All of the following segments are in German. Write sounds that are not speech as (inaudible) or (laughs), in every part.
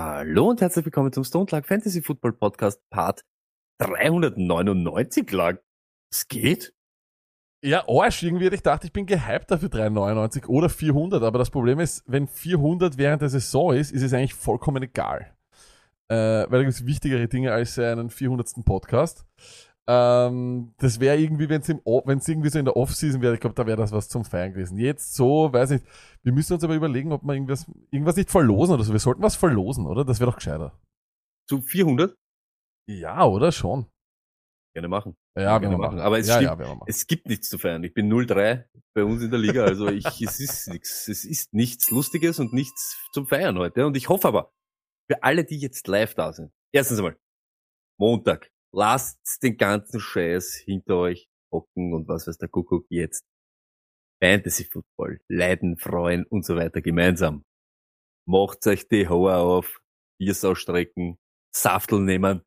Hallo und herzlich willkommen zum Stone Luck Fantasy Football Podcast Part 399 lang. Es geht? Ja, Arsch irgendwie. Ich dachte, ich bin gehypt dafür 399 oder 400. Aber das Problem ist, wenn 400 während der Saison ist, ist es eigentlich vollkommen egal. Äh, weil da gibt es wichtigere Dinge als einen 400. Podcast. Ähm, das wäre irgendwie, wenn es irgendwie so in der Off-Season wäre, ich glaube, da wäre das was zum Feiern gewesen. Jetzt so, weiß nicht. Wir müssen uns aber überlegen, ob wir irgendwas, irgendwas nicht verlosen oder so. Wir sollten was verlosen, oder? Das wäre doch gescheiter. Zu 400? Ja, oder? Schon. Gerne machen. Ja, gerne wir machen. Aber es ja, stimmt, ja, machen. es gibt nichts zu feiern. Ich bin 0-3 bei uns in der Liga, also ich, es ist nichts. Es ist nichts Lustiges und nichts zum Feiern heute. Und ich hoffe aber, für alle, die jetzt live da sind, erstens einmal, Montag, lasst den ganzen Scheiß hinter euch hocken und was weiß der Kuckuck jetzt. Fantasy Football, Leiden, Freuen und so weiter gemeinsam. Macht euch die Haare auf, Biers ausstrecken, Saftel nehmen.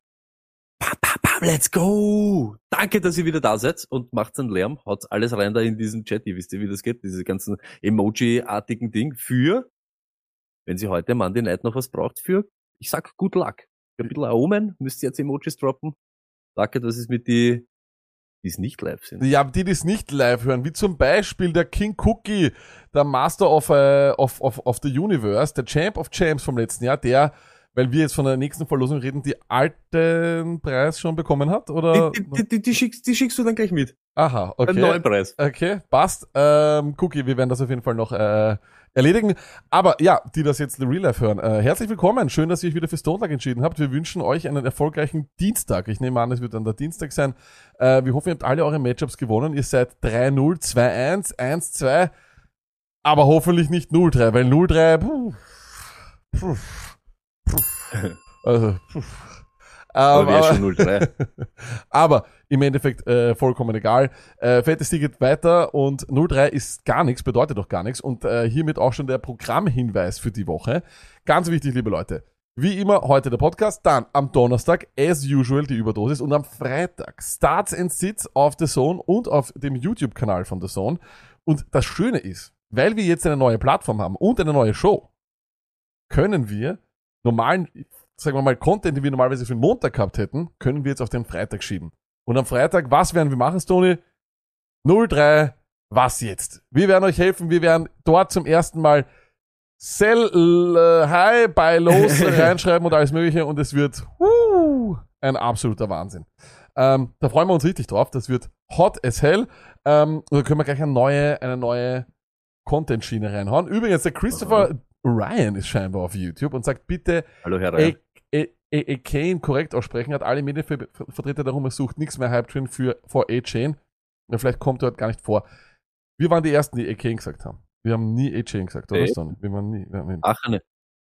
Pam, pam, pam, let's go! Danke, dass ihr wieder da seid und macht einen Lärm. Haut alles rein da in diesen Chat. Ihr wisst ja, wie das geht. Diese ganzen Emoji-artigen Ding für, wenn sie heute Monday Night noch was braucht, für, ich sag, good luck. Ein bisschen Omen, müsst ihr jetzt Emojis droppen. Danke, dass es mit die, die es nicht live sind. Ja, die, die es nicht live hören, wie zum Beispiel der King Cookie, der Master of, äh, of, of, of the Universe, der Champ of Champs vom letzten Jahr, der, weil wir jetzt von der nächsten Verlosung reden, die alten Preis schon bekommen hat, oder? Die, die, die, die, schickst, die schickst du dann gleich mit. Aha, Einen okay. neuen Preis. Okay, passt. Ähm, Cookie, wir werden das auf jeden Fall noch äh, erledigen. Aber ja, die das jetzt in Real Life hören, äh, herzlich willkommen. Schön, dass ihr euch wieder für Stone Luck entschieden habt. Wir wünschen euch einen erfolgreichen Dienstag. Ich nehme an, es wird dann der Dienstag sein. Äh, wir hoffen, ihr habt alle eure Matchups gewonnen. Ihr seid 3-0, 2-1, 1-2. Aber hoffentlich nicht 0-3, weil 0-3, puh, puh, puh, (laughs) also, puh. Aber Ähm, aber- schon 0-3. (laughs) aber im Endeffekt äh, vollkommen egal. Äh, Fantasy geht weiter und 03 ist gar nichts, bedeutet doch gar nichts. Und äh, hiermit auch schon der Programmhinweis für die Woche. Ganz wichtig, liebe Leute. Wie immer heute der Podcast, dann am Donnerstag, as usual, die Überdosis und am Freitag Starts and Sits auf The Zone und auf dem YouTube-Kanal von The Zone. Und das Schöne ist, weil wir jetzt eine neue Plattform haben und eine neue Show, können wir normalen, sagen wir mal, Content, den wir normalerweise für den Montag gehabt hätten, können wir jetzt auf den Freitag schieben. Und am Freitag, was werden wir machen, Stony? 03, was jetzt? Wir werden euch helfen, wir werden dort zum ersten Mal Sell, äh, High, Buy Lows (laughs) reinschreiben und alles mögliche und es wird uh, ein absoluter Wahnsinn. Ähm, da freuen wir uns richtig drauf, das wird hot as hell. Ähm, und da können wir gleich eine neue, eine neue Content-Schiene reinhauen. Übrigens, der Christopher Ryan ist scheinbar auf YouTube und sagt, bitte Hallo, Herr E- Rein. E- E- E-Kane korrekt aussprechen, hat alle Medienvertreter darum ersucht, nichts mehr Hype Train für vor A-Chain. Ja, vielleicht kommt er heute gar nicht vor. Wir waren die Ersten, die A-Kane gesagt haben. Wir haben nie A-Chain gesagt, oder? Stoney? Wir waren nie. Wir haben, Achene.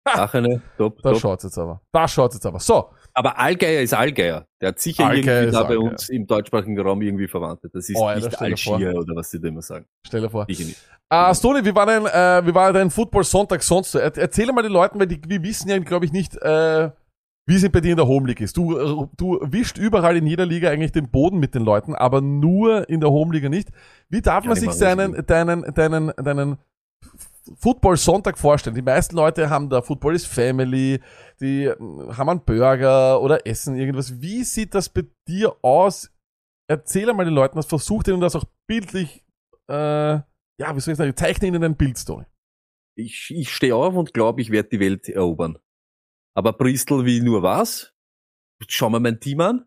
Achene, top, da top. schaut's jetzt aber. Da schaut's jetzt aber. So, Aber Allgeier ist Allgeier. Der hat sicher Allgeier irgendwie da bei Allgeier. uns im deutschsprachigen Raum irgendwie verwandtet. Das ist Oh, ja, nicht. Algier oder was sie da immer sagen. stell dir vor. Sicher nicht. Ah, Stoney, wie war dein, äh, wie war dein Football Sonntag sonst so? Er, erzähle mal den Leuten, weil die, wir wissen ja, glaube ich, nicht, äh, wie es bei dir in der Home League ist. Du, äh, du wischt überall in jeder Liga eigentlich den Boden mit den Leuten, aber nur in der Home Liga nicht. Wie darf man ich sich seinen, deinen, deinen, deinen Football Sonntag vorstellen? Die meisten Leute haben da Football is Family, die äh, haben einen Burger oder essen irgendwas. Wie sieht das bei dir aus? Erzähle mal den Leuten das, versuch denen das auch bildlich, äh, ja, wie soll ich sagen, zeichne ihnen ein Bild, Story. Ich, ich stehe auf und glaube, ich werde die Welt erobern. Aber Bristol wie nur was? Schauen wir mein Team an.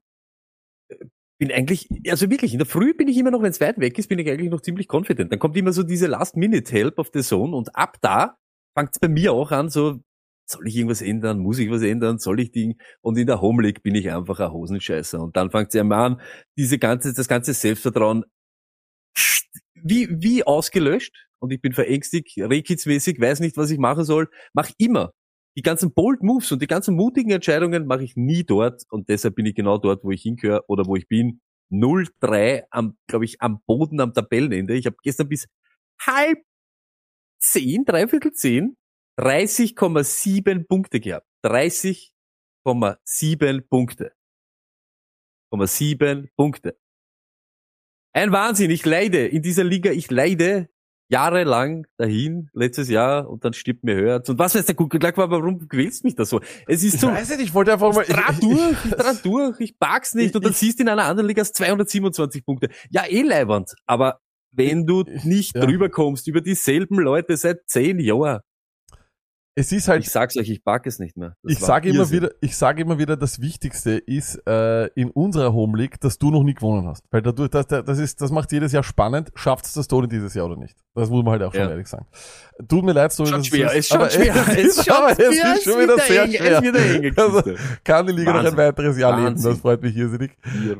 Bin eigentlich, also wirklich, in der Früh bin ich immer noch, wenn es weit weg ist, bin ich eigentlich noch ziemlich confident. Dann kommt immer so diese Last-Minute-Help auf the Zone und ab da fängt es bei mir auch an, so, soll ich irgendwas ändern? Muss ich was ändern? Soll ich Ding? Und in der Home League bin ich einfach ein Hosenscheißer. Und dann fängt es ja mal an, diese ganze, das ganze Selbstvertrauen wie, wie ausgelöscht. und ich bin verängstigt, Rehkitzmäßig, weiß nicht, was ich machen soll, mach immer. Die ganzen bold Moves und die ganzen mutigen Entscheidungen mache ich nie dort und deshalb bin ich genau dort, wo ich hingehöre oder wo ich bin. 0-3 am, glaube ich, am Boden am Tabellenende. Ich habe gestern bis halb zehn, dreiviertel zehn, 30,7 Punkte gehabt. 30,7 Punkte. 0,7 Punkte. Ein Wahnsinn, ich leide in dieser Liga, ich leide jahrelang dahin, letztes Jahr, und dann stirbt mir Herz. Und was weiß der war, warum quälst mich das so? Es ist Ich so, weiß nicht, ich wollte einfach mal. ich traf durch, ich (laughs) traf durch, ich pack's nicht. Und dann Ich- siehst du in einer anderen Liga hast 227 Punkte. Ja, eh leibernd. Aber wenn du nicht ja. drüber kommst über dieselben Leute seit zehn Jahren, Es ist halt ich sag's euch, ich pack es nicht mehr. Das ich sage immer wieder, ich sage immer wieder, das Wichtigste ist äh, in unserer Home League, dass du noch nie gewonnen hast, weil dadurch, das, das ist, das macht jedes Jahr spannend. Schafft es das Toni dieses Jahr oder nicht? Das muss man halt auch schon Ja. ehrlich sagen. Tut mir leid, Toni, Schon schwer, ist schon aber schwer, Es (laughs) es ist, ist schon aber es schwer, ist es schon wird wieder sehr eng, es schwer. enge Also, kann die Liga noch ein Wahnsinn. weiteres Jahr leben? Wahnsinn. Das freut mich irrsinnig.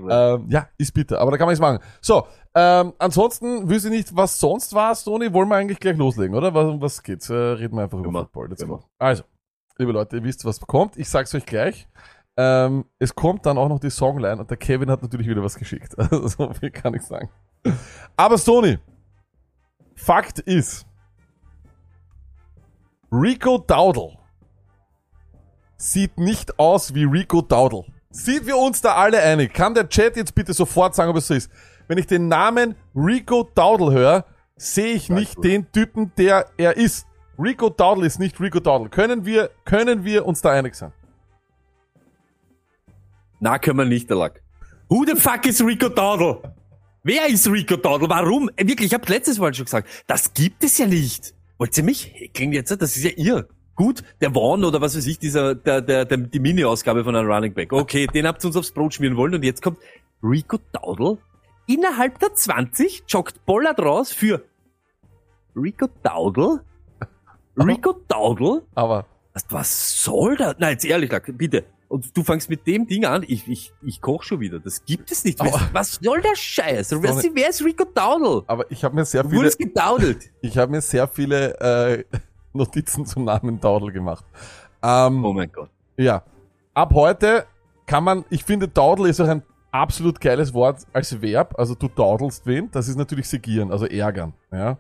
Ähm, ja, ist bitter, aber da kann man nichts machen. So, ähm, ansonsten wüsste ich nicht, was sonst war, Toni. Wollen wir eigentlich gleich loslegen, oder? Was, um was geht's? Äh, reden wir einfach über Immer, Football. Jetzt immer. immer. Also, liebe Leute, ihr wisst, was kommt. Ich sag's euch gleich. Ähm, es kommt dann auch noch die Songline und der Kevin hat natürlich wieder was geschickt. (laughs) Also, so viel kann ich sagen. Aber Sony, Fakt ist, Rico Dowdle sieht nicht aus wie Rico Dowdle. Sind wir uns da alle einig? Kann der Chat jetzt bitte sofort sagen, ob es so ist? Wenn ich den Namen Rico Dowdle höre, sehe ich nicht gut. den Typen, der er ist. Rico Dowdle ist nicht Rico Dowdle. Können wir, können wir uns da einig sein? Na, können wir nicht, der Lack. Who the fuck is Rico Dowdle? Wer ist Rico Dowdle? Warum? Äh, Wirklich, ich habe letztes Mal schon gesagt, das gibt es ja nicht. Wollt ihr mich häkeln jetzt? Das ist ja ihr. Gut, der Vaughn oder was weiß ich, dieser, der, der, der, die Mini-Ausgabe von einem Running Back. Okay, den habt ihr uns aufs Brot schmieren wollen und jetzt kommt Rico Dowdle. Innerhalb der 20 joggt Pollard raus für Rico Dowdle? Rico Dowdle? Aber Was, soll das? Nein, jetzt ehrlich, bitte. Und du fängst mit dem Ding an, ich, ich, ich koch schon wieder. Das gibt es nicht. Was, was soll der Scheiß? Wer, wer ist Rico Dowdle? Aber ich habe mir sehr Du viele, wurdest gedaudelt. (laughs) ich habe mir sehr viele äh, (laughs) Notizen zum Namen Dowdle gemacht. Ähm, Oh mein Gott. Ja. Ab heute kann man, ich finde, Dowdle ist auch ein absolut geiles Wort als Verb. Also du daudelst wen, das ist natürlich segieren, also ärgern. Ja.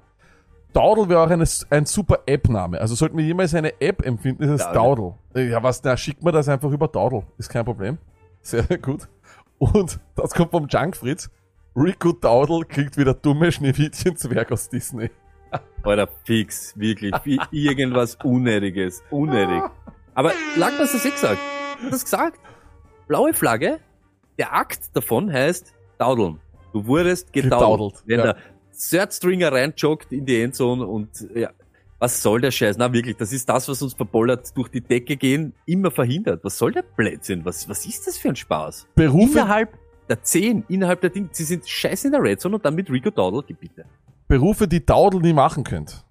Dowdle wäre auch eine, ein super App-Name. Also sollten wir jemals eine App empfinden, ist es. Dowdle. Ja, was, na, schickt mir das einfach über Dowdle. Ist kein Problem. Sehr gut. Und das kommt vom Junk Fritz. Rico Dowdle kriegt wieder dumme Schneewittchen-Zwerg aus Disney. Alter, fix, wirklich. Wie irgendwas Unnötiges. Unnötig. Aber was hast du eh gesagt? Du hast gesagt. Blaue Flagge, der Akt davon heißt Daudeln. Du wurdest gedaudelt. Gedaudelt, Wenn ja. der Third Stringer reinjoggt in die Endzone und ja, was soll der Scheiß? Na wirklich, das ist das, was uns verbollert durch die Decke gehen, immer verhindert. Was soll der Blödsinn? Was, was ist das für ein Spaß? Berufe, Innerhalb der 10, innerhalb der Dinge, sie sind scheiße in der Red Zone und dann mit Rico Dowdle, bitte. Berufe, die Dowdle nie machen könnt.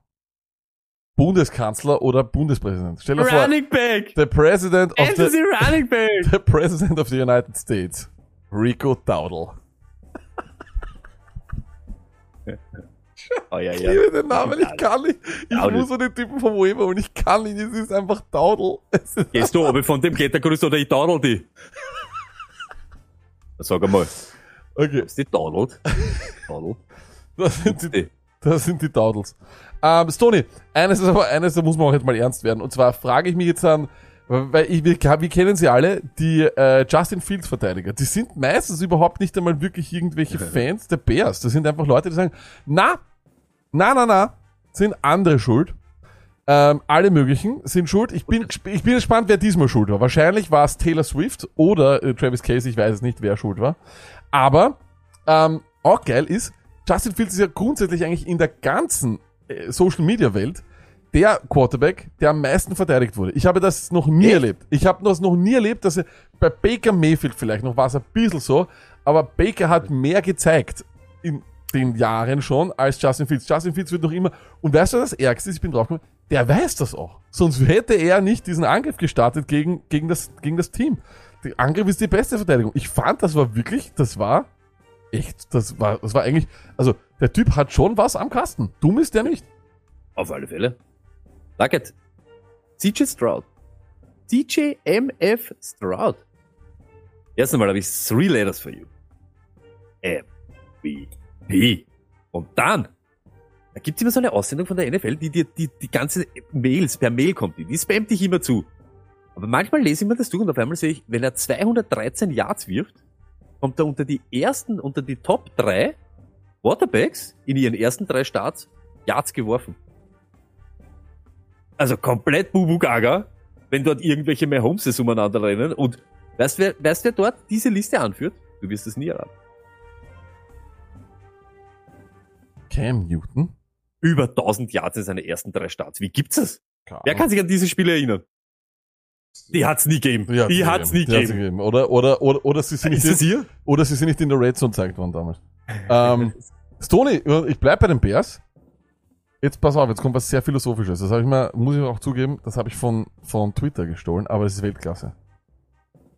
Bundeskanzler oder Bundespräsident. Stell dir vor, Running Back! the President of the, Running Back! (laughs) the President of the United States. Rico Dowdle. Oh, ja, Ich ja. liebe den Namen, ich kann nicht. Ich muss so den Typen vom Weber und ich kann nicht. Es ist einfach ist Gehst du, ob ich von dem Klettergerüst oder ich daudel die? Sag einmal, okay, ist die daudelt? Daudel? das sind die, das sind die Dowdles. Ähm, Stony, eines ist aber, eines, da muss man auch jetzt mal ernst werden. Und zwar frage ich mich jetzt an, weil ich, wir, wir kennen sie alle, die äh, Justin Fields Verteidiger. Die sind meistens überhaupt nicht einmal wirklich irgendwelche (laughs) Fans der Bears. Das sind einfach Leute, die sagen, na, na, na, na, sind andere schuld. Ähm, alle möglichen sind schuld. Ich bin, ich bin gespannt, wer diesmal schuld war. Wahrscheinlich war es Taylor Swift oder äh, Travis Casey, ich weiß es nicht, wer schuld war. Aber ähm, auch geil ist, Justin Fields ist ja grundsätzlich eigentlich in der ganzen äh, Social Media Welt der Quarterback, der am meisten verteidigt wurde. Ich habe das noch nie Echt? erlebt. Ich habe das noch nie erlebt, dass er bei Baker Mayfield vielleicht noch war es ein bisschen so, aber Baker hat mehr gezeigt in den Jahren schon als Justin Fields. Justin Fields wird noch immer, und weißt du, was das Ärgste ist? Ich bin draufgekommen, der weiß das auch. Sonst hätte er nicht diesen Angriff gestartet gegen, gegen, das, gegen das Team. Der Angriff ist die beste Verteidigung. Ich fand, das war wirklich, das war echt, das war, das war eigentlich, also der Typ hat schon was am Kasten. Dumm ist der nicht. Auf alle Fälle. Luckett. CJ Stroud. CJ MF Stroud. Erst einmal habe ich three letters for you. M, B, P. Und dann, da gibt's immer so eine Aussendung von der NFL, die dir die, die ganze Mails, per Mail kommt, die, die spammt dich immer zu. Aber manchmal lese ich mir das durch und auf einmal sehe ich, wenn er 213 Yards wirft, kommt er unter die ersten, unter die Top 3 Quarterbacks in ihren ersten drei Starts Yards geworfen. Also komplett Bubu Gaga, wenn dort irgendwelche Mahomes umeinander rennen und weißt wer, weißt wer dort diese Liste anführt? Du wirst es nie erraten. Cam Newton? Über 1000 Yards in seinen ersten drei Starts. Wie gibt's das? Keine Wer kann sich an diese Spiele erinnern? Die hat's nie gegeben. Ja, die hat's nie die hat's gegeben. Oder, oder, oder, oder sie sind nicht, es hier? oder sie sind nicht in der Red Zone gezeigt worden damals. ähm, (laughs) Stoney, ich bleib bei den Bears. Jetzt pass auf, jetzt kommt was sehr Philosophisches. Das habe ich mal, muss ich auch zugeben, das habe ich von, von Twitter gestohlen, aber es ist Weltklasse.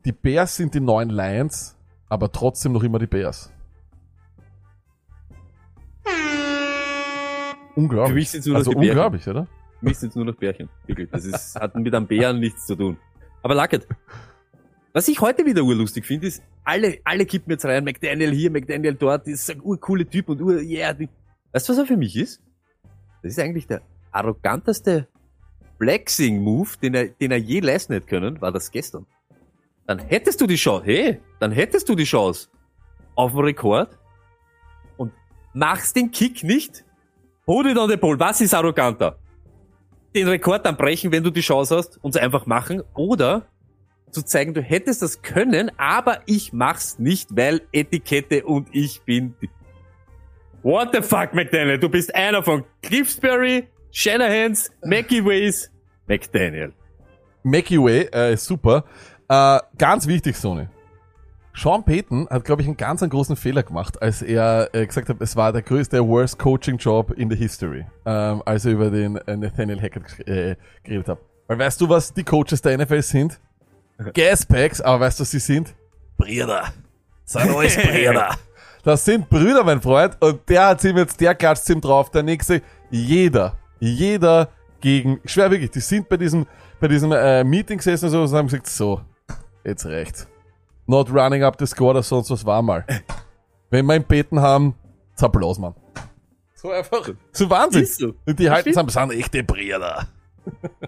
Die Bears sind die neuen Lions, aber trotzdem noch immer die Bears. Unglaublich. Für mich sind's nur noch also die Bären. unglaublich, oder? Für mich sind nur noch Bärchen. Wirklich. Das ist, hat mit einem Bären nichts zu tun. Aber Luckett. Was ich heute wieder urlustig finde, ist, alle, alle kippen jetzt rein, McDaniel hier, McDaniel dort, das ist ein urcoole Typ und ur, yeah. Die. Weißt du, was er für mich ist? Das ist eigentlich der arroganteste Flexing-Move, den er, den er je leisten hätte können, war das gestern. Dann hättest du die Chance, hey, dann hättest du die Chance auf den Rekord und machst den Kick nicht, hol it on the ball. Was ist arroganter? Den Rekord dann brechen, wenn du die Chance hast, und es einfach machen, oder zu zeigen, du hättest das können, aber ich mach's nicht, weil Etikette und ich bin die What the fuck, McDaniel? Du bist einer von Cliffsbury, Shanahans, Mackie Ways, McDaniel. Mackie Way äh, ist super. Äh, ganz wichtig, Sony. Sean Payton hat, glaube ich, einen ganz einen großen Fehler gemacht, als er äh, gesagt hat, es war der größte worst Coaching Job in the history, ähm, als er über den äh, Nathaniel Hackett äh, geredet hat. Weil weißt du, was die Coaches der NFL sind? (laughs) Gaspacks, aber weißt du, was sie sind? Brüder. Sind alles Brüder. Das sind Brüder, mein Freund, und der hat ihm jetzt, der klatscht ihm drauf, der nächste, jeder, jeder gegen, ich schwör wirklich, die sind bei diesem, bei diesem äh, Meeting gesessen und so und haben gesagt, so, jetzt reicht's. Not running up the score oder sonst was war mal. Wenn wir ihn beten haben, zerblos, man. So einfach. So Wahnsinn. So. Und die halten zusammen, sind echte Brüder.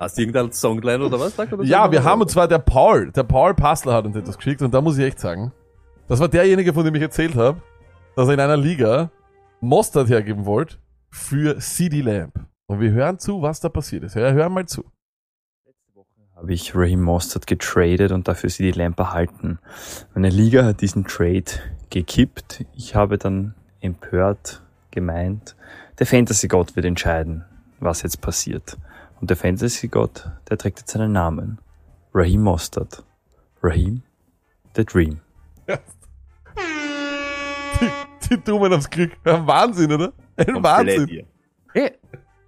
Hast du irgendein Songline oder was? Mal, Ja, wir haben und zwar der Paul, der Paul Passler hat uns etwas geschickt und da muss ich echt sagen, das war derjenige, von dem ich erzählt habe, dass er in einer Liga Mostard hergeben wollte für CD Lamp. Und wir hören zu, was da passiert ist. Ja, hören mal zu. habe ich Raheem Mostert getradet und dafür sie die Lamp erhalten. Meine Liga hat diesen Trade gekippt. Ich habe dann empört gemeint, der Fantasy-Gott wird entscheiden, was jetzt passiert. Und der Fantasy-Gott, der trägt jetzt seinen Namen. Raheem Mostert. Raheem, the Dream. Die, die Dummen haben's Glück. Ein Wahnsinn, oder? Ein Komplett Wahnsinn. Hey,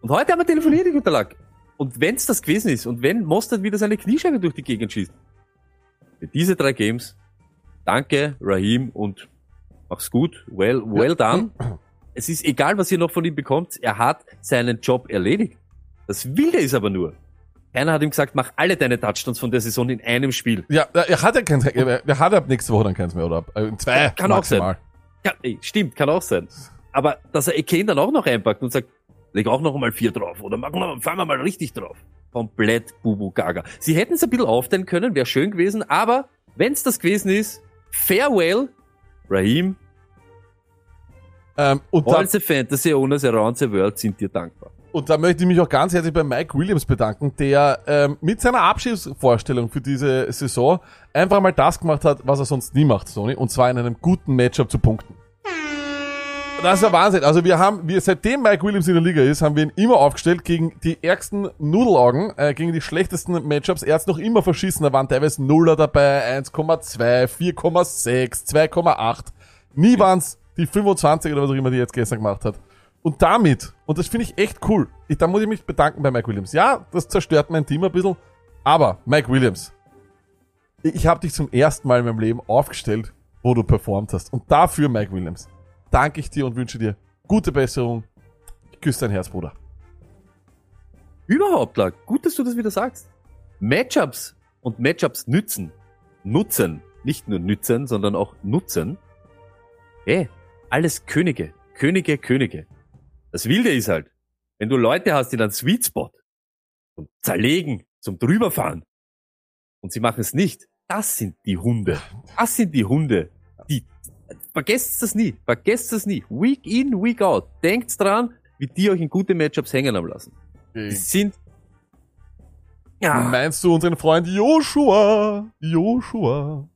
und heute haben wir telefoniert, guter Lack. Und wenn's das gewesen ist und wenn Mostert wieder seine Kniescheibe durch die Gegend schießt, für diese drei Games, danke, Raheem, und mach's gut, well, well done. Es ist egal, was ihr noch von ihm bekommt, er hat seinen Job erledigt. Das Wilde ist aber nur, keiner hat ihm gesagt, mach alle deine Touchdowns von der Saison in einem Spiel. Ja, er hat ja keins, er, er hat ab nächste Woche dann keins mehr, oder? Äh, in zwei, Kann auch maximal. Kann, ey, stimmt, kann auch sein. Aber dass er Eken dann auch noch einpackt und sagt, leg auch noch mal vier drauf oder mach noch, fahren wir mal richtig drauf. Komplett Bubu Gaga. Sie hätten es ein bisschen aufteilen können, wäre schön gewesen, aber wenn's das gewesen ist, farewell, Raheem, Ähm, und, all the fantasy owners around the world sind dir dankbar. Und da möchte ich mich auch ganz herzlich bei Mike Williams bedanken, der ähm, mit seiner Abschiedsvorstellung für diese Saison einfach mal das gemacht hat, was er sonst nie macht, Sony, und zwar in einem guten Matchup zu punkten. Das ist ja Wahnsinn. Also wir haben, wir, seitdem Mike Williams in der Liga ist, haben wir ihn immer aufgestellt gegen die ärgsten Nudelaugen, äh, gegen die schlechtesten Matchups. Er hat's noch immer verschissen. Da waren teilweise Nuller dabei, 1,2, 4,6, 2,8. Nie waren's die 25 oder was auch immer die jetzt gestern gemacht hat. Und damit, und das finde ich echt cool, ich, da muss ich mich bedanken bei Mike Williams. Ja, das zerstört mein Team ein bisschen, aber Mike Williams, ich, habe dich zum ersten Mal in meinem Leben aufgestellt, wo du performt hast. Und dafür, Mike Williams, danke ich dir und wünsche dir gute Besserung. Ich küsse dein Herz, Bruder. Überhaupt, Lack. Gut, dass du das wieder sagst. Matchups und Matchups nützen. Nutzen. Nicht nur nützen, sondern auch nutzen. Ey, alles Könige. Könige, Könige. Das Wilde ist halt, wenn du Leute hast in einem Sweet Spot, zum Zerlegen, zum Drüberfahren, und sie machen es nicht, das sind die Hunde. Das sind die Hunde. Die, vergesst das nie. Vergesst das nie. Week in, week out. Denkt dran, wie die euch in gute Matchups hängen haben lassen. Die sind, ja, Meinst du unseren Freund Joshua? Joshua.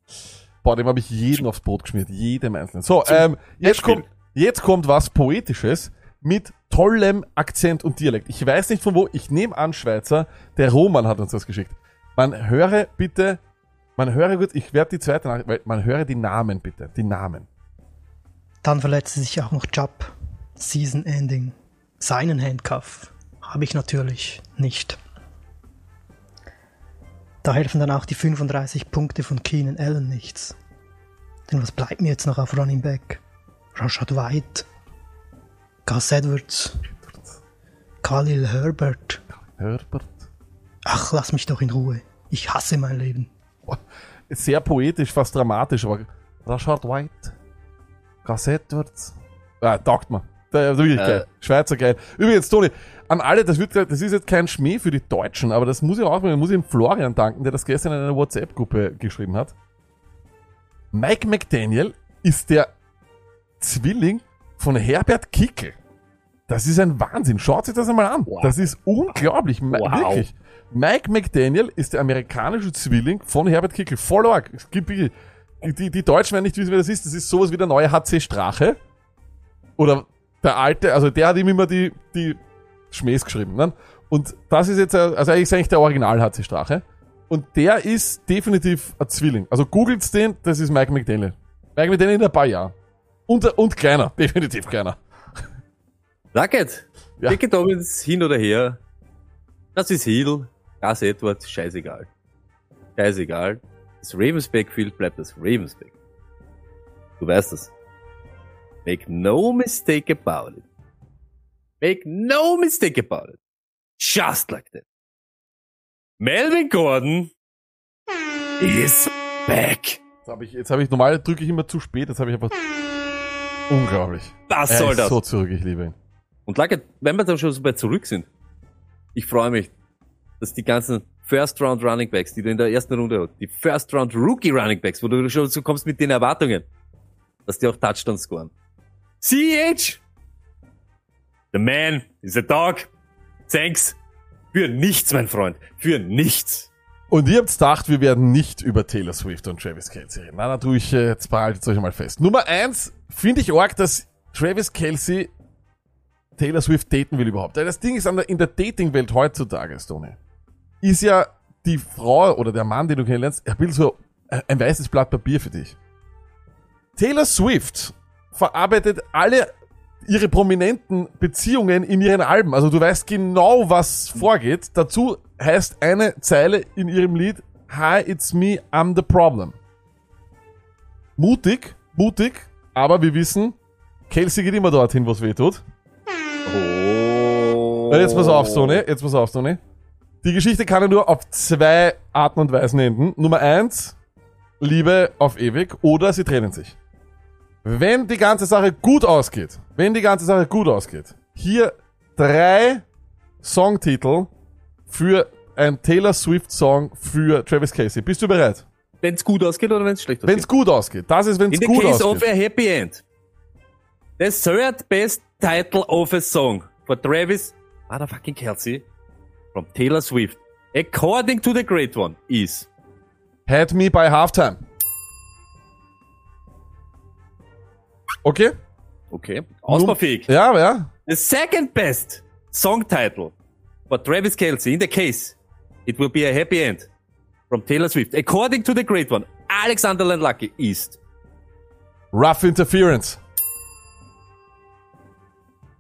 Boah, dem habe ich jeden aufs Brot geschmiert. Jedem einzelnen. So, ähm, jetzt kommt, jetzt kommt was Poetisches mit tollem Akzent und Dialekt. Ich weiß nicht von wo. Ich nehme an Schweizer. Der Roman hat uns das geschickt. Man höre bitte, man höre gut, ich werde die zweite Nachricht, man höre die Namen bitte. Die Namen. Dann verletzte sich auch noch Jupp. Season Ending. Seinen Handcuff habe ich natürlich nicht. Da helfen dann auch die 35 Punkte von Keenan Allen nichts. Denn was bleibt mir jetzt noch auf Running Back? Rashad White, Gus Edwards, Khalil Herbert. Herbert. Ach, lass mich doch in Ruhe. Ich hasse mein Leben. (laughs) Sehr poetisch, fast dramatisch, aber Rashard White, Gus Edwards. Ah, taugt mir. Der, wirklich Äh. geil. Schweizer geil. Übrigens, Toni, an alle, das wird, das ist jetzt kein Schmäh für die Deutschen, aber das muss ich auch, muss ich dem Florian danken, der das gestern in einer WhatsApp-Gruppe geschrieben hat. Mike McDaniel ist der Zwilling von Herbert Kickel. Das ist ein Wahnsinn. Schaut sich das einmal an. Wow. Das ist unglaublich. Wow. Wirklich. Mike McDaniel ist der amerikanische Zwilling von Herbert Kickel. Voll arg. Es gibt wirklich- die, die Deutschen werden nicht wissen, wer das ist. Das ist sowas wie der neue HC Strache. Oder der alte, also der hat ihm immer die, die Schmähs geschrieben. Ne? Und das ist jetzt, äh, also eigentlich ist eigentlich der Original HC Strache. Und der ist definitiv ein Zwilling. Also googelt's den, das ist Mike McDaniel. Mike McDaniel in ein paar Jahren. Und, und kleiner, (laughs) definitiv kleiner. Luckett. Ja. Dicke Dobbins hin oder her. Das ist Heal. Gas Edwards, scheißegal. Scheißegal. Das Ravens Backfield bleibt das Ravens Backfield. Du weißt das. Make no mistake about it. Make no mistake about it. Just like that. Melvin Gordon is back. Jetzt habe ich, jetzt habe ich, normal drücke ich immer zu spät, jetzt habe ich einfach, unglaublich. Er soll ist das? so zurück, ich liebe ihn. Und Luckett, wenn wir dann schon so weit zurück sind, ich freue mich, dass die ganzen First Round Running Backs, die du in der ersten Runde hast, die First Round Rookie Running Backs, wo du schon so kommst mit den Erwartungen, dass die auch Touchdowns scoren. CH! The man is a dog. Thanks. Für nichts, mein Freund. Für nichts. Und ihr habt gedacht, wir werden nicht über Taylor Swift und Travis Kelsey reden. Na, na, tue ich, äh, jetzt behaltet euch mal fest. Nummer eins, finde ich arg, dass Travis Kelsey Taylor Swift daten will überhaupt. Das Ding ist in der Dating-Welt heutzutage, Stone, ist ja die Frau oder der Mann, den du kennenlernst, ein bisschen so äh, ein weißes Blatt Papier für dich. Taylor Swift verarbeitet alle ihre prominenten Beziehungen in ihren Alben. Also du weißt genau, was vorgeht. Dazu heißt eine Zeile in ihrem Lied Hi, it's me, I'm the problem. Mutig, mutig, aber wir wissen, Kelsey geht immer dorthin, wo es weh tut. Oh. Jetzt pass auf, Sony, jetzt pass auf, Sony. Die Geschichte kann ja nur auf zwei Arten und Weisen enden. Nummer eins, Liebe auf ewig oder sie trennen sich. Wenn die ganze Sache gut ausgeht, wenn die ganze Sache gut ausgeht, hier drei Songtitel für ein Taylor Swift Song für Travis Casey. Bist du bereit? Wenn's gut ausgeht oder wenn's schlecht Wenn ausgeht? es gut ausgeht. Das ist, wenn In es the gut case of ausgeht. a happy end. The third best title of a song for Travis motherfucking Kelsey from Taylor Swift, according to the great one, is Had me by halftime. Okay? okay, ausbaufähig. Ja, ja. The second best song title for Travis Kelsey in the case, it will be a happy end from Taylor Swift, according to the great one, Alexander Landlucky, is Rough Interference.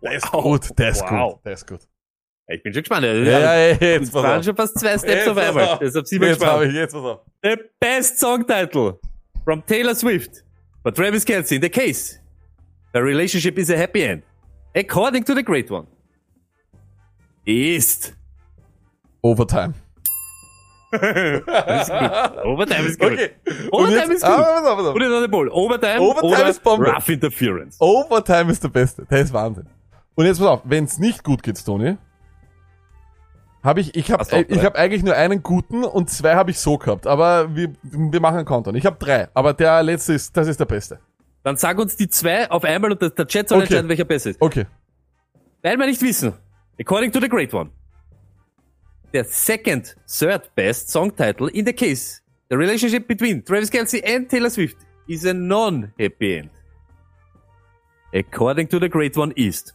Der ist gut, der ist Wow. gut, der ist gut. Ich bin schon gespannt. Ja, ja, ja, Das jetzt pass waren schon fast zwei Steps Jetzt auf einmal. Deshalb sind wir Jetzt gespannt. ich, jetzt pass auf. The best song title from Taylor Swift for Travis Kelsey in the case. The relationship is a happy end. According to the great one. Ist Overtime. Das ist gut. Overtime ist gut. Okay. Overtime ist gut. Ah. Put it on the ball. Overtime, Overtime ist Bombe. Rough Interference. Overtime ist der Beste. Der ist Wahnsinn. Und jetzt pass auf, wenn es nicht gut geht, Tony, habe ich, ich habe auch ich hab eigentlich nur einen guten und zwei habe ich so gehabt. Aber wir, wir machen einen Countdown. Ich habe drei, aber der letzte ist, das ist der Beste. Dann sag uns die zwei auf einmal und der, der Chat soll Okay. entscheiden, welcher besser ist. Okay. Weil wir nicht wissen. According to the great one. Der second, third best song title in the case. The relationship between Travis Kelsey and Taylor Swift is a non-happy end. According to the great one is.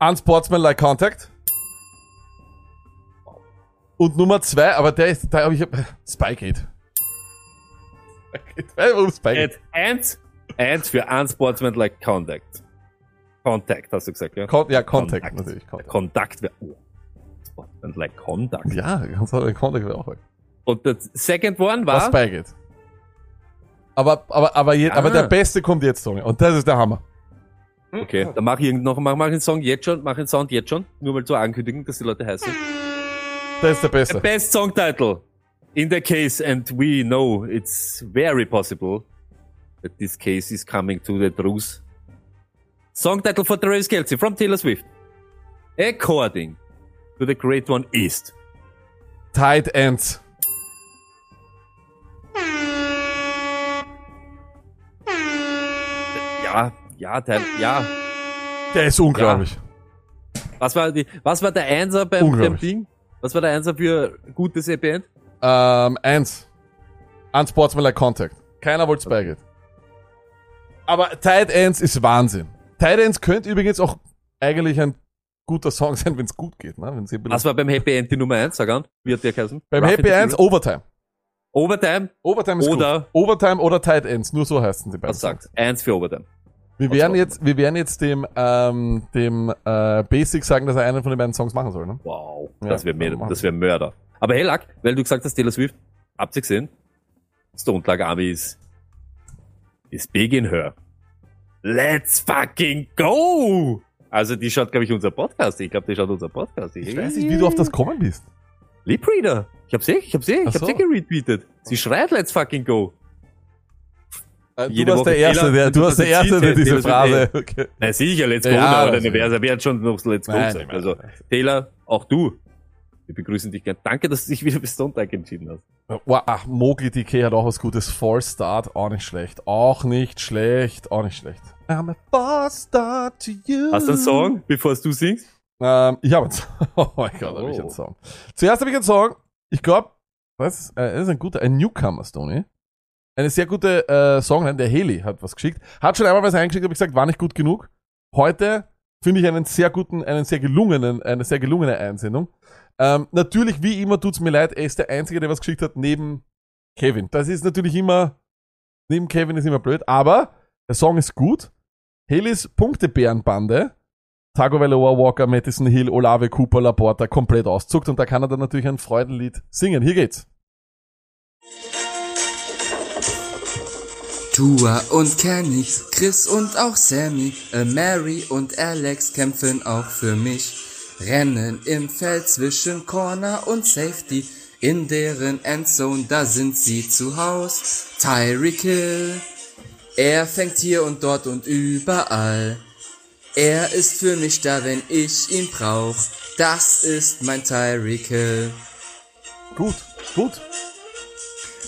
Unsportsmanlike Contact. Und Nummer zwei, aber der ist, da habe ich, Spygate. (laughs) Spygate. Warum Spygate? And, and, für unsportsmanlike contact. Contact, hast du gesagt, ja? Con ja, Contact, Kontakt. natürlich. Contact. Wäre, oh. Sportsmanlike contact. Ja, ganz Contact wäre auch halt. Und der second one Was war, Spygate. Aber, aber, aber, je, aber Ah. der Beste kommt jetzt, Tony. Und das ist der Hammer. okay, dann mach ich noch, mach, mach den Song jetzt schon, mach den Sound jetzt schon, nur mal zur Ankündigung, dass die Leute heißen. Das ist der The Beste. best song title in the case, and we know it's very possible that this case is coming to the truth. Song title for Travis Kelsey from Taylor Swift. According to the great one is. Tight Ends. Ja, ja, Teil, ja. Der ist unglaublich. Was war die, was war der Einser beim, beim. Ding? Was war der Einser für gutes Happy End? Ähm, eins. Unsportsmanlike Contact. Keiner wollte Spygate. Aber Tight Ends ist Wahnsinn. Tight Ends könnte übrigens auch eigentlich ein guter Song (laughs) sein, wenn es gut geht. Ne? Wenn's Was war beim Happy End die Nummer 1, sag an? Wie hat der geheißen? Beim Rough Happy Ends? Overtime. Overtime, Overtime ist Oder- gut. Overtime oder Tight Ends. Nur so heißen die beiden. was sagt? Eins für Overtime. Wir werden jetzt, wir werden jetzt dem, ähm, dem äh, Basic sagen, dass er einen von den beiden Songs machen soll. Ne? Wow, Ja, das wäre wär Mörder. Aber hey, Lack, weil du gesagt hast, Taylor Swift, habt ihr gesehen? Stone Lag Army ist, ist big in her. Let's fucking go! Also die schaut, glaube ich, unser Podcast. Ich glaube, die schaut unser Podcast. Ich weiß nicht, wie du auf das kommen bist. Lip Reader. Ich hab's eh, ich hab's eh, ich hab's so. eh geretweetet. Sie schreit Let's fucking go. Äh, Du Jede warst Woche der Erste, Fehler, der, du warst der Erste, der diese Phrase. Okay. Na sicher, Let's go, Ja, aber dann wäre wer schon noch Let's go Nein, sein. nein, Also nein. Taylor, auch du. Wir begrüßen dich gern. Danke, dass du dich wieder für Stone Tag entschieden hast. Wow, ach, Mowgli DK hat auch was Gutes. Fall Start, auch nicht schlecht. Auch nicht schlecht, auch nicht schlecht. I'm a false start to you. Hast du einen Song, bevor du singst? Ähm, ich habe einen Song. (laughs) Oh mein Gott, habe ich einen Oh. Song. Zuerst habe ich einen Song. Ich glaube, was? Äh, das ist ein guter, ein Newcomer, Stoney. Eine sehr gute äh, Songline. Der Heli hat was geschickt. Hat schon einmal was eingeschickt, habe ich gesagt, war nicht gut genug. Heute finde ich einen sehr guten, einen sehr gelungenen, eine sehr gelungene Einsendung. Ähm, natürlich, wie immer, tut's mir leid, er ist der Einzige, der was geschickt hat, neben Kevin. Das ist natürlich immer, neben Kevin ist immer blöd, aber der Song ist gut. Helis Punktebärenbande, Tagovailoa, Walker, Madison Hill, Olave, Cooper, Laporta komplett auszuckt und da kann er dann natürlich ein Freudenlied singen. Hier geht's. Tua und Kenny, Chris und auch Sammy, äh Mary und Alex kämpfen auch für mich. Rennen im Feld zwischen Corner und Safety, in deren Endzone, da sind sie zu Haus. Tyreek Hill, er fängt hier und dort und überall. Er ist für mich da, wenn ich ihn brauch. Das ist mein Tyreek Hill. Gut, gut.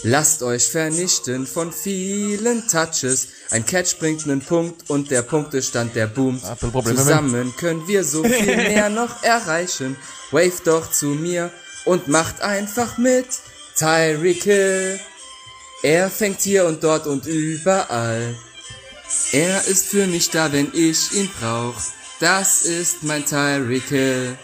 Lasst euch vernichten von vielen Touches. Ein Catch bringt einen Punkt und der Punktestand, der boomt. Zusammen können wir so viel mehr (laughs) noch erreichen. Wave doch zu mir und macht einfach mit. Tyreek Hill. Er fängt hier und dort und überall. Er ist für mich da, wenn ich ihn brauch. Das ist mein Tyreek Hill.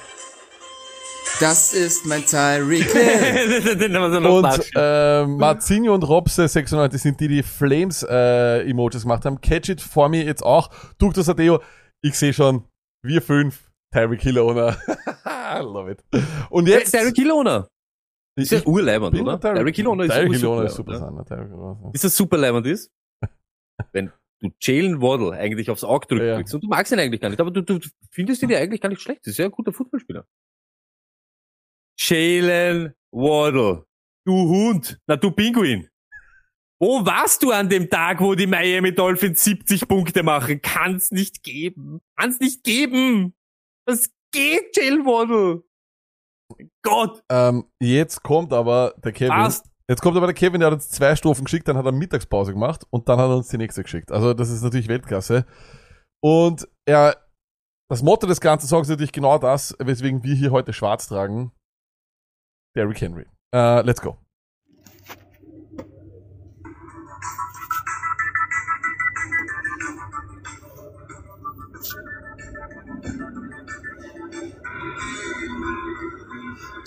Das ist mein Tyreek Hill. (laughs) Und äh, Marzinho und Robse 96 sind die, die Flames äh, gemacht haben. Catch it for me jetzt auch. Duktus Adeo. Ich sehe schon, wir fünf. Tyreek Hill Owner. Love it. Und jetzt. Derek Kilona. ich, Ist ja urleibend, oder? ist Tyreek Hill Owner ist superleibend, super. Tyreek Hill Owner. Ist das super leibend ist? (laughs) Wenn du Jalen Waddle eigentlich aufs Auge drücken Ja, und du magst ihn eigentlich gar nicht, aber du, du findest ihn ja eigentlich gar nicht schlecht. Das ist ja ein guter Fußballspieler. Jalen Waddle. Du Hund. Na, du Pinguin. Wo warst du an dem Tag, wo die Miami Dolphins 70 Punkte machen? Kann's nicht geben. Kann's nicht geben. Was geht, Jalen Waddle? Mein Gott. Ähm, jetzt kommt aber der Kevin. Was? Jetzt kommt aber der Kevin, der hat uns zwei Strophen geschickt, dann hat er Mittagspause gemacht und dann hat er uns die nächste geschickt. Also das ist natürlich Weltklasse. Und er, das Motto des ganzen Songs ist natürlich genau das, weswegen wir hier heute schwarz tragen. Derrick Henry. Äh, let's go.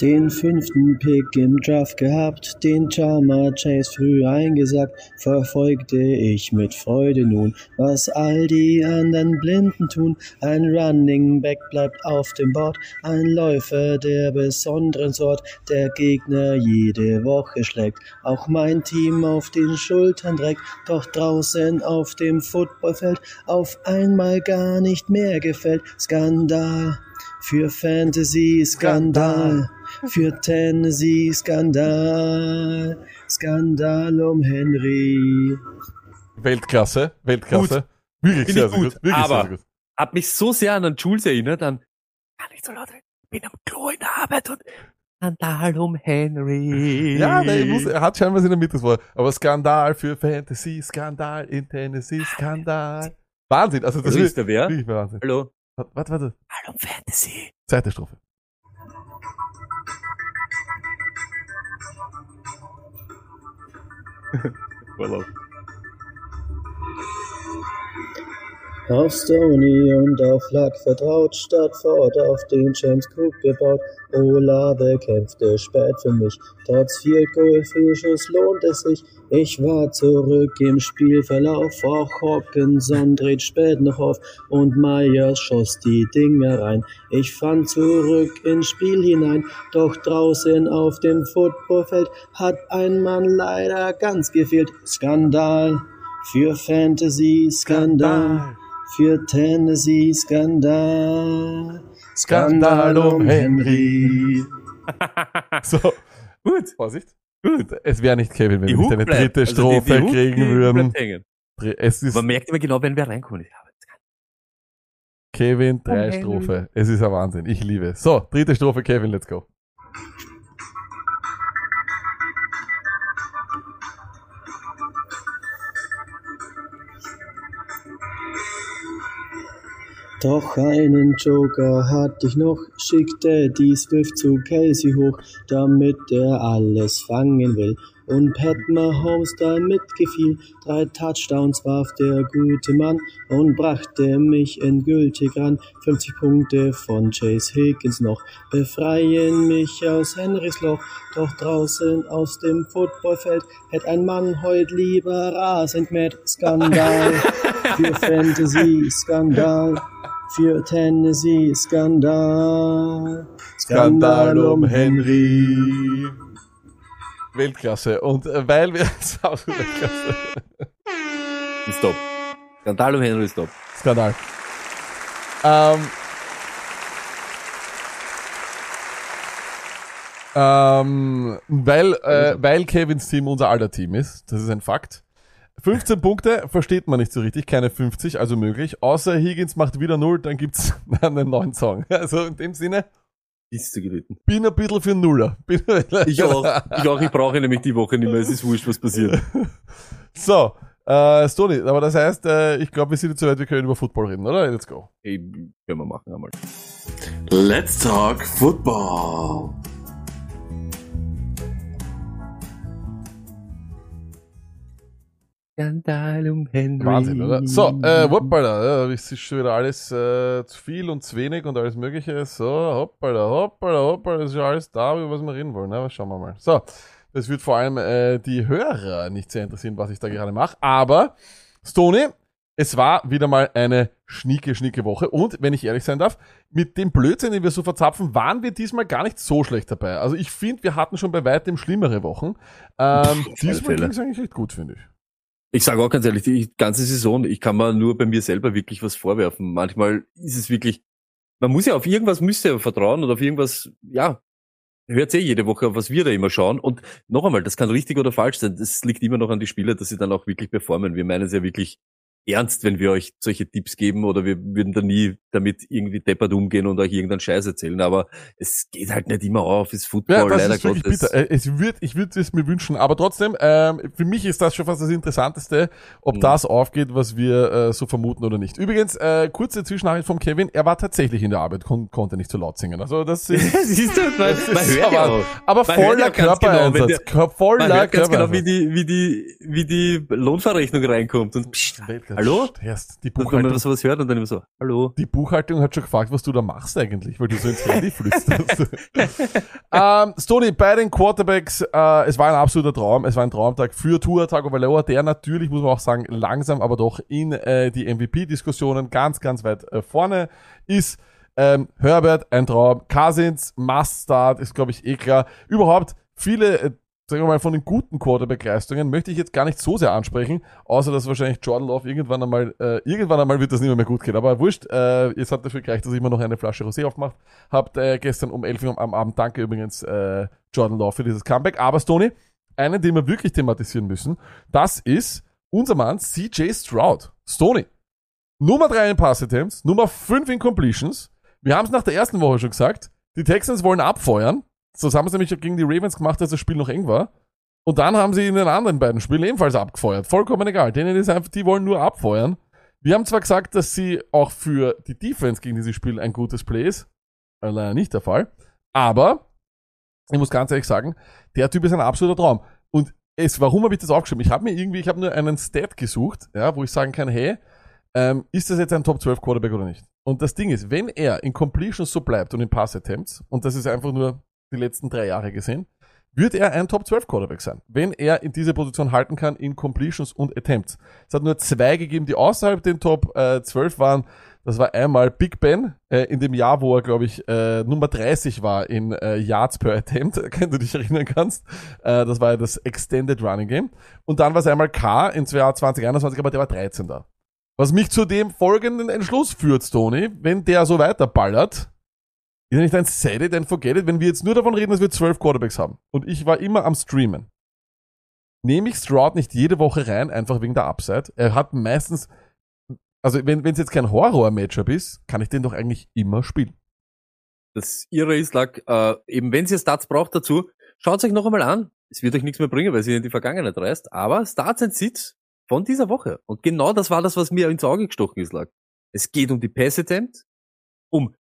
Den fünften Pick im Draft gehabt, den Jama Chase früh eingesagt, verfolgte ich mit Freude nun, was all die anderen Blinden tun. Ein Running Back bleibt auf dem Board, ein Läufer der besonderen Sort, der Gegner jede Woche schlägt, auch mein Team auf den Schultern trägt, doch draußen auf dem Footballfeld auf einmal gar nicht mehr gefällt. Skandal. Für Fantasy Skandal, für Tennessee Skandal, Skandal um Henry. Weltklasse, Weltklasse. Wirklich Finde sehr, ich sehr gut, gut. Wirklich aber- sehr, sehr gut. Hat mich so sehr an den Jules erinnert, an, kann nicht so laut reden, bin am Klo in der Arbeit und Skandal um Henry. Ja, der muss, er hat scheinbar in der Mitte das Wort. Aber Skandal für Fantasy, Skandal in Tennessee, Skandal. Wahnsinn, also das Also ist der wer? wirklich Wahnsinn. Hallo? Warte, warte, Hallo Fantasy. zweite Strophe. (laughs) Auf Stony und auf Luck vertraut, statt fort auf den James Cook gebaut. Olave kämpfte spät für mich, trotz Field Goal Fehlschuss lohnt es sich. Ich war zurück im Spielverlauf, auch Hawkinson dreht spät noch auf und Myers schoss die Dinger rein. Ich fand zurück ins Spiel hinein, doch draußen auf dem Footballfeld hat ein Mann leider ganz gefehlt. Skandal für Fantasy, Skandal. Für Tennessee Skandal. Skandal um Henry. (laughs) So, Gut, Vorsicht. gut. Es wäre nicht Kevin, wenn Die wir nicht eine bleibt. dritte Also die- Strophe die kriegen würden. hängen. Es ist Man merkt immer genau, wenn wir reinkommen. Kevin, drei Henry. Strophe. Es ist ein Wahnsinn. Ich liebe es. So, dritte Strophe, Kevin, let's go. Doch einen Joker hatte ich noch, schickte die Swift zu Kelsey hoch, damit er alles fangen will. Und Pat Mahomes damit gefiel, drei Touchdowns warf der gute Mann und brachte mich endgültig ran. 50 Punkte von Chase Higgins noch, befreien mich aus Henrys Loch. Doch draußen aus dem Footballfeld hätte ein Mann heut lieber rasend mit Skandal. (laughs) Für Fantasy Skandal. Für Tennessee Skandal. Skandal um Henry. Weltklasse. Und weil wir (laughs) es auch Weltklasse. Stop. Skandal um Henry, stop. Skandal. Ähm, ähm, weil, äh, weil Kevins Team unser aller Team ist, das ist ein Fakt. 15 Punkte versteht man nicht so richtig, keine 50, also möglich. Außer Higgins macht wieder 0, dann gibt's (laughs) einen neuen Song. Also in dem Sinne, Ist zu gelitten. bin ein bisschen für Nuller. Bin Ich auch. (laughs) Ich auch. Ich brauche nämlich die Woche nicht mehr. Es ist wurscht, was passiert. (laughs) So, äh, Stony, aber das heißt, äh, ich glaube, wir sind jetzt soweit, wir können über Football reden, oder? Let's go. Hey, können wir machen einmal. Let's talk football. Skandal um Henry. Wahnsinn, oder? So, äh, hoppala, ja, es ist schon wieder alles äh, zu viel und zu wenig und alles mögliche. So, hoppala, hoppala, hoppala, das ist schon alles da, über was wir reden wollen. Aber schauen wir mal. So, das wird vor allem äh, die Hörer nicht sehr interessieren, was ich da gerade mache. Aber, Stony, es war wieder mal eine schnieke, schnieke Woche. Und, wenn ich ehrlich sein darf, mit dem Blödsinn, den wir so verzapfen, waren wir diesmal gar nicht so schlecht dabei. Also ich finde, wir hatten schon bei weitem schlimmere Wochen. Ähm, (laughs) diesmal ging es eigentlich echt gut, finde ich. Ich sage auch ganz ehrlich, die ganze Saison, ich kann mir nur bei mir selber wirklich was vorwerfen. Manchmal ist es wirklich, man muss ja auf irgendwas müsste vertrauen und auf irgendwas, ja, hört eh jede Woche, was wir da immer schauen. Und noch einmal, das kann richtig oder falsch sein. Das liegt immer noch an die Spieler, dass sie dann auch wirklich performen. Wir meinen es ja wirklich ernst, wenn wir euch solche Tipps geben oder wir würden da nie damit irgendwie deppert umgehen und euch irgendeinen Scheiß erzählen. Aber es geht halt nicht immer auf, ist Football, Ja, das leider ist wirklich Gottes. bitter. Äh, Es wird, ich würde es mir wünschen, aber trotzdem, ähm, für mich ist das schon fast das Interessanteste, ob Mhm. das aufgeht, was wir äh, so vermuten oder nicht. Übrigens, äh, kurze Zwischennachricht vom Kevin, er war tatsächlich in der Arbeit, kon konnte nicht so laut singen. Also das (laughs) ist, Siehst du, man, das man ist hört ja aber, Man voller ja genau, Körpereinsatz. der- Kör- voller Man hört ganz genau, wie Körpereinsatz. die, wie die, wie die Lohnverrechnung reinkommt und Weltklasse. Hallo? Erst Die Und wenn man Buchhaltung, sowas hört und dann immer so, hallo? die Buchhaltung hat schon gefragt, was du da machst eigentlich, weil du so ins Handy flüsterst. (laughs) ähm, Stoney, bei den Quarterbacks, äh, es war ein absoluter Traum, es war ein Traumtag für Tua Tagovailoa, der natürlich, muss man auch sagen, langsam, aber doch in äh, die MVP-Diskussionen ganz, ganz weit äh, vorne ist. Ähm, Herbert, ein Traum. Cousins, Must-Start, ist, glaube ich, eh klar. Überhaupt, viele, äh, sagen wir mal, von den guten Quarterback-Leistungen möchte ich jetzt gar nicht so sehr ansprechen, außer dass wahrscheinlich Jordan Love irgendwann einmal, äh, irgendwann einmal wird das nicht mehr, gut gehen. Aber wurscht, äh, es hat dafür gereicht, dass ich immer noch eine Flasche Rosé aufgemacht habt äh, gestern um 11 Uhr am Abend. Danke übrigens, äh, Jordan Love, für dieses Comeback. Aber Stoney, einen, den wir wirklich thematisieren müssen, das ist unser Mann CJ Stroud. Stoney. Nummer 3 in Pass Attempts, Nummer 5 in Completions. Wir haben es nach der ersten Woche schon gesagt. Die Texans wollen abfeuern. So haben sie nämlich gegen die Ravens gemacht, als das Spiel noch eng war. Und dann haben sie in den anderen beiden Spielen ebenfalls abgefeuert. Vollkommen egal. Denen ist einfach, die wollen nur abfeuern. Wir haben zwar gesagt, dass sie auch für die Defense gegen dieses Spiel ein gutes Play ist. Äh, Leider nicht der Fall. Aber, ich muss ganz ehrlich sagen, der Typ ist ein absoluter Traum. Und es, warum habe ich das aufgeschrieben? Ich habe mir irgendwie, ich habe nur einen Stat gesucht, ja, wo ich sagen kann, hey, ähm, ist das jetzt ein Top 12 Quarterback oder nicht? Und das Ding ist, wenn er in Completions so bleibt und in Pass Attempts, und das ist einfach nur die letzten drei Jahre gesehen, wird er ein Top 12 Quarterback sein, wenn er in diese Position halten kann in Completions und Attempts. Es hat nur zwei gegeben, die außerhalb den Top äh, 12 waren. Das war einmal Big Ben äh, in dem Jahr, wo er, glaube ich, äh, Nummer 30 war in äh, Yards per Attempt, (laughs) wenn du dich erinnern kannst. Äh, das war ja das Extended Running Game. Und dann war es einmal K in 2021, aber der war 13 da. Was mich zu dem folgenden Entschluss führt, Tony, wenn der so weiterballert, ist ja nicht ein Set it and forget it, wenn wir jetzt nur davon reden, dass wir zwölf Quarterbacks haben. Und ich war immer am Streamen. Nehme ich Stroud nicht jede Woche rein, einfach wegen der Upside. Er hat meistens, also wenn es jetzt kein Horror-Matchup ist, kann ich den doch eigentlich immer spielen. Das Irre ist, lag, äh, eben wenn ihr Stats braucht dazu, schaut euch noch einmal an. Es wird euch nichts mehr bringen, weil sie in die Vergangenheit reist. Aber Starts and Sits von dieser Woche. Und genau das war das, was mir ins Auge gestochen ist, lag. Es geht um die Pass Attempt, um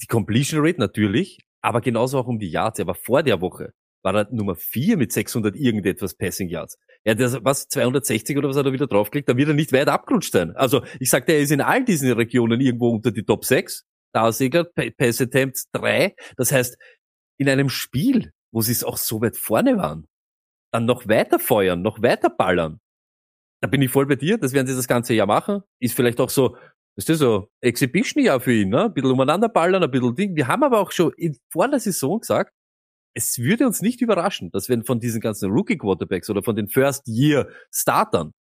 die Completion Rate natürlich, aber genauso auch um die Yards. Er war vor der Woche, war er Nummer 4 mit 600 irgendetwas Passing Yards. Ja, das, was, 260 oder was hat er wieder draufgelegt, da wird er nicht weit abgerutscht sein. Also, ich sagte, er ist in all diesen Regionen irgendwo unter die Top 6. Da segelt Pass Attempts 3. Das heißt, in einem Spiel, wo sie es auch so weit vorne waren, dann noch weiter feuern, noch weiter ballern. Da bin ich voll bei dir, das werden sie das ganze Jahr machen. Ist vielleicht auch so, das ist so Exhibition-Jahr für ihn, ne? Ein bisschen umeinander ballern, ein bisschen Ding. Wir haben aber auch schon in, vor der Saison gesagt, es würde uns nicht überraschen, dass wenn von diesen ganzen Rookie-Quarterbacks oder von den First-Year-Startern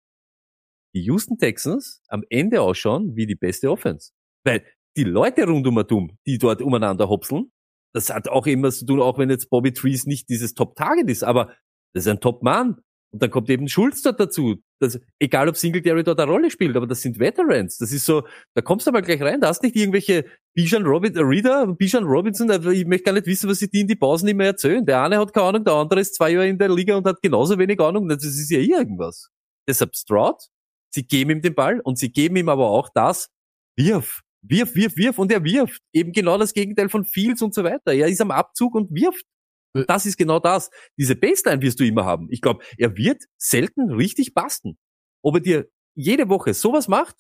die Houston Texans am Ende ausschauen wie die beste Offense. Weil die Leute rund um Atom, die dort umeinander hopseln, das hat auch immer zu tun, auch wenn jetzt Bobby Trees nicht dieses Top-Target ist, aber das ist ein Top-Mann. Und dann kommt eben Schulz dort dazu. Das, egal ob Singletary dort eine Rolle spielt, aber das sind Veterans. Das ist so, da kommst du mal gleich rein, da hast nicht irgendwelche Bijan Robinson, Reader, Bijan Robinson, also ich möchte gar nicht wissen, was sie die in die Pausen immer erzählen. Der eine hat keine Ahnung, der andere ist zwei Jahre in der Liga und hat genauso wenig Ahnung. Das ist ja irgendwas. Deshalb Stroud, sie geben ihm den Ball und sie geben ihm aber auch das, wirf, wirf, wirf, wirf und er wirft. Eben genau das Gegenteil von Fields und so weiter. Er ist am Abzug und wirft. Und das ist genau das. Diese Baseline wirst du immer haben. Ich glaube, er wird selten richtig basten. Ob er dir jede Woche sowas macht,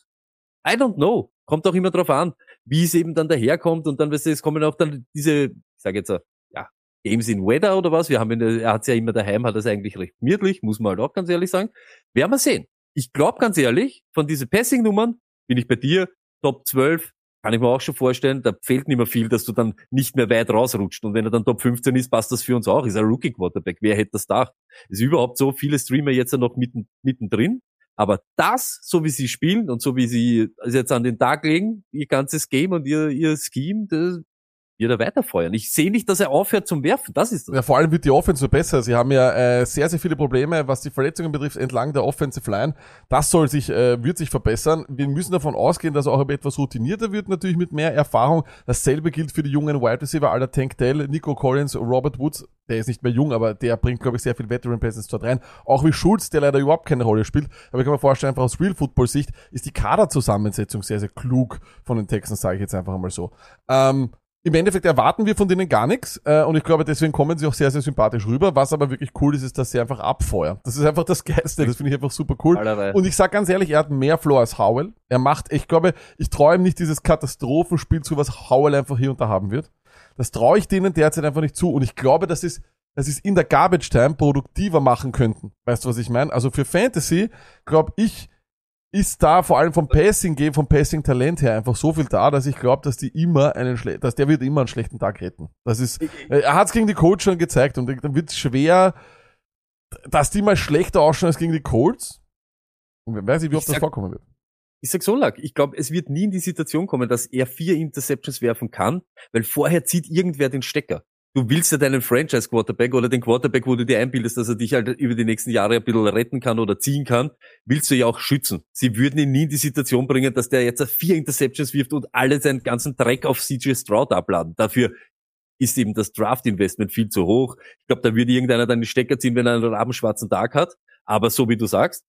I don't know. Kommt auch immer drauf an, wie es eben dann daherkommt und dann, weißt du, es kommen auch dann diese, ich sage jetzt, ja, Games in Weather oder was. Wir haben er hat ja immer daheim, hat das eigentlich recht gemütlich, muss man halt auch ganz ehrlich sagen. Werden wir sehen. Ich glaube ganz ehrlich, von diesen Passing-Nummern bin ich bei dir, Top 12, kann ich mir auch schon vorstellen, da fehlt nicht mehr viel, dass du dann nicht mehr weit rausrutscht. Und wenn er dann Top 15 ist, passt das für uns auch. Ist ein Rookie-Quarterback. Wer hätte das gedacht? Ist überhaupt so viele Streamer jetzt noch mitten, mittendrin. Aber das, so wie sie spielen und so wie sie es jetzt an den Tag legen, ihr ganzes Game und ihr, ihr Scheme, das, wird er weiterfeuern. Ich sehe nicht, dass er aufhört zum Werfen. Das ist das. Ja, vor allem wird die Offense besser. Sie haben ja äh, sehr, sehr viele Probleme, was die Verletzungen betrifft, entlang der Offensive Line. Das soll sich, äh, wird sich verbessern. Wir müssen davon ausgehen, dass er auch etwas routinierter wird, natürlich mit mehr Erfahrung. Dasselbe gilt für die jungen Wide Receiver aller Tank Dell, Nico Collins, Robert Woods. Der ist nicht mehr jung, aber der bringt, glaube ich, sehr viel Veteran Presence dort rein. Auch wie Schulz, der leider überhaupt keine Rolle spielt. Aber ich kann mir vorstellen, einfach aus Real Football Sicht ist die Kaderzusammensetzung sehr, sehr klug von den Texans, sage ich jetzt einfach mal so. Ähm, im Endeffekt erwarten wir von denen gar nichts äh, und ich glaube, deswegen kommen sie auch sehr, sehr sympathisch rüber. Was aber wirklich cool ist, ist, dass sie einfach abfeuern. Das ist einfach das Geilste, das finde ich einfach super cool. Allerlei. Und ich sag ganz ehrlich, er hat mehr Floor als Howell. Er macht, ich glaube, ich traue ihm nicht dieses Katastrophenspiel zu, was Howell einfach hier und da haben wird. Das traue ich denen derzeit einfach nicht zu und ich glaube, dass es dass es in der Garbage Time produktiver machen könnten. Weißt du, was ich meine? Also für Fantasy, glaube ich, ist da vor allem vom Passing Game, vom Passing Talent her einfach so viel da, dass ich glaube, dass die immer einen schle dass der wird immer einen schlechten Tag retten. Das ist, er hat es gegen die Colts schon gezeigt und dann wird es schwer, dass die mal schlechter ausschauen als gegen die Colts. Und wer weiß nicht, wie Ich oft das sag- vorkommen wird. Ich sag so lag, ich glaube, es wird nie in die Situation kommen, dass er vier Interceptions werfen kann, weil vorher zieht irgendwer den Stecker. Du willst ja deinen Franchise-Quarterback oder den Quarterback, wo du dir einbildest, dass er dich halt über die nächsten Jahre ein bisschen retten kann oder ziehen kann, willst du ja auch schützen. Sie würden ihn nie in die Situation bringen, dass der jetzt vier Interceptions wirft und alle seinen ganzen Dreck auf CJ Stroud abladen. Dafür ist eben das Draft-Investment viel zu hoch. Ich glaube, da würde irgendeiner dann die Stecker ziehen, wenn er einen rabenschwarzen Tag hat. Aber so wie du sagst,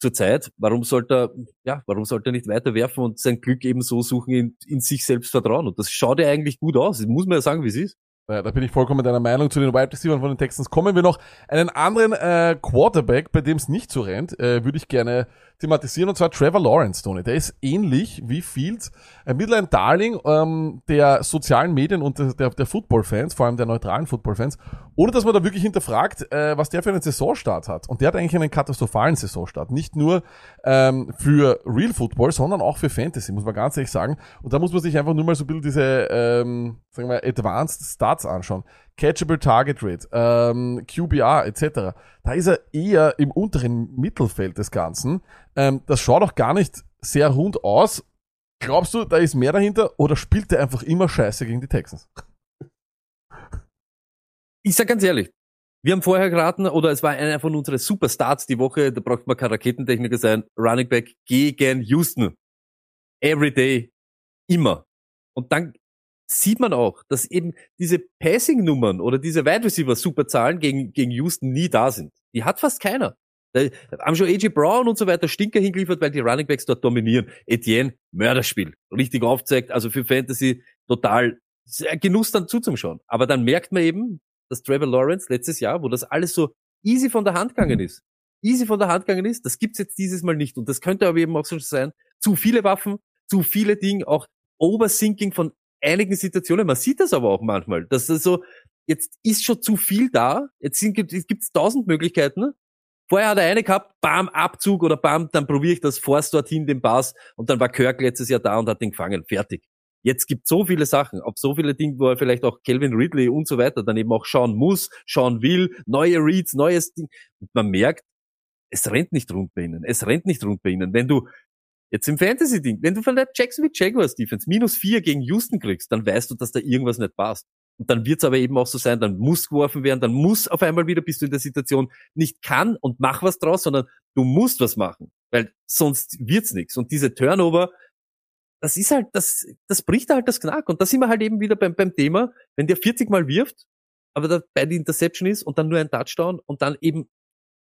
zurzeit, warum sollte er, ja, warum sollte er nicht weiter werfen und sein Glück eben so suchen, in, in sich selbst vertrauen? Und das schaut ja eigentlich gut aus. Das muss man ja sagen, wie es ist. Ja, da bin ich vollkommen deiner Meinung. Zu den Wide Receivers von den Texans kommen wir noch. Einen anderen äh, Quarterback, bei dem es nicht so rennt, äh, würde ich gerne thematisieren, und zwar Trevor Lawrence, Tony. Der ist ähnlich wie Fields, ein Midline Darling ähm, der sozialen Medien und der, der, Football-Fans, vor allem der neutralen Football-Fans, ohne dass man da wirklich hinterfragt, äh, was der für einen Saisonstart hat. Und der hat eigentlich einen katastrophalen Saisonstart. Nicht nur ähm, für Real Football, sondern auch für Fantasy, muss man ganz ehrlich sagen. Und da muss man sich einfach nur mal so ein bisschen diese, ähm, sagen wir, Advanced Stats anschauen. Catchable Target Rate, ähm, QBR etc. Da ist er eher im unteren Mittelfeld des Ganzen. Ähm, das schaut auch gar nicht sehr rund aus. Glaubst du, da ist mehr dahinter oder spielt er einfach immer scheiße gegen die Texans? Ich sag ganz ehrlich, wir haben vorher geraten, oder es war einer von unseren Superstarts die Woche, da braucht man kein Raketentechniker sein, Running Back gegen Houston. Every day. Immer. Und dann sieht man auch, dass eben diese Passing-Nummern oder diese Wide Receiver Superzahlen gegen, gegen Houston nie da sind. Die hat fast keiner. Da haben schon AJ Brown und so weiter Stinker hingeliefert, weil die Running Backs dort dominieren. Etienne, Mörderspiel. Richtig aufzeigt, also für Fantasy total Genuss dann zuzuschauen. Aber dann merkt man eben, dass Trevor Lawrence letztes Jahr, wo das alles so easy von der Hand gegangen ist, easy von der Hand gegangen ist, das gibt's jetzt dieses Mal nicht. Und das könnte aber eben auch so sein, zu viele Waffen, zu viele Dinge, auch Oversinking von einigen Situationen. Man sieht das aber auch manchmal, dass das so, jetzt ist schon zu viel da, jetzt sind, gibt es tausend Möglichkeiten. Vorher hat er eine gehabt, bam, Abzug oder bam, dann probiere ich das, force dorthin den Pass und dann war Kirk letztes Jahr da und hat den gefangen. Fertig. Jetzt gibt so viele Sachen, auf so viele Dinge, wo er vielleicht auch Calvin Ridley und so weiter dann eben auch schauen muss, schauen will, neue Reads, neues Ding. Und man merkt, es rennt nicht rund bei ihnen. Es rennt nicht rund bei ihnen. Wenn du jetzt im Fantasy-Ding, wenn du von der Jacksonville Jaguars Defense minus vier gegen Houston kriegst, dann weißt du, dass da irgendwas nicht passt. Und dann wird's aber eben auch so sein, dann muss geworfen werden, dann muss auf einmal wieder, bist du in der Situation, nicht kann und mach was draus, sondern du musst was machen. Weil sonst wird's nichts. Und diese Turnover, das ist halt, das, das bricht halt das Knack. Und da sind wir halt eben wieder beim, beim Thema, wenn der 40 Mal wirft, aber da bei die Interception ist und dann nur ein Touchdown und dann eben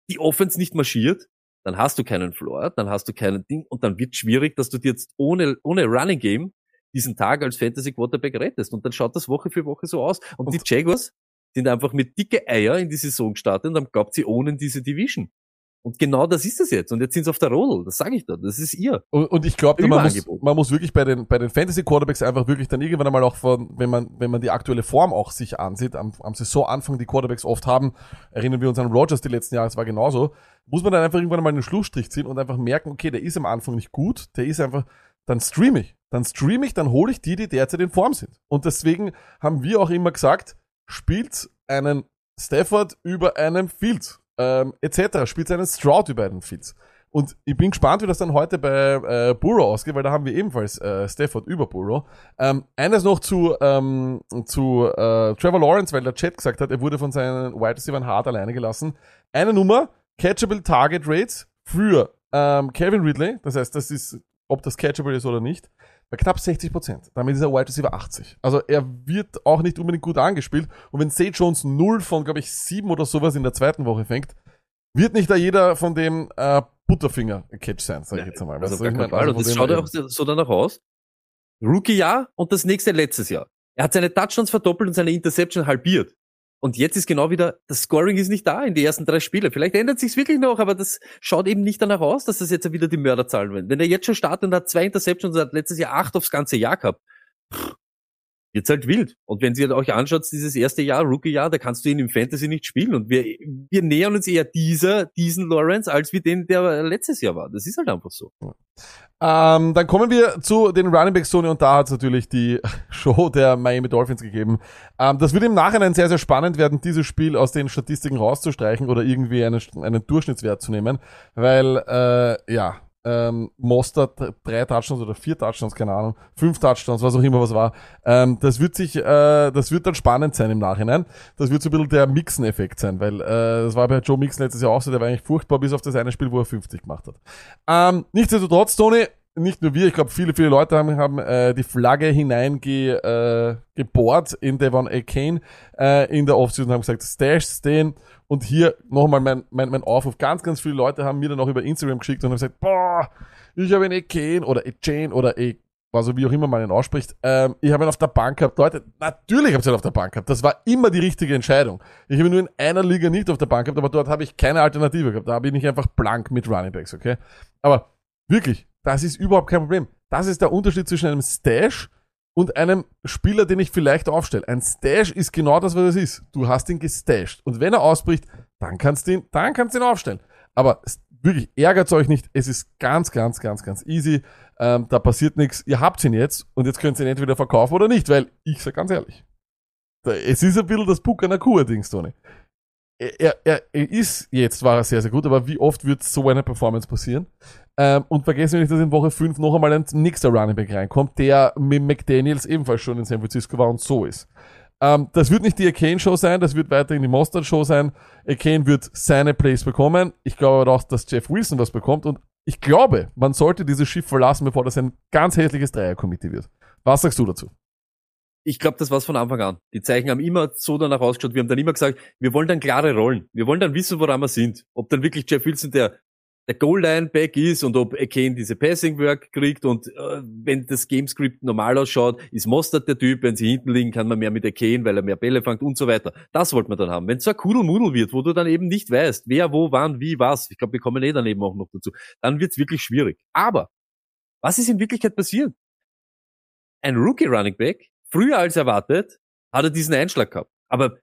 die Offense nicht marschiert, dann hast du keinen Floor, dann hast du keinen Ding und dann wird schwierig, dass du dir jetzt ohne, ohne Running Game diesen Tag als Fantasy Quarterback rettest. Und dann schaut das Woche für Woche so aus. Und, die Jaguars sind einfach mit dicke Eier in die Saison gestartet und dann glaubt sie ohne diese Division. Und genau das ist es jetzt. Und jetzt sind sie auf der Rodel. Das sage ich da. Das ist ihr. Und, und ich glaube, man muss, man muss wirklich bei den, bei den Fantasy Quarterbacks einfach wirklich dann irgendwann einmal auch von, wenn man, wenn man die aktuelle Form auch sich ansieht, am, am Saisonanfang die Quarterbacks oft haben, erinnern wir uns an Rogers die letzten Jahre, es war genauso, muss man dann einfach irgendwann einmal einen Schlussstrich ziehen und einfach merken, okay, der ist am Anfang nicht gut, der ist einfach, dann stream ich. Dann stream ich, dann hole ich die, die derzeit in Form sind. Und deswegen haben wir auch immer gesagt, spielt einen Stafford über einen Fields, ähm, etc. Spielt einen Stroud über einen Fields. Und ich bin gespannt, wie das dann heute bei äh, Burrow ausgeht, weil da haben wir ebenfalls äh, Stafford über Burrow. Ähm, eines noch zu, ähm, zu äh, Trevor Lawrence, weil der Chat gesagt hat, er wurde von seinen Wide Receivers hart alleine gelassen. Eine Nummer, Catchable Target Rates für ähm, Calvin Ridley, das heißt, das ist, ob das catchable ist oder nicht, bei knapp 60 Prozent. Damit ist er Wide Receiver 80. Also er wird auch nicht unbedingt gut angespielt. Und wenn Zay Jones 0 von, glaube ich, 7 oder sowas in der zweiten Woche fängt, wird nicht da jeder von dem äh, Butterfinger-Catch sein, sage ich jetzt einmal. Also, ich mein, also das schaut ja auch so danach aus. Rookie-Jahr und das nächste letztes Jahr. Er hat seine Touchdowns verdoppelt und seine Interception halbiert. Und jetzt ist genau wieder, das Scoring ist nicht da in die ersten drei Spiele. Vielleicht ändert sich's wirklich noch, aber das schaut eben nicht danach aus, dass das jetzt wieder die Mörderzahlen werden. Wenn er jetzt schon startet und hat zwei Interceptions und hat letztes Jahr acht aufs ganze Jahr gehabt, pff, wird's halt wild. Und wenn ihr euch anschaut, dieses erste Jahr, Rookie-Jahr, da kannst du ihn im Fantasy nicht spielen. Und wir, wir nähern uns eher dieser, diesen Lawrence, als wie den, der letztes Jahr war. Das ist halt einfach so. Ähm, dann kommen wir zu den Running Backs, Tony, und da hat es natürlich die (laughs) Show der Miami Dolphins gegeben. Ähm, das wird im Nachhinein sehr, sehr spannend werden, dieses Spiel aus den Statistiken rauszustreichen oder irgendwie einen, einen Durchschnittswert zu nehmen, weil, äh, ja, ähm, Mostert drei Touchdowns oder vier Touchdowns, keine Ahnung, fünf Touchdowns, was auch immer was war. Ähm, das wird sich, äh, das wird dann spannend sein im Nachhinein. Das wird so ein bisschen der Mixen-Effekt sein, weil äh, das war bei Joe Mixon letztes Jahr auch so, der war eigentlich furchtbar bis auf das eine Spiel, wo er 50 gemacht hat. Ähm, nichtsdestotrotz, Tony, nicht nur wir, ich glaube, viele, viele Leute haben, haben äh, die Flagge hineingebohrt äh, gebohrt in Devon A. Kane äh, in der Offseason und haben gesagt, Stash stehen. Und hier nochmal mein, mein, mein Aufruf. Ganz, ganz viele Leute haben mir dann auch über Instagram geschickt und haben gesagt, boah, ich habe ihn A. Kane oder A. Jane oder A. Also wie auch immer man ihn ausspricht. Ähm, ich habe ihn auf der Bank gehabt. Leute, natürlich habe ich ihn auf der Bank gehabt. Das war immer die richtige Entscheidung. Ich habe ihn nur in einer Liga nicht auf der Bank gehabt, aber dort habe ich keine Alternative gehabt. Da habe ich nicht einfach blank mit Running Backs, okay? Aber wirklich, das ist überhaupt kein Problem. Das ist der Unterschied zwischen einem Stash und einem Spieler, den ich vielleicht aufstelle. Ein Stash ist genau das, was es ist. Du hast ihn gestasht. Und wenn er ausbricht, dann kannst du ihn, dann kannst du ihn aufstellen. Aber wirklich, ärgert euch nicht. Es ist ganz, ganz, ganz, ganz easy. Ähm, da passiert nichts. Ihr habt ihn jetzt und jetzt könnt ihr ihn entweder verkaufen oder nicht, weil ich sag ganz ehrlich. Es ist ein bisschen das Puck an der Kuh-Dings, Tony. Er, er, er, ist, jetzt war er sehr, sehr gut, aber wie oft wird so eine Performance passieren? Ähm, und vergessen wir nicht, dass in Woche 5 noch einmal ein nächster Running Back reinkommt, der mit McDaniels ebenfalls schon in San Francisco war und so ist. Ähm, das wird nicht die Akane-Show sein, das wird weiterhin die Mostert-Show sein. Akane wird seine Plays bekommen. Ich glaube aber auch, dass Jeff Wilson was bekommt und ich glaube, man sollte dieses Schiff verlassen, bevor das ein ganz hässliches Dreier-Committee wird. Was sagst du dazu? Ich glaube, das war's von Anfang an. Die Zeichen haben immer so danach ausgeschaut. Wir haben dann immer gesagt, wir wollen dann klare Rollen. Wir wollen dann wissen, woran wir sind. Ob dann wirklich Jeff Wilson der, der Goal-Line-Back ist und ob Kane diese Passing-Work kriegt und äh, wenn das Gamescript normal ausschaut, ist Mostert der Typ. Wenn sie hinten liegen, kann man mehr mit Kane, weil er mehr Bälle fängt und so weiter. Das wollte man dann haben. Wenn es so ein Kudelmudel wird, wo du dann eben nicht weißt, wer, wo, wann, wie, was, ich glaube, wir kommen eh dann eben auch noch dazu, dann wird's wirklich schwierig. Aber was ist in Wirklichkeit passiert? Ein Rookie-Running-Back früher als erwartet, hat er diesen Einschlag gehabt. Aber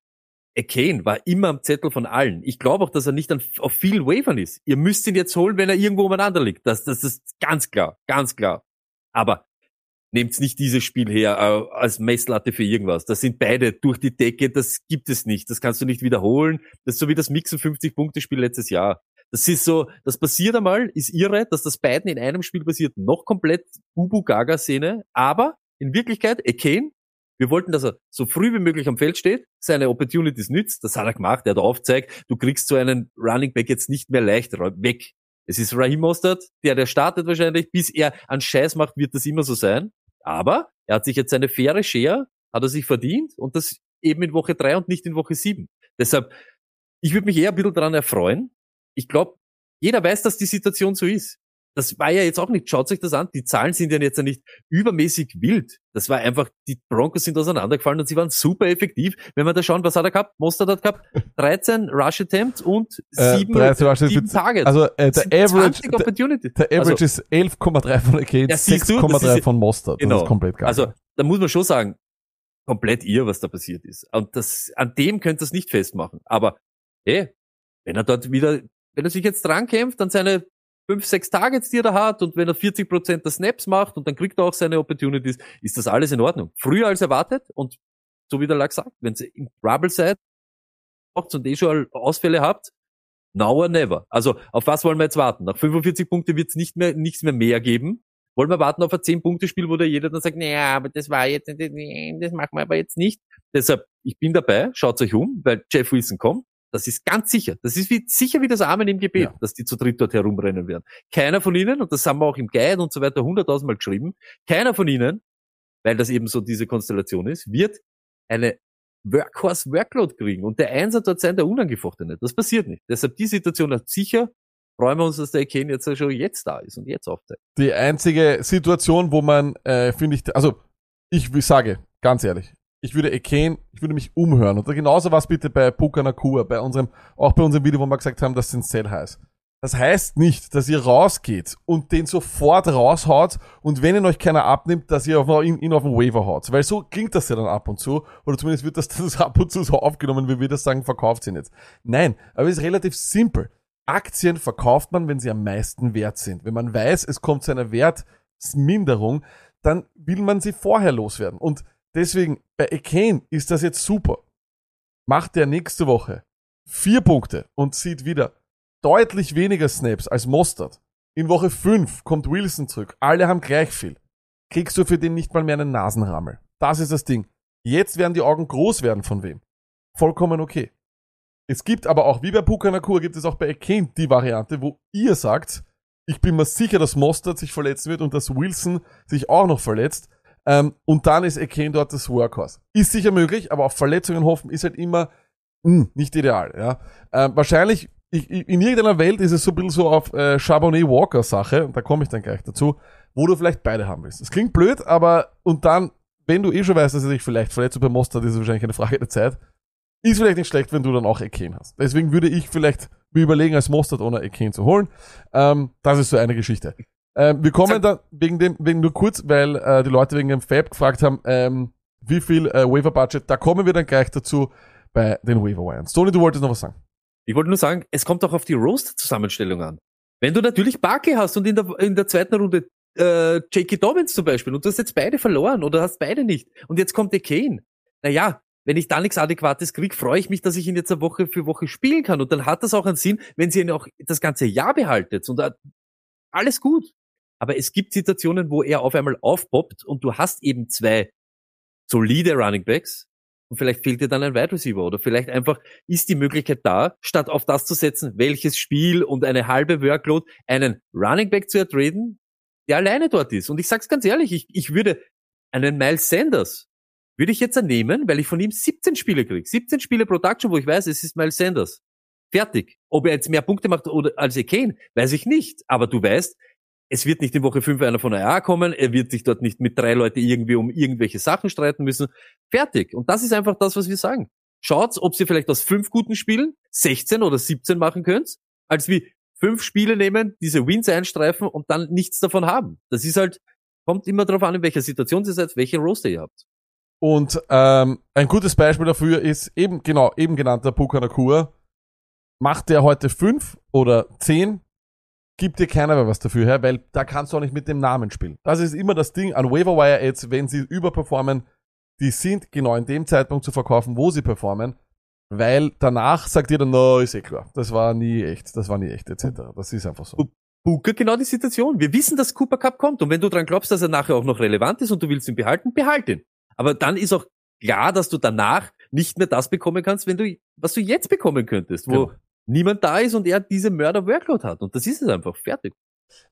Kane war immer am Zettel von allen. Ich glaube auch, dass er nicht an, auf vielen Wavern ist. Ihr müsst ihn jetzt holen, wenn er irgendwo umeinander liegt. Das, das ist ganz klar, ganz klar. Aber nehmt nicht dieses Spiel her äh, als Messlatte für irgendwas. Das sind beide durch die Decke, das gibt es nicht. Das kannst du nicht wiederholen. Das ist so wie das Mixen 50-Punkte-Spiel letztes Jahr. Das ist so, das passiert einmal, ist irre, dass das beiden in einem Spiel passiert. Noch komplett Bubu-Gaga-Szene. Aber in Wirklichkeit, Kane, wir wollten, dass er so früh wie möglich am Feld steht, seine Opportunities nützt. Das hat er gemacht. Er hat aufgezeigt, du kriegst so einen Running Back jetzt nicht mehr leicht weg. Es ist Raheem Mostert, der, der startet wahrscheinlich, bis er einen Scheiß macht, wird das immer so sein. Aber er hat sich jetzt seine faire Share, hat er sich verdient und das eben in Woche drei und nicht in Woche sieben. Deshalb, ich würde mich eher ein bisschen daran erfreuen. Ich glaube, jeder weiß, dass die Situation so ist. Das war ja jetzt auch nicht, schaut euch das an, die Zahlen sind ja jetzt ja nicht übermäßig wild. Das war einfach, die Broncos sind auseinandergefallen und sie waren super effektiv. Wenn wir da schauen, was hat er gehabt? Mostert hat gehabt (laughs) 13 Rush Attempts und Äh, 7, 13 Rushes sieben mit- Targets. Also äh, der Average, 20 der, der Average also, ist 11,3 von Akane, Ja, siehst du, das 6,3 ist- von Mostert. Das Genau. ist komplett geil. Also, da muss man schon sagen, komplett ihr, was da passiert ist. Und das, an dem könnt ihr es nicht festmachen. Aber, eh, wenn er dort wieder, wenn er sich jetzt dran kämpft, an seine fünf, sechs Targets, die er da hat, und wenn er 40 Prozent der Snaps macht, und dann kriegt er auch seine Opportunities, ist das alles in Ordnung. Früher als erwartet, und so wie der Lack sagt, wenn ihr im Trouble seid, und eh schon Ausfälle habt, Now or never. Also auf was wollen wir jetzt warten? Nach 45 Punkte wird es nicht mehr, nichts mehr mehr geben. Wollen wir warten auf ein 10-Punkte-Spiel, wo da jeder dann sagt, naja, aber das war jetzt, das machen wir aber jetzt nicht. Deshalb, ich bin dabei, schaut euch um, weil Jeff Wilson kommt. Das ist ganz sicher. Das ist wie, sicher wie das Amen im Gebet, Ja. dass die zu dritt dort herumrennen werden. Keiner von ihnen, und das haben wir auch im Guide und so weiter hunderttausendmal geschrieben, keiner von ihnen, weil das eben so diese Konstellation ist, wird eine Workhorse-Workload kriegen und der Einser dort sein, der Unangefochtene. Das passiert nicht. Deshalb die Situation hat sicher, freuen wir uns, dass der Kane jetzt schon jetzt da ist und jetzt aufzeigt. Die einzige Situation, wo man, äh, finde ich, also ich sage, ganz ehrlich, ich würde Ekane, ich würde mich umhören. Und genauso was bitte bei Puka Nakua, bei unserem, auch bei unserem Video, wo wir gesagt haben, das sind Sell Highs. Das heißt nicht, dass ihr rausgeht und den sofort raushaut und wenn ihn euch keiner abnimmt, dass ihr ihn, ihn auf den Waiver haut. Weil so klingt das ja dann ab und zu. Oder zumindest wird das, das (laughs) ab und zu so aufgenommen, wie wir das sagen, verkauft ihn jetzt. Nein, aber es ist relativ simpel. Aktien verkauft man, wenn sie am meisten wert sind. Wenn man weiß, es kommt zu einer Wertminderung, dann will man sie vorher loswerden. Und deswegen, bei Ekane ist das jetzt super. Macht der nächste Woche vier Punkte und sieht wieder deutlich weniger Snaps als Mostert. In Woche 5 kommt Wilson zurück. Alle haben gleich viel. Kriegst du für den nicht mal mehr einen Nasenrammel. Das ist das Ding. Jetzt werden die Augen groß werden von wem. Vollkommen okay. Es gibt aber auch, wie bei Puka Nakua, gibt es auch bei Ekane die Variante, wo ihr sagt, ich bin mir sicher, dass Mostert sich verletzen wird und dass Wilson sich auch noch verletzt. Ähm, und dann ist Ekane dort das Workhorse. Ist sicher möglich, aber auf Verletzungen hoffen ist halt immer mh, nicht ideal. Ja? Ähm, wahrscheinlich, ich, in irgendeiner Welt ist es so ein bisschen so auf äh, Charbonnet-Walker-Sache, und da komme ich dann gleich dazu, wo du vielleicht beide haben willst. Das klingt blöd, aber und dann, wenn du eh schon weißt, dass er sich vielleicht verletzt, und bei Mostert ist es wahrscheinlich eine Frage der Zeit, ist vielleicht nicht schlecht, wenn du dann auch Ekane hast. Deswegen würde ich vielleicht mir überlegen, als Mostert ohne Ekane zu holen. Ähm, das ist so eine Geschichte. Ähm, wir kommen dann wegen dem, wegen nur kurz, weil äh, die Leute wegen dem Fab gefragt haben, ähm, wie viel äh, Waiver Budget. Da kommen wir dann gleich dazu bei den Waiver Wires. Tony, du wolltest noch was sagen? Ich wollte nur sagen, es kommt auch auf die Roster-Zusammenstellung an. Wenn du natürlich Barkley hast und in der, in der zweiten Runde äh, J.K. Dobbins zum Beispiel und du hast jetzt beide verloren oder hast beide nicht und jetzt kommt der Kane. Naja, wenn ich da nichts Adäquates krieg, freue ich mich, dass ich ihn jetzt eine Woche für Woche spielen kann und dann hat das auch einen Sinn, wenn sie ihn auch das ganze Jahr behaltet und äh, alles gut. Aber es gibt Situationen, wo er auf einmal aufpoppt und du hast eben zwei solide Running Backs und vielleicht fehlt dir dann ein Wide Receiver oder vielleicht einfach ist die Möglichkeit da, statt auf das zu setzen, welches Spiel und eine halbe Workload, einen Running Back zu ertraden, der alleine dort ist. Und ich sag's ganz ehrlich, ich, ich würde einen Miles Sanders würde ich jetzt nehmen, weil ich von ihm 17 Spiele kriege. 17 Spiele Production, wo ich weiß, es ist Miles Sanders. Fertig. Ob er jetzt mehr Punkte macht oder als Kane, weiß ich nicht. Aber du weißt, es wird nicht in Woche 5 einer von IA kommen, er wird sich dort nicht mit drei Leuten irgendwie um irgendwelche Sachen streiten müssen. Fertig. Und das ist einfach das, was wir sagen. Schaut, ob ihr vielleicht aus fünf guten Spielen 16 oder 17 machen könnt, als wie fünf Spiele nehmen, diese Wins einstreifen und dann nichts davon haben. Das ist halt, kommt immer darauf an, in welcher Situation ihr seid, welche Roster ihr habt. Und ähm, ein gutes Beispiel dafür ist eben, genau, eben genannter Puka Nakua. Macht der heute fünf oder zehn, gibt dir keiner mehr was dafür her, weil da kannst du auch nicht mit dem Namen spielen. Das ist immer das Ding an Waiver Ads, wenn sie überperformen, die sind genau in dem Zeitpunkt zu verkaufen, wo sie performen, weil danach sagt ihr dann, no, ist eh klar, das war nie echt, das war nie echt, etc. Das ist einfach so. Booker genau die Situation. Wir wissen, dass Cooper Cup kommt und wenn du dran glaubst, dass er nachher auch noch relevant ist und du willst ihn behalten, behalt ihn. Aber dann ist auch klar, dass du danach nicht mehr das bekommen kannst, wenn du, was du jetzt bekommen könntest, wo Genau. Niemand da ist und er diese Mörder-Workload hat. Und das ist es einfach. Fertig.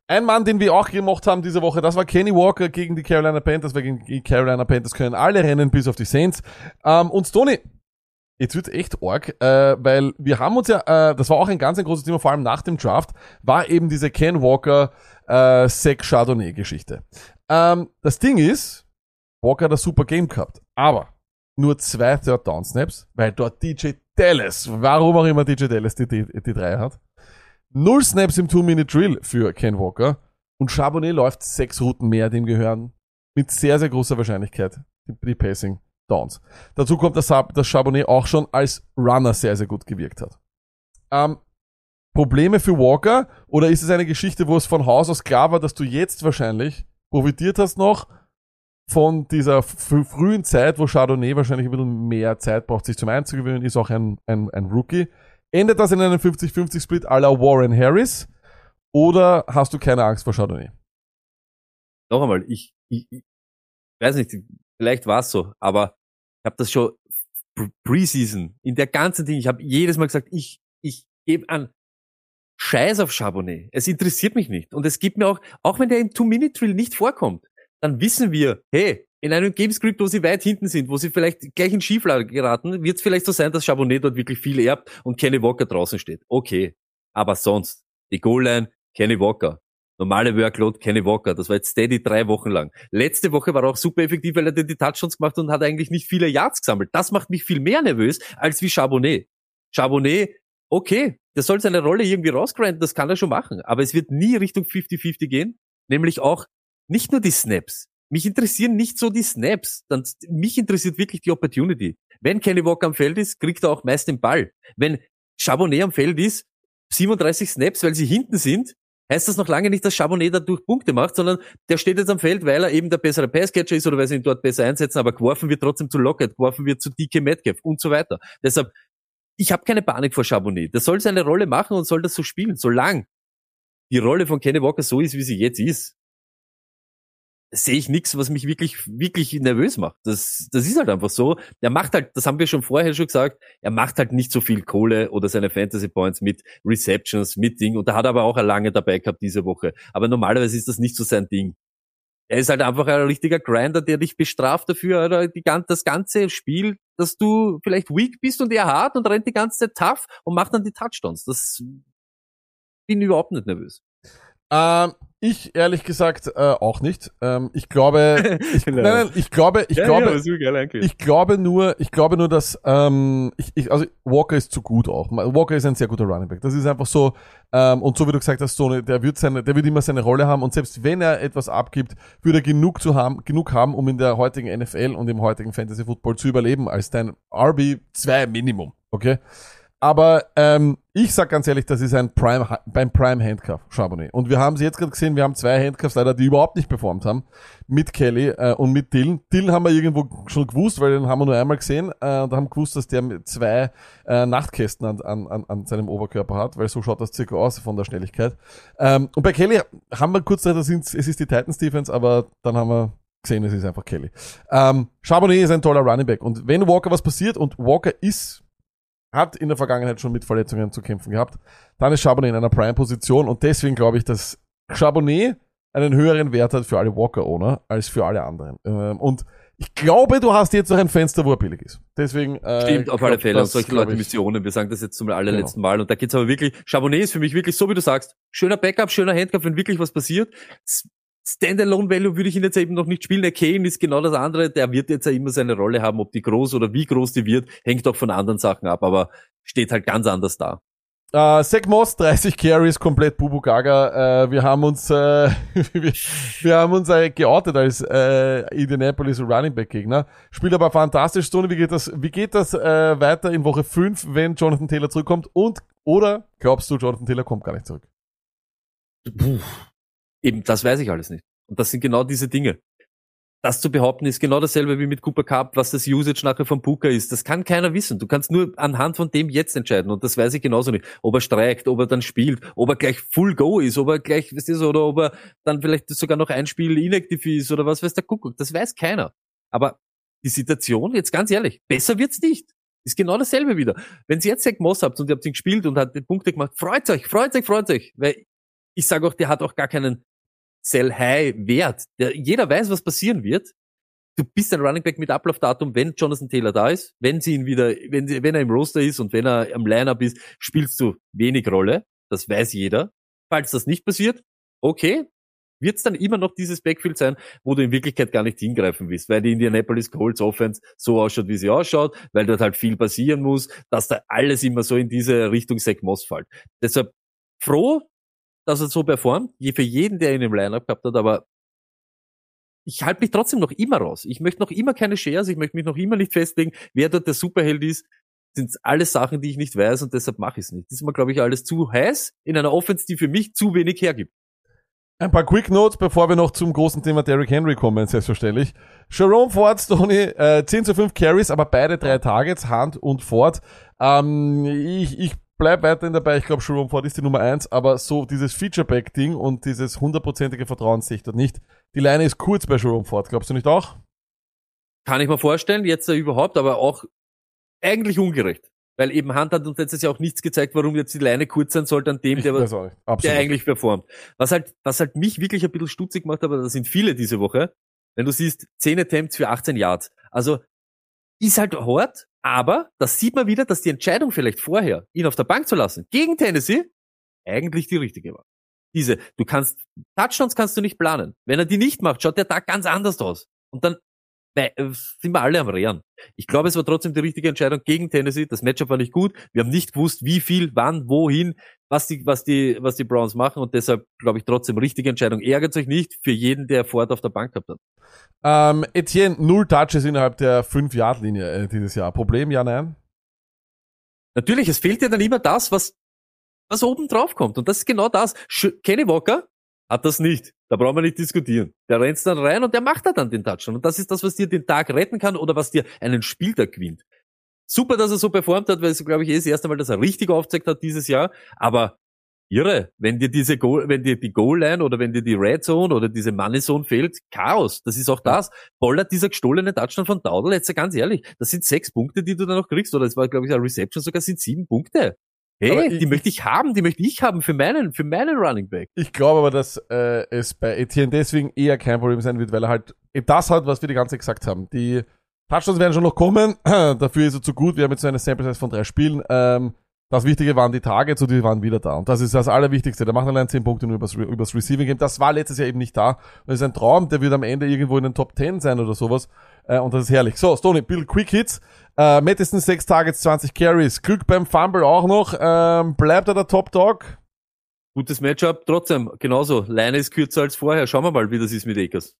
Ein Mann, den wir auch gemacht haben diese Woche, das war Kenny Walker gegen die Carolina Panthers, weil gegen die Carolina Panthers können alle rennen, bis auf die Saints. Ähm, und Stoney, jetzt wird's echt arg, äh, weil wir haben uns ja, äh, das war auch ein ganz ein großes Thema, vor allem nach dem Draft, war eben diese Ken Walker äh, Zach Chardonnay-Geschichte. Ähm, das Ding ist, Walker hat ein super Game gehabt, aber nur zwei Third Down Snaps, weil dort DJ Dallas, warum auch immer DJ Dallas die, die, die drei hat, Null Snaps im Two-Minute-Drill für Ken Walker. Und Charbonnet läuft sechs Routen mehr, dem gehören mit sehr, sehr großer Wahrscheinlichkeit die, die Passing Downs. Dazu kommt, dass, dass Charbonnet auch schon als Runner sehr, sehr gut gewirkt hat. Ähm, Probleme für Walker? Oder ist es eine Geschichte, wo es von Haus aus klar war, dass du jetzt wahrscheinlich profitiert hast noch von dieser frühen Zeit, wo Chardonnay wahrscheinlich ein bisschen mehr Zeit braucht, sich zum Einzugewöhnen, ist auch ein, ein, ein Rookie. Endet das in einem 50-50-Split à la Warren Harris? Oder hast du keine Angst vor Chardonnay? Noch einmal, ich, ich, ich weiß nicht, vielleicht war es so, aber ich habe das schon Pre- Preseason, in der ganzen Ding, ich habe jedes Mal gesagt, ich, ich gebe an Scheiß auf Charbonnet. Es interessiert mich nicht. Und es gibt mir auch, auch wenn der im Two-Minute-Drill nicht vorkommt, dann wissen wir, hey, in einem Gamescript, wo sie weit hinten sind, wo sie vielleicht gleich in Schieflage geraten, wird es vielleicht so sein, dass Charbonnet dort wirklich viel erbt und Kenny Walker draußen steht. Okay. Aber sonst, die Goal-Line, Kenny Walker. Normale Workload, Kenny Walker. Das war jetzt steady drei Wochen lang. Letzte Woche war er auch super effektiv, weil er die Touchdowns gemacht und hat eigentlich nicht viele Yards gesammelt. Das macht mich viel mehr nervös als wie Charbonnet. Charbonnet, okay, der soll seine Rolle irgendwie rausgrinden, das kann er schon machen. Aber es wird nie Richtung 50-50 gehen. Nämlich auch nicht nur die Snaps. Mich interessieren nicht so die Snaps. Dann, mich interessiert wirklich die Opportunity. Wenn Kenny Walker am Feld ist, kriegt er auch meist den Ball. Wenn Charbonnet am Feld ist, 37 Snaps, weil sie hinten sind, heißt das noch lange nicht, dass Charbonnet dadurch Punkte macht, sondern der steht jetzt am Feld, weil er eben der bessere Passcatcher ist oder weil sie ihn dort besser einsetzen, aber geworfen wird trotzdem zu Lockett, geworfen wird zu DK Metcalf und so weiter. Deshalb, ich habe keine Panik vor Charbonnet. Der soll seine Rolle machen und soll das so spielen, solange die Rolle von Kenny Walker so ist, wie sie jetzt ist. Sehe ich nichts, was mich wirklich, wirklich nervös macht. Das, das ist halt einfach so. Er macht halt, das haben wir schon vorher schon gesagt, er macht halt nicht so viel Kohle oder seine Fantasy Points mit Receptions, mit Ding. Und da hat er aber auch eine lange dabei gehabt diese Woche. Aber normalerweise ist das nicht so sein Ding. Er ist halt einfach ein richtiger Grinder, der dich bestraft dafür, oder die, das ganze Spiel, dass du vielleicht weak bist und er hart und rennt die ganze Zeit tough und macht dann die Touchdowns. Das bin überhaupt nicht nervös. Ähm, ich ehrlich gesagt äh, auch nicht. Ähm, ich glaube, (laughs) ich, nein, nein, ich glaube, ich glaube, ich glaube nur, ich glaube nur, dass ähm, ich, ich, also Walker ist zu gut auch. Walker ist ein sehr guter Running Back. Das ist einfach so. Ähm, und so wie du gesagt hast, Sony, der wird seine, der wird immer seine Rolle haben. Und selbst wenn er etwas abgibt, wird er genug zu haben, genug haben, um in der heutigen NFL und im heutigen Fantasy Football zu überleben als dein RB 2 Minimum. Okay. Aber ähm, ich sag ganz ehrlich, das ist ein Prime, beim Prime Handcuff, Charbonnet. Und wir haben sie jetzt gerade gesehen, wir haben zwei Handcuffs leider, die überhaupt nicht performt haben. Mit Kelly äh, und mit Dylan. Dylan haben wir irgendwo schon gewusst, weil den haben wir nur einmal gesehen. Äh, und haben gewusst, dass der zwei äh, Nachtkästen an, an, an, an seinem Oberkörper hat, weil so schaut das circa aus von der Schnelligkeit. Ähm, und bei Kelly haben wir kurz gesagt, das sind, es ist die Titans Defense, aber dann haben wir gesehen, es ist einfach Kelly. Ähm, Charbonnet ist ein toller Running Back. Und wenn Walker was passiert, und Walker ist hat in der Vergangenheit schon mit Verletzungen zu kämpfen gehabt, dann ist Charbonnet in einer Prime-Position und deswegen glaube ich, dass Charbonnet einen höheren Wert hat für alle Walker-Owner als für alle anderen. Ähm, und ich glaube, du hast jetzt noch ein Fenster, wo er billig ist. Deswegen äh, Stimmt, auf glaub, alle Fälle. Und solche Leute Missionen. Wir sagen das jetzt zum allerletzten Genau. Mal. Und da geht's aber wirklich, Charbonnet ist für mich wirklich so, wie du sagst, schöner Backup, schöner Handcuff, wenn wirklich was passiert. Standalone Value würde ich ihn jetzt eben noch nicht spielen. Der Kane ist genau das andere. Der wird jetzt ja immer seine Rolle haben. Ob die groß oder wie groß die wird, hängt auch von anderen Sachen ab. Aber steht halt ganz anders da. Äh, Zach Moss, 30 Carries, komplett Bubu Gaga. Äh, wir haben uns, äh, (laughs) wir, wir haben uns äh, geoutet als äh, Indianapolis Running Back Gegner. Spielt aber fantastisch. Stoney, wie geht das, wie geht das äh, weiter in Woche 5, wenn Jonathan Taylor zurückkommt? Und, oder glaubst du, Jonathan Taylor kommt gar nicht zurück? Eben, das weiß ich alles nicht. Und das sind genau diese Dinge. Das zu behaupten ist genau dasselbe wie mit Cooper Cup, was das Usage nachher vom Puka ist. Das kann keiner wissen. Du kannst nur anhand von dem jetzt entscheiden. Und das weiß ich genauso nicht. Ob er streikt, ob er dann spielt, ob er gleich Full Go ist, ob er gleich, du, so, oder ob er dann vielleicht sogar noch ein Spiel inaktiv ist oder was weiß der Kuckuck. Das weiß keiner. Aber die Situation, jetzt ganz ehrlich, besser wird's nicht. Ist genau dasselbe wieder. Wenn ihr jetzt Zach Moss habt und ihr habt ihn gespielt und hat die Punkte gemacht, freut euch, freut euch, freut euch. Weil ich sage auch, der hat auch gar keinen Sell-High-Wert. Der- Jeder weiß, was passieren wird. Du bist ein Running Back mit Ablaufdatum, wenn Jonathan Taylor da ist, wenn sie ihn wieder, wenn, sie, wenn er im Roster ist und wenn er am Lineup ist, spielst du wenig Rolle. Das weiß jeder. Falls das nicht passiert, okay, wird es dann immer noch dieses Backfield sein, wo du in Wirklichkeit gar nicht hingreifen willst, weil die Indianapolis Colts Offense so ausschaut, wie sie ausschaut, weil dort halt viel passieren muss, dass da alles immer so in diese Richtung Zach Moss fällt. Deshalb froh, dass er so performt, je für jeden, der ihn im Lineup gehabt hat, aber ich halte mich trotzdem noch immer raus. Ich möchte noch immer keine Shares, ich möchte mich noch immer nicht festlegen, wer dort der Superheld ist. Sind alles Sachen, die ich nicht weiß und deshalb mache ich es nicht. Das ist mir, glaube ich, alles zu heiß in einer Offense, die für mich zu wenig hergibt. Ein paar Quick Notes, bevor wir noch zum großen Thema Derrick Henry kommen, selbstverständlich. Jerome Ford, Stoney, äh, 10 zu 5 Carries, aber beide drei Targets, Hand und Ford. Ähm, ich, ich bleib weiterhin dabei. Ich glaube, Jerome Ford ist die Nummer eins, aber so dieses Featureback-Ding und dieses hundertprozentige Vertrauen sehe ich dort nicht. Die Leine ist kurz bei Jerome Ford, glaubst du nicht auch? Kann ich mir vorstellen, jetzt äh, überhaupt, aber auch eigentlich ungerecht. Weil eben Hunt hat uns letztes Jahr auch nichts gezeigt, warum jetzt die Leine kurz sein sollte an dem, Ich der, der eigentlich performt. Was halt, was halt mich wirklich ein bisschen stutzig macht, aber das sind viele diese Woche, wenn du siehst, 10 Attempts für 18 Yards. Also, ist halt hart, aber das sieht man wieder, dass die Entscheidung vielleicht vorher, ihn auf der Bank zu lassen, gegen Tennessee, eigentlich die richtige war. Diese, du kannst, Touchdowns kannst du nicht planen. Wenn er die nicht macht, schaut der Tag ganz anders aus. Und dann äh, sind wir alle am Rehren. Ich glaube, es war trotzdem die richtige Entscheidung gegen Tennessee. Das Matchup war nicht gut. Wir haben nicht gewusst, wie viel, wann, wohin, was die, was die, was die Browns machen. Und deshalb glaube ich trotzdem richtige Entscheidung. Ärgert euch nicht für jeden, der Ford auf der Bank gehabt hat. Ähm, Etienne, null Touches innerhalb der 5-Yard-Linie äh, dieses Jahr. Problem, ja, nein? Natürlich, es fehlt ja dann immer das, was, was oben drauf kommt. Und das ist genau das. Sch Kenny Walker hat das nicht. Da brauchen wir nicht diskutieren. Der rennt dann rein und der macht da dann den Touchdown. Und das ist das, was dir den Tag retten kann oder was dir einen Spieltag gewinnt. Super, dass er so performt hat, weil es, glaube ich, eh das erste Mal, dass er richtig aufgezeigt hat dieses Jahr. Aber irre, wenn dir diese Goal, wenn dir die Goal-Line oder wenn dir die Red Zone oder diese Money Zone fehlt, Chaos. Das ist auch das. Bollert dieser gestohlene Touchdown von Daudel, jetzt ganz ehrlich, das sind sechs Punkte, die du da noch kriegst. Oder es war, glaube ich, ein Reception sogar sind sieben Punkte. Hey, ich- die möchte ich haben, die möchte ich haben für meinen, für meinen Running Back. Ich glaube aber, dass äh, es bei Etienne deswegen eher kein Problem sein wird, weil er halt eben das hat, was wir die ganze Zeit gesagt haben. Die Touchdowns werden schon noch kommen. (clears throat) Dafür ist er zu gut. Wir haben jetzt so eine Sample Size von drei Spielen. Ähm, das Wichtige waren die Targets und die waren wieder da. Und das ist das Allerwichtigste. Der macht allein 10 Punkte nur übers, übers Receiving Game. Das war letztes Jahr eben nicht da. Das ist ein Traum, der wird am Ende irgendwo in den Top 10 sein oder sowas. Äh, und das ist herrlich. So, Stoney, Bill Quick Hits. Äh, Madison 6 Targets, 20 Carries. Glück beim Fumble auch noch. Ähm, bleibt er der Top Dog? Gutes Matchup, trotzdem, genauso. Line ist kürzer als vorher. Schauen wir mal, wie das ist mit Akers.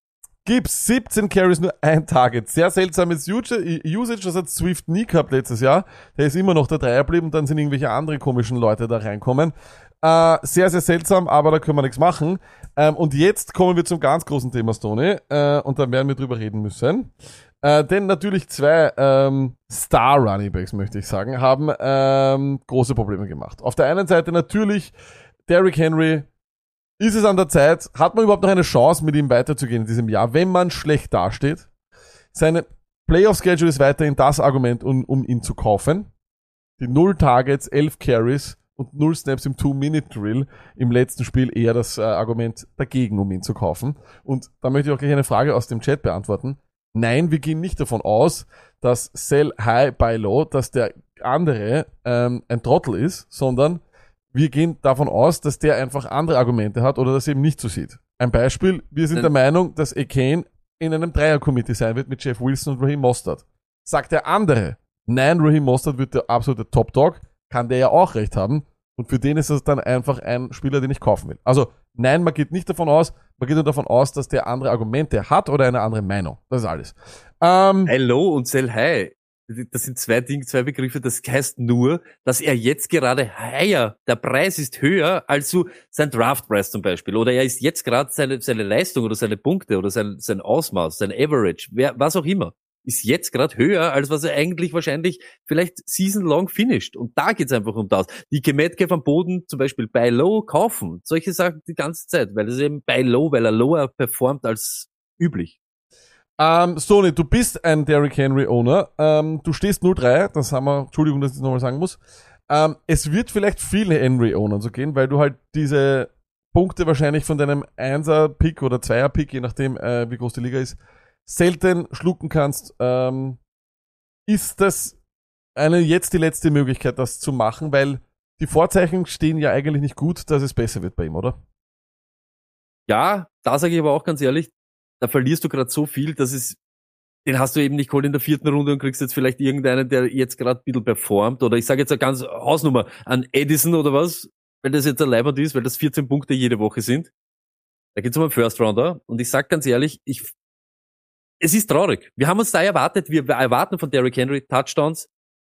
Gibbs, 17 Carries, nur ein Target. Sehr seltsames Usage, das hat Swift nie gehabt letztes Jahr. Der ist immer noch der Dreier geblieben, dann sind irgendwelche andere komischen Leute da reinkommen. Äh, sehr, sehr seltsam, aber da können wir nichts machen. Ähm, und jetzt kommen wir zum ganz großen Thema, Stone. Äh, und da werden wir drüber reden müssen. Äh, denn natürlich zwei ähm, Star Running Backs, möchte ich sagen, haben ähm, große Probleme gemacht. Auf der einen Seite natürlich Derrick Henry, ist es an der Zeit? Hat man überhaupt noch eine Chance, mit ihm weiterzugehen in diesem Jahr, wenn man schlecht dasteht? Seine Playoff-Schedule ist weiterhin das Argument, um, um ihn zu kaufen. Die null Targets, 11 Carries und null Snaps im Two-Minute-Drill im letzten Spiel eher das äh, Argument dagegen, um ihn zu kaufen. Und da möchte ich auch gleich eine Frage aus dem Chat beantworten. Nein, wir gehen nicht davon aus, dass Sell High, Buy Low, dass der andere ähm, ein Trottel ist, sondern wir gehen davon aus, dass der einfach andere Argumente hat oder das eben nicht so sieht. Ein Beispiel, wir sind der Meinung, dass Ekane in einem Dreier-Committee sein wird mit Jeff Wilson und Raheem Mostert. Sagt der andere, nein, Raheem Mostert wird der absolute Top-Dog, kann der ja auch recht haben. Und für den ist es dann einfach ein Spieler, den ich kaufen will. Also, nein, man geht nicht davon aus, man geht nur davon aus, dass der andere Argumente hat oder eine andere Meinung. Das ist alles. Ähm, Low und Sell High. Das sind zwei Dinge, zwei Begriffe. Das heißt nur, dass er jetzt gerade higher, der Preis ist höher als so sein Draftpreis zum Beispiel. Oder er ist jetzt gerade seine, seine Leistung oder seine Punkte oder sein, sein Ausmaß, sein Average, wer, was auch immer, ist jetzt gerade höher, als was er eigentlich wahrscheinlich vielleicht season long finished. Und da geht's einfach um das. Die Metcalf am Boden zum Beispiel bei Low kaufen. Solche Sachen die ganze Zeit, weil es eben bei Low, weil er lower performt als üblich. Ähm, Sony, du bist ein Derrick Henry Owner. Ähm, du stehst 0-3, das haben wir, Entschuldigung, dass ich das nochmal sagen muss. Ähm, es wird vielleicht viele Henry Owner so gehen, weil du halt diese Punkte wahrscheinlich von deinem 1er-Pick oder 2er-Pick, je nachdem, äh, wie groß die Liga ist, selten schlucken kannst. Ähm, ist das eine jetzt die letzte Möglichkeit, das zu machen, weil die Vorzeichen stehen ja eigentlich nicht gut, dass es besser wird bei ihm, oder? Ja, da sage ich aber auch ganz ehrlich, da verlierst du gerade so viel, dass es, den hast du eben nicht geholt in der vierten Runde und kriegst jetzt vielleicht irgendeinen, der jetzt gerade ein bisschen performt. Oder ich sage jetzt eine ganz Hausnummer an Edison oder was, wenn das jetzt ein Leiband ist, weil das 14 Punkte jede Woche sind. Da geht's um einen First Rounder. Und ich sag ganz ehrlich, ich, es ist traurig. Wir haben uns da erwartet, wir erwarten von Derrick Henry Touchdowns,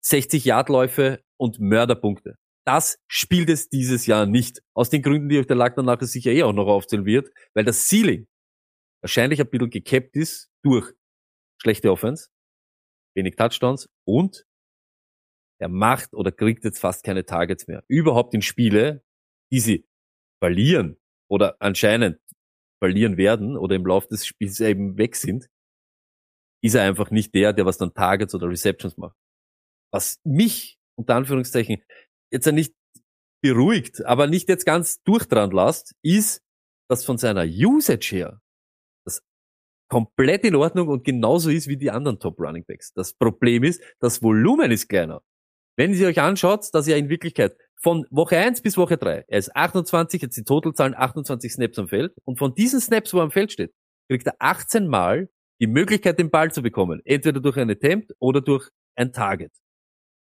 60 Yardläufe und Mörderpunkte. Das spielt es dieses Jahr nicht. Aus den Gründen, die euch der Lack nachher sicher eh auch noch aufzählen wird, weil das Ceiling wahrscheinlich ein bisschen gekappt ist durch schlechte Offense, wenig Touchdowns und er macht oder kriegt jetzt fast keine Targets mehr. Überhaupt in Spiele, die sie verlieren oder anscheinend verlieren werden oder im Laufe des Spiels eben weg sind, ist er einfach nicht der, der was dann Targets oder Receptions macht. Was mich, unter Anführungszeichen, jetzt nicht beruhigt, aber nicht jetzt ganz durchdran lasst, ist, dass von seiner Usage her komplett in Ordnung und genauso ist wie die anderen Top Running Backs. Das Problem ist, das Volumen ist kleiner. Wenn ihr euch anschaut, dass er in Wirklichkeit von Woche 1 bis Woche 3, er ist 28, jetzt die Totalzahlen 28 Snaps am Feld und von diesen Snaps, wo er am Feld steht, kriegt er 18 Mal die Möglichkeit, den Ball zu bekommen. Entweder durch ein Attempt oder durch ein Target.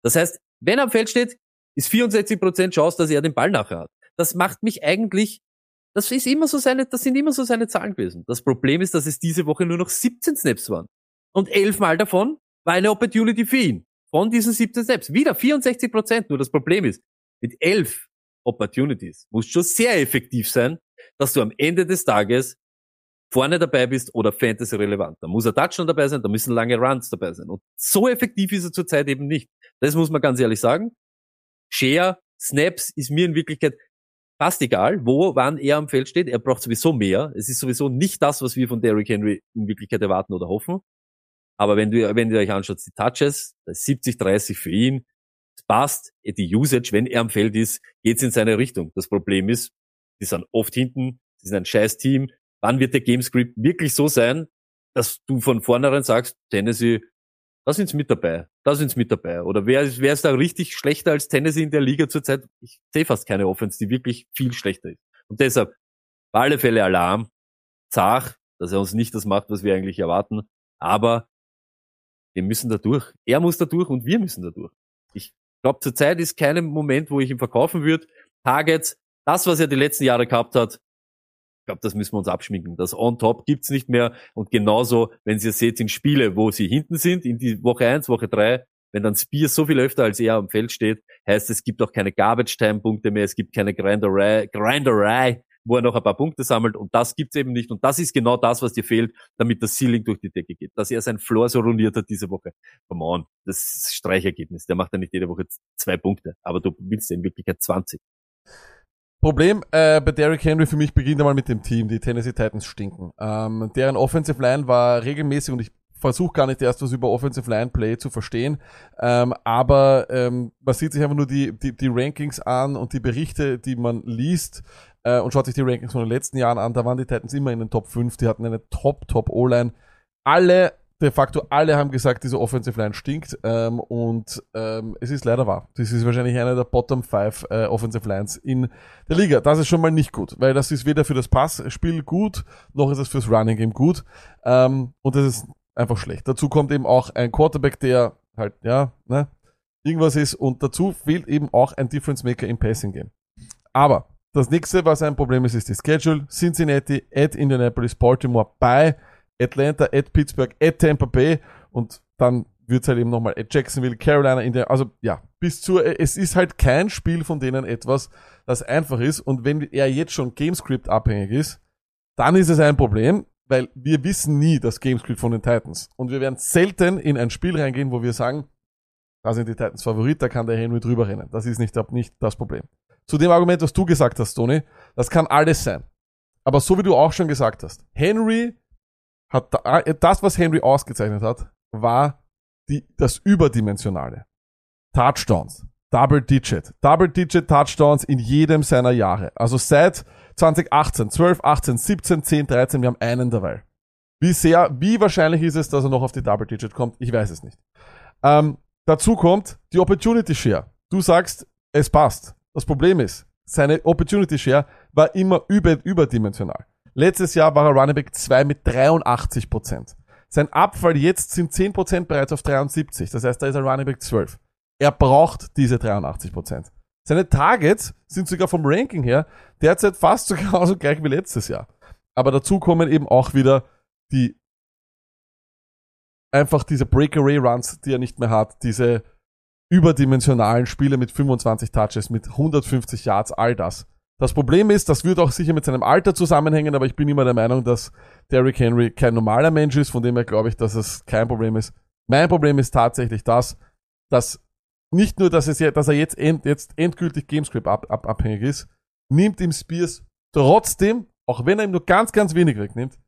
Das heißt, wenn er am Feld steht, ist 64% Chance, dass er den Ball nachher hat. Das macht mich eigentlich, das ist immer so seine, das sind immer so seine Zahlen gewesen. Das Problem ist, dass es diese Woche nur noch 17 Snaps waren. Und elfmal davon war eine Opportunity für ihn. Von diesen 17 Snaps. Wieder 64%. Nur das Problem ist, mit elf Opportunities muss schon sehr effektiv sein, dass du am Ende des Tages vorne dabei bist oder Fantasy relevant. Da muss ein Touchdown dabei sein, da müssen lange Runs dabei sein. Und so effektiv ist er zurzeit eben nicht. Das muss man ganz ehrlich sagen. Share, Snaps ist mir in Wirklichkeit fast egal, wo, wann er am Feld steht. Er braucht sowieso mehr. Es ist sowieso nicht das, was wir von Derrick Henry in Wirklichkeit erwarten oder hoffen. Aber wenn du, wenn ihr euch anschaut, die Touches, das ist 70, 30 für ihn. Es passt. Die Usage, wenn er am Feld ist, geht's in seine Richtung. Das Problem ist, die sind oft hinten, sie sind ein scheiß Team. Wann wird der Gamescript wirklich so sein, dass du von vornherein sagst, Tennessee, da sind's mit dabei, da sind's mit dabei. Oder wer, ist- wer ist da richtig schlechter als Tennessee in der Liga zurzeit? Ich sehe fast keine Offense, die wirklich viel schlechter ist. Und deshalb, alle Fälle Alarm, Zach, dass er uns nicht das macht, was wir eigentlich erwarten. Aber wir müssen da durch. Er muss da durch und wir müssen da durch. Ich glaube, zurzeit ist kein Moment, wo ich ihn verkaufen würde. Targets, das, was er die letzten Jahre gehabt hat, ich glaube, das müssen wir uns abschminken. Das On-Top gibt's nicht mehr. Und genauso, wenn ihr seht, in Spiele, wo sie hinten sind, in die Woche 1, Woche 3, wenn dann Spears so viel öfter als er am Feld steht, heißt es gibt auch keine Garbage-Time-Punkte mehr, es gibt keine Grinderei, Grinderei, wo er noch ein paar Punkte sammelt und das gibt's eben nicht. Und das ist genau das, was dir fehlt, damit das Ceiling durch die Decke geht. Dass er sein Floor so ruiniert hat diese Woche. Come on, das ist Streichergebnis. Der macht ja nicht jede Woche zwei Punkte, aber du willst ja in Wirklichkeit 20. Problem äh, bei Derrick Henry für mich beginnt einmal mit dem Team. Die Tennessee Titans stinken. Ähm, deren Offensive Line war regelmäßig und ich versuche gar nicht erst was über Offensive Line Play zu verstehen. Ähm, aber ähm, man sieht sich einfach nur die, die, die Rankings an und die Berichte, die man liest äh, und schaut sich die Rankings von den letzten Jahren an. Da waren die Titans immer in den Top 5. Die hatten eine Top, Top O-Line. Alle de facto alle haben gesagt, diese Offensive Line stinkt ähm, und ähm, es ist leider wahr. Das ist wahrscheinlich eine der Bottom 5 äh, Offensive Lines in der Liga. Das ist schon mal nicht gut, weil das ist weder für das Passspiel gut, noch ist es fürs Running Game gut ähm, und das ist einfach schlecht. Dazu kommt eben auch ein Quarterback, der halt, ja, ne, irgendwas ist und dazu fehlt eben auch ein Difference Maker im Passing Game. Aber das nächste, was ein Problem ist, ist die Schedule. Cincinnati at Indianapolis, Baltimore bei Atlanta, at Pittsburgh, at Tampa Bay und dann wird's halt eben nochmal at Jacksonville, Carolina, Indiana, also ja, bis zur, es ist halt kein Spiel von denen etwas, das einfach ist und wenn er jetzt schon Gamescript abhängig ist, dann ist es ein Problem, weil wir wissen nie das Gamescript von den Titans und wir werden selten in ein Spiel reingehen, wo wir sagen, da sind die Titans Favorit, da kann der Henry drüber rennen. Das ist nicht, nicht das Problem. Zu dem Argument, was du gesagt hast, Tony, das kann alles sein. Aber so wie du auch schon gesagt hast, Henry hat da, äh, das, was Henry ausgezeichnet hat, war die, das Überdimensionale. Touchdowns. Double Digit. Double Digit Touchdowns in jedem seiner Jahre. Also seit 2018, 12, 18, 17, 10, 13, wir haben einen dabei. Wie sehr, wie wahrscheinlich ist es, dass er noch auf die Double Digit kommt? Ich weiß es nicht. Ähm, dazu kommt die Opportunity Share. Du sagst, es passt. Das Problem ist, seine Opportunity Share war immer über, überdimensional. Letztes Jahr war er Running Back 2 mit 83%. Sein Abfall jetzt sind 10% bereits auf 73. Das heißt, da ist er Running Back 12. Er braucht diese 83%. Seine Targets sind sogar vom Ranking her derzeit fast (laughs) so gleich wie letztes Jahr. Aber dazu kommen eben auch wieder die einfach diese Breakaway Runs, die er nicht mehr hat, diese überdimensionalen Spiele mit 25 Touches, mit 150 Yards, all das. Das Problem ist, das wird auch sicher mit seinem Alter zusammenhängen, aber ich bin immer der Meinung, dass Derrick Henry kein normaler Mensch ist, von dem her glaube ich, dass es kein Problem ist. Mein Problem ist tatsächlich das, dass nicht nur, dass, es dass er jetzt, end, jetzt endgültig Gamescript ab, ab, abhängig ist, nimmt ihm Spears trotzdem, auch wenn er ihm nur ganz, ganz wenig wegnimmt,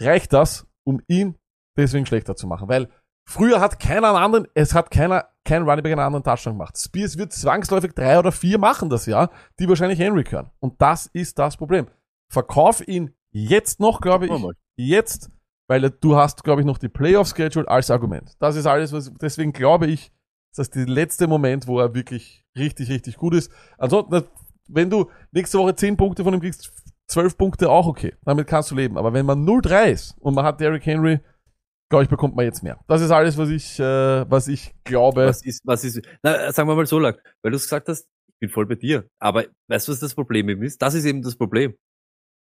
reicht das, um ihn deswegen schlechter zu machen. Weil früher hat keiner einen anderen, es hat keiner, kein Running Back einen anderen Touchdown gemacht. Spears wird zwangsläufig drei oder vier machen das Jahr, die wahrscheinlich Henry können. Und das ist das Problem. Verkauf ihn jetzt noch, glaube ich, jetzt, weil du hast, glaube ich, noch die Playoff-Schedule als Argument. Das ist alles, was, deswegen glaube ich, das ist der letzte Moment, wo er wirklich richtig, richtig gut ist. Ansonsten, wenn du nächste Woche 10 Punkte von ihm kriegst, 12 Punkte auch okay. Damit kannst du leben. Aber wenn man 0-3 ist und man hat Derrick Henry, glaube ich, bekommt man jetzt mehr. Das ist alles, was ich, äh, was ich glaube. Was ist, was ist, na, sagen wir mal so lang, weil du es gesagt hast, ich bin voll bei dir. Aber weißt du, was das Problem eben ist? Das ist eben das Problem.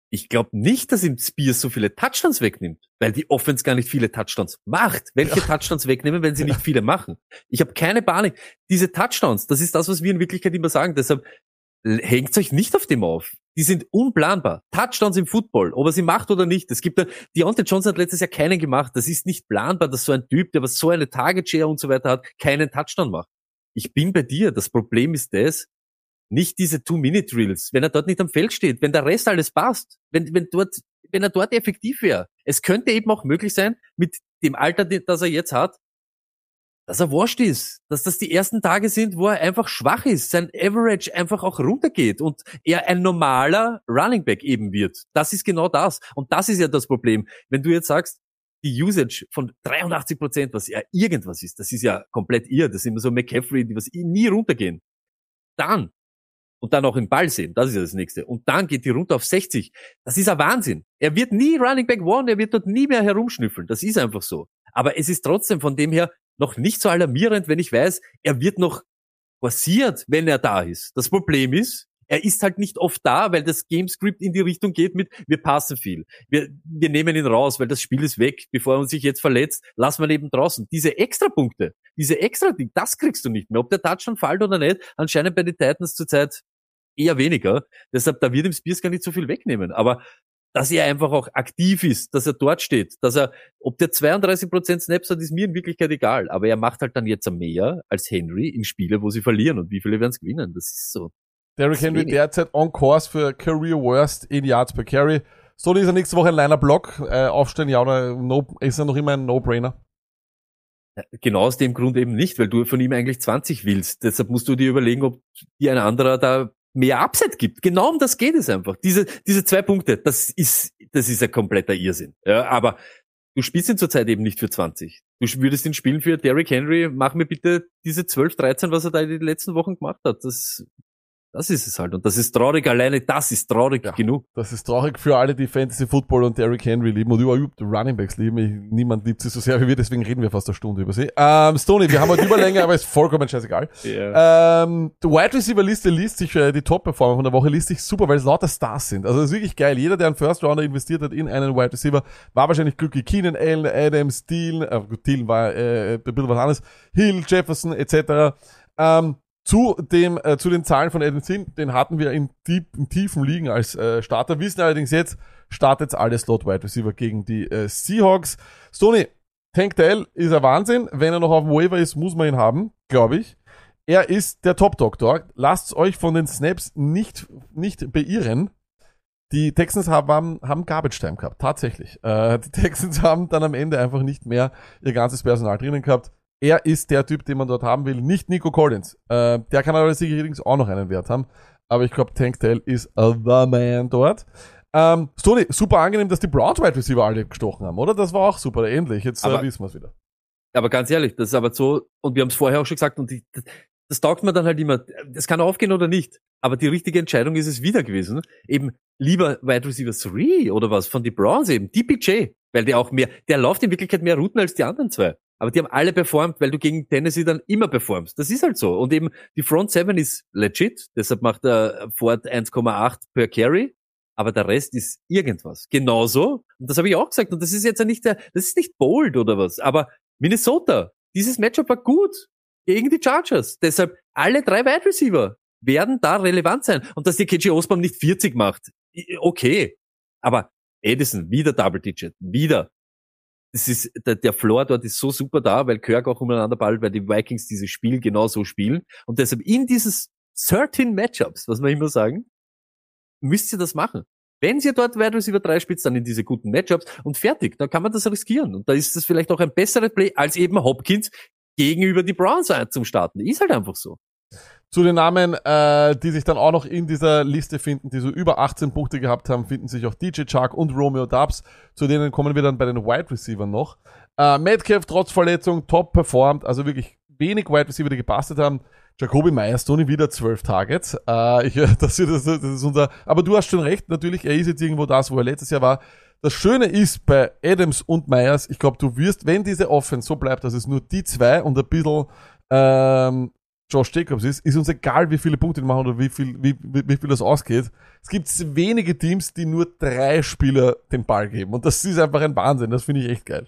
Ich glaube nicht, dass ihm Spears so viele Touchdowns wegnimmt, weil die Offense gar nicht viele Touchdowns macht. Welche Touchdowns wegnehmen, wenn sie nicht viele machen? Ich habe keine Panik. Diese Touchdowns, das ist das, was wir in Wirklichkeit immer sagen. Deshalb hängt euch nicht auf dem auf. Die sind unplanbar. Touchdowns im Football, ob er sie macht oder nicht. Es gibt da, Deontay Johnson hat letztes Jahr keinen gemacht. Das ist nicht planbar, dass so ein Typ, der was so eine Target Share und so weiter hat, keinen Touchdown macht. Ich bin bei dir. Das Problem ist das, nicht diese Two-Minute-Drills, wenn er dort nicht am Feld steht, wenn der Rest alles passt, wenn, wenn dort, wenn er dort effektiv wäre. Es könnte eben auch möglich sein, mit dem Alter, das er jetzt hat, dass er washed ist, dass das die ersten Tage sind, wo er einfach schwach ist, sein Average einfach auch runtergeht und er ein normaler Running Back eben wird. Das ist genau das. Und das ist ja das Problem. Wenn du jetzt sagst, die Usage von 83 Prozent, was ja irgendwas ist, das ist ja komplett irr. Das sind immer so McCaffrey, die was nie runtergehen. Dann und dann auch im Ball sehen. Das ist ja das nächste. Und dann geht die runter auf 60. Das ist ein Wahnsinn. Er wird nie Running Back One, er wird dort nie mehr herumschnüffeln. Das ist einfach so. Aber es ist trotzdem von dem her noch nicht so alarmierend, wenn ich weiß, er wird noch forciert, wenn er da ist. Das Problem ist, er ist halt nicht oft da, weil das Gamescript in die Richtung geht mit, wir passen viel. Wir, wir nehmen ihn raus, weil das Spiel ist weg. Bevor er uns sich jetzt verletzt, lassen wir ihn eben draußen. Diese Extrapunkte, diese extra Ding, das kriegst du nicht mehr. Ob der Touchdown fällt oder nicht, anscheinend bei den Titans zurzeit eher weniger. Deshalb, da wird ihm Spears gar nicht so viel wegnehmen. Aber dass er einfach auch aktiv ist, dass er dort steht, dass er, ob der 32% Snaps hat, ist mir in Wirklichkeit egal. Aber er macht halt dann jetzt mehr als Henry in Spiele, wo sie verlieren. Und wie viele werden es gewinnen? Das ist so. Derrick Henry wenig. derzeit on course für Career Worst in Yards per Carry. So ist er nächste Woche ein Liner Block. Äh, aufstellen, ja oder no, ist er noch immer ein No-Brainer? Genau aus dem Grund eben nicht, weil du von ihm eigentlich 20 willst. Deshalb musst du dir überlegen, ob dir ein anderer da mehr Upside gibt. Genau um das geht es einfach. Diese, diese zwei Punkte, das ist, das ist ein kompletter Irrsinn. Ja, aber du spielst ihn zurzeit eben nicht für 20. Du würdest ihn spielen für Derrick Henry. Mach mir bitte diese 12, 13, was er da in den letzten Wochen gemacht hat. Das, das ist es halt. Und das ist traurig. Alleine das ist traurig genug. Das ist traurig für alle, die Fantasy Football und Derrick Henry lieben und überhaupt Running Backs lieben. Ich, niemand liebt sie so sehr wie wir, deswegen reden wir fast eine Stunde über sie. Ähm, Stoney, wir haben heute Überlänge, (laughs) aber ist vollkommen scheißegal. Ähm, die Wide Receiver Liste liest sich, äh, die Top-Performer von der Woche liest sich super, weil es lauter Stars sind. Also das ist wirklich geil. Jeder, der einen First Rounder investiert hat in einen Wide Receiver, war wahrscheinlich glücklich. Keenan Allen, Adams, Thielen, äh, gut, Thielen war äh, ein bisschen was anderes, Hill, Jefferson etc. Ähm, zu dem äh, zu den Zahlen von Adam Thielen, den hatten wir in, tief, in tiefen Ligen als äh, Starter. Wissen allerdings jetzt, startet alle Slot Wide Receiver gegen die äh, Seahawks. Stoney, Tank Dell ist ein Wahnsinn. Wenn er noch auf dem Waiver ist, muss man ihn haben, glaube ich. Er ist der Top-Doktor. Lasst euch von den Snaps nicht, nicht beirren. Die Texans haben, haben Garbage Time gehabt, tatsächlich. Äh, die (laughs) Texans haben dann am Ende einfach nicht mehr ihr ganzes Personal drinnen gehabt. Er ist der Typ, den man dort haben will, nicht Nico Collins. Äh, der kann aber sicherlich auch noch einen Wert haben. Aber ich glaube, Tank Dell ist the man dort. Ähm, Stoney, super angenehm, dass die Browns Wide Receiver alle gestochen haben, oder? Das war auch super, endlich. Jetzt äh, wissen wir es wieder. Aber ganz ehrlich, das ist aber so, und wir haben es vorher auch schon gesagt, und die, das, das taugt mir dann halt immer, das kann aufgehen oder nicht. Aber die richtige Entscheidung ist es wieder gewesen. Eben lieber Wide Receiver 3 oder was von die Browns eben, DPJ, weil der auch mehr, der läuft in Wirklichkeit mehr Routen als die anderen zwei. Aber die haben alle performt, weil du gegen Tennessee dann immer performst. Das ist halt so. Und eben die Front 7 ist legit, deshalb macht der Ford 1,8 per Carry. Aber der Rest ist irgendwas. Genauso. Und das habe ich auch gesagt. Und das ist jetzt ja nicht der, das ist nicht bold oder was. Aber Minnesota, dieses Matchup war gut gegen die Chargers. Deshalb alle drei Wide Receiver werden da relevant sein. Und dass die KJ Osborne nicht 40 macht, okay. Aber Edison, wieder Double Digit, wieder. das ist, der, der Floor dort ist so super da, weil Kirk auch umeinander ballt, weil die Vikings dieses Spiel genau so spielen. Und deshalb in dieses 13 Matchups, was wir immer sagen, müsst ihr das machen. Wenn ihr dort Wide Receiver 3 spielt, dann in diese guten Matchups und fertig, dann kann man das riskieren. Und da ist das vielleicht auch ein besseres Play als eben Hopkins gegenüber die Browns zum Starten. Ist halt einfach so. Zu den Namen, äh, die sich dann auch noch in dieser Liste finden, die so über 18 Punkte gehabt haben, finden sich auch DJ Chark und Romeo Dubs. Zu denen kommen wir dann bei den Wide Receivers noch. Äh, Metcalf trotz Verletzung top performt, also wirklich wenig Wide Receiver, die gepasst haben. Jacoby Myers, Tony wieder 12 Targets. Äh, ich, (laughs) das, das, das ist unser, aber du hast schon recht, natürlich, er ist jetzt irgendwo das, wo er letztes Jahr war. Das Schöne ist bei Adams und Myers, ich glaube, du wirst, wenn diese Offense so bleibt, dass es nur die zwei und ein bisschen ähm, Josh Jacobs ist, ist uns egal, wie viele Punkte die machen oder wie viel, wie, wie, wie viel das ausgeht. Es gibt wenige Teams, die nur drei Spieler den Ball geben. Und das ist einfach ein Wahnsinn. Das finde ich echt geil.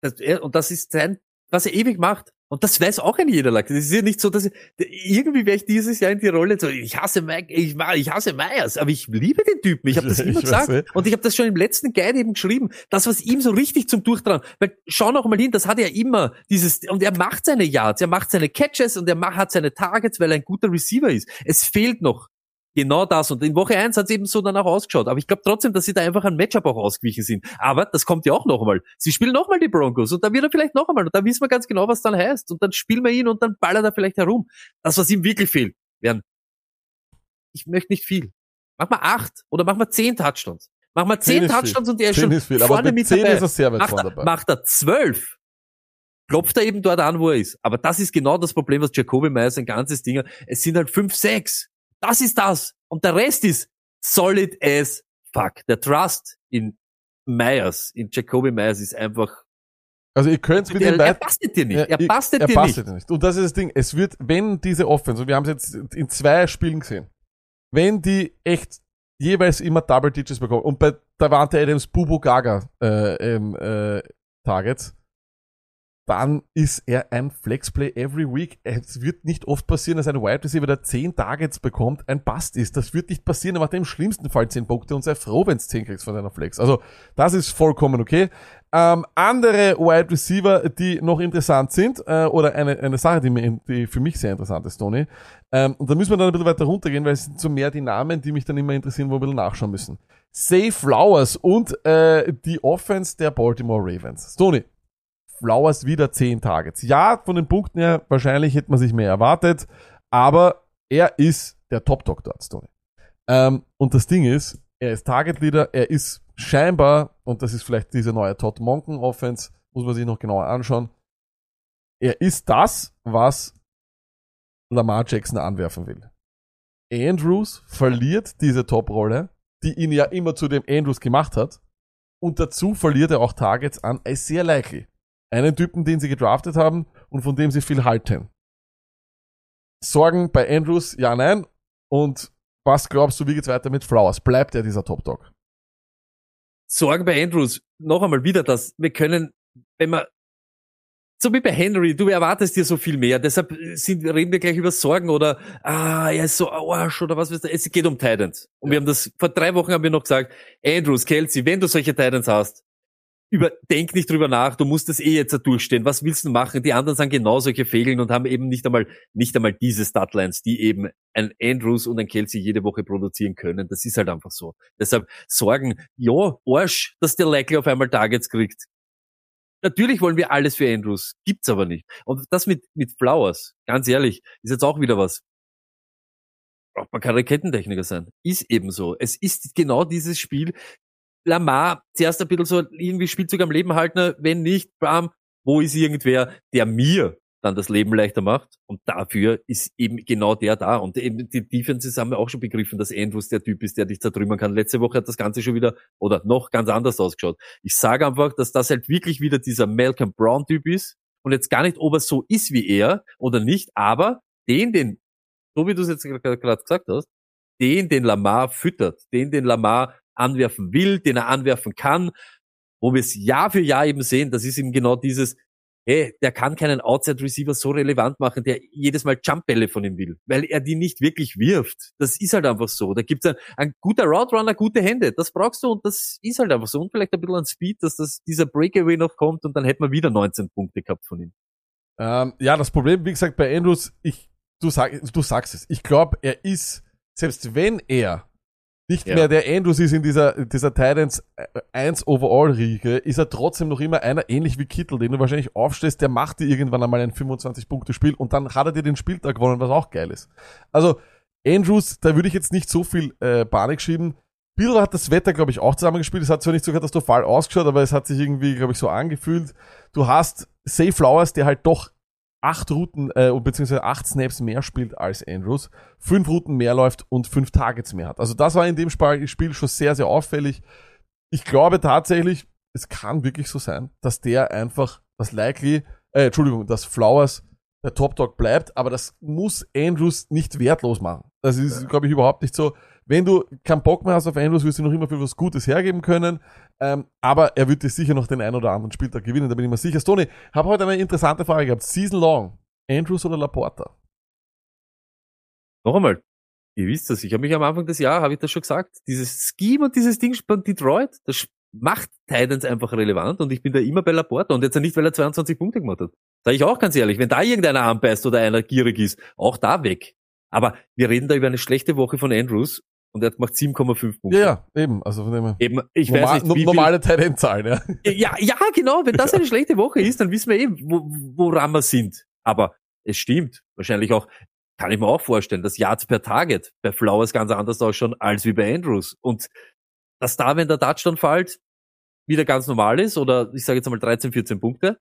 Das, und das ist sein, was er ewig macht. Und das weiß auch ein jeder. Das ist ja nicht so, dass ich, irgendwie wäre ich dieses Jahr in die Rolle so, ich hasse Mike, ich, ich hasse Myers, aber ich liebe den Typen. Ich habe das immer gesagt. Weiß, und ich habe das schon im letzten Guide eben geschrieben. Das, was ihm so richtig zum Durchtragen, weil schau noch mal hin, das hat er immer, dieses, und er macht seine Yards, er macht seine Catches und er macht, hat seine Targets, weil er ein guter Receiver ist. Es fehlt noch Genau das. Und in Woche eins hat es eben so dann auch ausgeschaut. Aber ich glaube trotzdem, dass sie da einfach ein Matchup auch ausgewichen sind. Aber das kommt ja auch noch einmal. Sie spielen noch mal die Broncos und dann wird er vielleicht noch einmal. Und da wissen wir ganz genau, was dann heißt. Und dann spielen wir ihn und dann ballert er vielleicht herum. Das, was ihm wirklich fehlt, wären, ich möchte nicht viel. Mach mal acht oder mach mal zehn Touchdowns. Mach mal zehn, zehn Touchdowns und er ist schon ist viel, vorne mit dabei. Ist er sehr weit macht, dabei. macht er zwölf, klopft er eben dort an, wo er ist. Aber das ist genau das Problem, was Jacoby Meyer sein ganzes Ding, es sind halt fünf, sechs. Das ist das. Und der Rest ist solid as fuck. Der Trust in Myers, in Jacoby Myers ist einfach also ihr könnt mit ihm Er passt dir nicht. Er passt dir nicht. nicht. Und das ist das Ding. Es wird, wenn diese Offense, und wir haben es jetzt in zwei Spielen gesehen, wenn die echt jeweils immer Double Digits bekommen, und bei Davante Adams Bubu Gaga äh, ähm, äh, Targets, dann ist er ein Flexplay every week. Es wird nicht oft passieren, dass ein Wide Receiver, der 10 Targets bekommt, ein Bust ist. Das wird nicht passieren, er macht im schlimmsten Fall 10 Punkte und sei froh, wenn es 10 kriegst von einer Flex. Also, das ist vollkommen okay. Ähm, andere Wide Receiver, die noch interessant sind, äh, oder eine, eine Sache, die, mir, die für mich sehr interessant ist, Tony. Ähm, und da müssen wir dann ein bisschen weiter runtergehen, weil es sind so mehr die Namen, die mich dann immer interessieren, wo wir ein bisschen nachschauen müssen. Say Flowers und äh, die Offense der Baltimore Ravens. Tony, Flowers wieder 10 Targets. Ja, von den Punkten her, wahrscheinlich hätte man sich mehr erwartet, aber er ist der Top-Dog dort. Ähm, und das Ding ist, er ist Target Leader, er ist scheinbar, und das ist vielleicht diese neue Todd Monken Offense, muss man sich noch genauer anschauen, er ist das, was Lamar Jackson anwerfen will. Andrews verliert diese Top-Rolle, die ihn ja immer zu dem Andrews gemacht hat, und dazu verliert er auch Targets an sehr Likely einen Typen, den sie gedraftet haben und von dem sie viel halten. Sorgen bei Andrews, ja, nein. Und was glaubst du, wie geht's weiter mit Flowers? Bleibt er dieser Top Dog? Sorgen bei Andrews, noch einmal wieder das, wir können, wenn man, so wie bei Henry, du erwartest dir so viel mehr, deshalb sind, reden wir gleich über Sorgen oder, ah, er ist so Arsch oder was weißt du, es geht um Titans. Und ja. wir haben das, vor drei Wochen haben wir noch gesagt, Andrews, Kelsey, wenn du solche Titans hast, über, denk nicht drüber nach, du musst das eh jetzt durchstehen. Was willst du machen? Die anderen sind genau solche Fegeln und haben eben nicht einmal, nicht einmal diese Statlines, die eben ein Andrews und ein Kelsey jede Woche produzieren können. Das ist halt einfach so. Deshalb sorgen, ja, Arsch, dass der Likely auf einmal Targets kriegt. Natürlich wollen wir alles für Andrews, gibt's aber nicht. Und das mit, mit Flowers, ganz ehrlich, ist jetzt auch wieder was. Braucht man kein Raketentechniker sein. Ist eben so. Es ist genau dieses Spiel, Lamar zuerst ein bisschen so irgendwie Spielzug am Leben halten, wenn nicht, bam, wo ist irgendwer, der mir dann das Leben leichter macht. Und dafür ist eben genau der da. Und eben die Defenses haben wir auch schon begriffen, dass Andrews der Typ ist, der dich zertrümmern kann. Letzte Woche hat das Ganze schon wieder oder noch ganz anders ausgeschaut. Ich sage einfach, dass das halt wirklich wieder dieser Malcolm Brown Typ ist. Und jetzt gar nicht, ob er so ist wie er oder nicht, aber den, den, so wie du es jetzt gerade gesagt hast, den, den Lamar füttert, den, den Lamar anwerfen will, den er anwerfen kann, wo wir es Jahr für Jahr eben sehen, das ist eben genau dieses, hey, der kann keinen Outside Receiver so relevant machen, der jedes Mal Jumpbälle von ihm will, weil er die nicht wirklich wirft. Das ist halt einfach so. Da gibt's ein, ein guter Route Runner, gute Hände. Das brauchst du und das ist halt einfach so. Und vielleicht ein bisschen an Speed, dass das, dieser Breakaway noch kommt und dann hätten wir wieder 19 Punkte gehabt von ihm. Ähm, ja, das Problem, wie gesagt, bei Andrews, ich, du, sag, du sagst es. Ich glaube, er ist, selbst wenn er nicht Ja. mehr der Andrews ist in dieser, dieser Titans 1 Overall-Riege, ist er trotzdem noch immer einer, ähnlich wie Kittel, den du wahrscheinlich aufstellst, der macht dir irgendwann einmal ein 25-Punkte-Spiel und dann hat er dir den Spieltag gewonnen, was auch geil ist. Also, Andrews, da würde ich jetzt nicht so viel äh, Panik schieben. Bill hat das Wetter, glaube ich, auch zusammengespielt. Es hat zwar nicht so katastrophal ausgeschaut, aber es hat sich irgendwie, glaube ich, so angefühlt. Du hast Say Flowers, der halt doch acht Routen, äh, beziehungsweise acht Snaps mehr spielt als Andrews, fünf Routen mehr läuft und fünf Targets mehr hat. Also das war in dem Sp- Spiel schon sehr, sehr auffällig. Ich glaube tatsächlich, es kann wirklich so sein, dass der einfach das Likely, äh, Entschuldigung, dass Flowers der Top Dog bleibt, aber das muss Andrews nicht wertlos machen. Das ist, glaube ich, überhaupt nicht so. Wenn du keinen Bock mehr hast auf Andrews, wirst du noch immer für was Gutes hergeben können. Ähm, aber er wird sicher noch den einen oder anderen Spieltag gewinnen, da bin ich mir sicher. Stoney, habe heute eine interessante Frage gehabt. Season long. Andrews oder Laporta? Noch einmal, ihr wisst das, ich habe mich am Anfang des Jahres, habe ich das schon gesagt, dieses Scheme und dieses Ding von Detroit, das macht Titans einfach relevant und ich bin da immer bei Laporta und jetzt nicht, weil er 22 Punkte gemacht hat. Sage ich auch ganz ehrlich, wenn da irgendeiner anbeißt oder einer gierig ist, auch da weg. Aber wir reden da über eine schlechte Woche von Andrews und er hat gemacht 7,5 Punkte. Ja, ja, eben. Also von dem her. Eben, ich Normal, weiß nicht, wie normale Tight-End-Zahlen, ja. ja, ja, genau. Wenn das eine schlechte Woche ist, dann wissen wir eben, wo, woran wir sind. Aber es stimmt. Wahrscheinlich auch, kann ich mir auch vorstellen, dass Yards per Target bei Flowers ganz anders ausschauen als wie bei Andrews. Und dass da, wenn der Touchdown fällt, wieder ganz normal ist, oder ich sage jetzt einmal 13, 14 Punkte.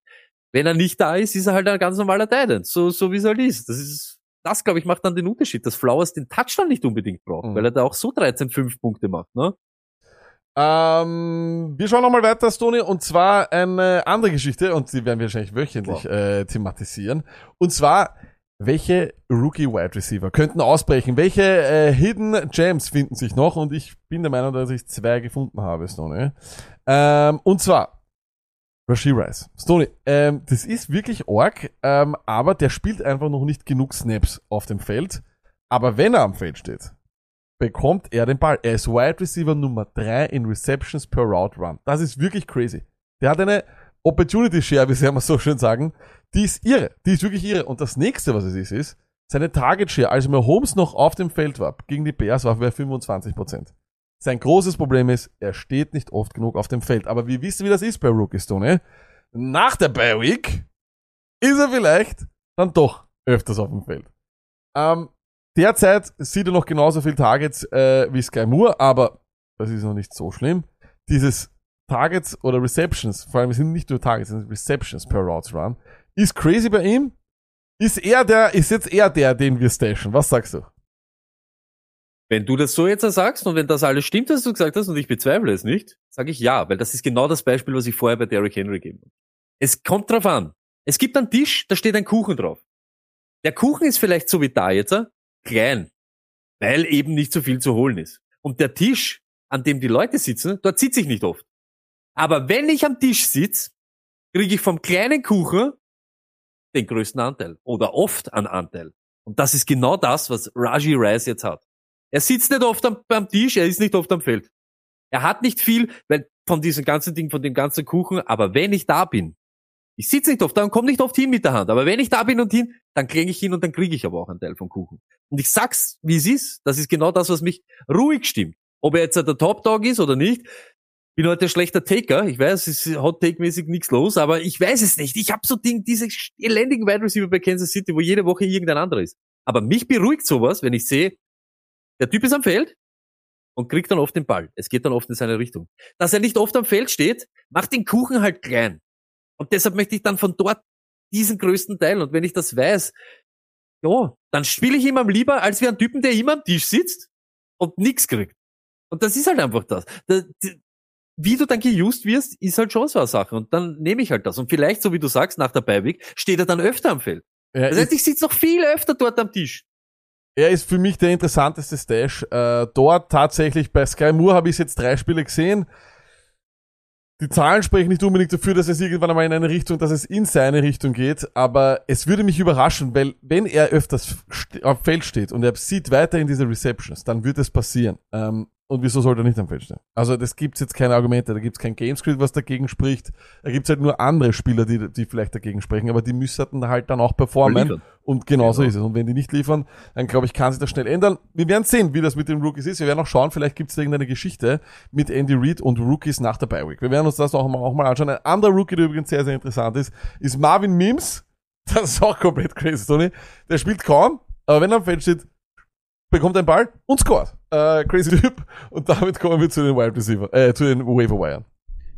Wenn er nicht da ist, ist er halt ein ganz normaler Titan. So, so wie es halt ist. Das ist, das glaube ich macht dann den Unterschied, dass Flowers den Touchdown nicht unbedingt braucht, Mhm. weil er da auch so 13, 5 Punkte macht, ne? Ähm, wir schauen nochmal weiter, Stony, und zwar eine andere Geschichte, und die werden wir wahrscheinlich wöchentlich äh, thematisieren. Und zwar, welche Rookie-Wide Receiver könnten ausbrechen? Welche äh, Hidden Gems finden sich noch? Und ich bin der Meinung, dass ich zwei gefunden habe, Stony. Ähm, und zwar, Rashid Rice. Stony, ähm, das ist wirklich arg, ähm, aber der spielt einfach noch nicht genug Snaps auf dem Feld. Aber wenn er am Feld steht, bekommt er den Ball. Er ist Wide Receiver Nummer 3 in Receptions per Route Run. Das ist wirklich crazy. Der hat eine Opportunity Share, wie sie immer so schön sagen. Die ist irre. Die ist wirklich irre. Und das nächste, was es ist, ist, seine Target Share, als Mahomes noch auf dem Feld war, gegen die Bears, war bei 25%. Sein großes Problem ist, er steht nicht oft genug auf dem Feld. Aber wir wissen, wie das ist bei Rookie Stone. Nach der Bye Week ist er vielleicht dann doch öfters auf dem Feld. Ähm, derzeit sieht er noch genauso viel Targets äh, wie Sky Moore, aber das ist noch nicht so schlimm. Dieses Targets oder Receptions, vor allem es sind nicht nur Targets, es sind Receptions per Routes Run, ist crazy bei ihm. Ist er der, ist jetzt eher der, den wir stashen. Was sagst du? Wenn du das so jetzt sagst und wenn das alles stimmt, was du gesagt hast und ich bezweifle es nicht, sage ich ja, weil das ist genau das Beispiel, was ich vorher bei Derrick Henry gegeben habe. Es kommt drauf an. Es gibt einen Tisch, da steht ein Kuchen drauf. Der Kuchen ist vielleicht so wie da jetzt, äh, klein, weil eben nicht so viel zu holen ist. Und der Tisch, an dem die Leute sitzen, dort sitze ich nicht oft. Aber wenn ich am Tisch sitze, kriege ich vom kleinen Kuchen den größten Anteil oder oft einen Anteil. Und das ist genau das, was Raji Rice jetzt hat. Er sitzt nicht oft am, am Tisch, er ist nicht oft am Feld. Er hat nicht viel, weil von diesem ganzen Ding, von dem ganzen Kuchen, aber wenn ich da bin, ich sitze nicht oft da und komme nicht oft hin mit der Hand, aber wenn ich da bin und hin, dann kriege ich hin und dann kriege ich aber auch einen Teil vom Kuchen. Und ich sag's, wie es ist. Das ist genau das, was mich ruhig stimmt. Ob er jetzt der Top Dog ist oder nicht, bin heute ein schlechter Taker. Ich weiß, es ist Hot Take mäßig nichts los, aber ich weiß es nicht. Ich habe so Ding, diese elendigen Wide Receiver bei Kansas City, wo jede Woche irgendein anderer ist. Aber mich beruhigt sowas, wenn ich sehe, der Typ ist am Feld und kriegt dann oft den Ball. Es geht dann oft in seine Richtung. Dass er nicht oft am Feld steht, macht den Kuchen halt klein. Und deshalb möchte ich dann von dort diesen größten Teil. Und wenn ich das weiß, ja, dann spiele ich ihm am lieber, als wie ein Typen, der immer am Tisch sitzt und nichts kriegt. Und das ist halt einfach das. Da- die- Wie du dann geused wirst, ist halt schon so eine Sache. Und dann nehme ich halt das. Und vielleicht, so wie du sagst, nach der Beiweg, steht er dann öfter am Feld. Er Das heißt, ich sitze noch viel öfter dort am Tisch. Er ist für mich der interessanteste Stash. Äh, dort tatsächlich bei Sky Moore habe ich jetzt drei Spiele gesehen. Die Zahlen sprechen nicht unbedingt dafür, dass es irgendwann einmal in eine Richtung, dass es in seine Richtung geht, aber es würde mich überraschen, weil wenn er öfters auf Feld steht und er sieht weiterhin diese Receptions, dann wird es passieren. Ähm, und wieso sollte er nicht am Feld stehen? Also das gibt's jetzt keine Argumente, da gibt's kein Gamescript, was dagegen spricht. Da gibt's halt nur andere Spieler, die, die vielleicht dagegen sprechen, aber die müssten halt dann auch performen. Liefern. Und genauso Genau. ist es. Und wenn die nicht liefern, dann glaube ich, kann sich das schnell ändern. Wir werden sehen, wie das mit den Rookies ist. Wir werden auch schauen, vielleicht gibt es irgendeine Geschichte mit Andy Reid und Rookies nach der Bye Week. Wir werden uns das auch mal, auch mal anschauen. Ein anderer Rookie, der übrigens sehr, sehr interessant ist, ist Marvin Mims. (laughs) Das ist auch komplett crazy, Tony. Der spielt kaum, aber wenn er am Feld steht, bekommt einen Ball und scoret. Äh, crazy Typ. Und damit kommen wir zu den Wide Receiver, äh, zu den Waiver Wire.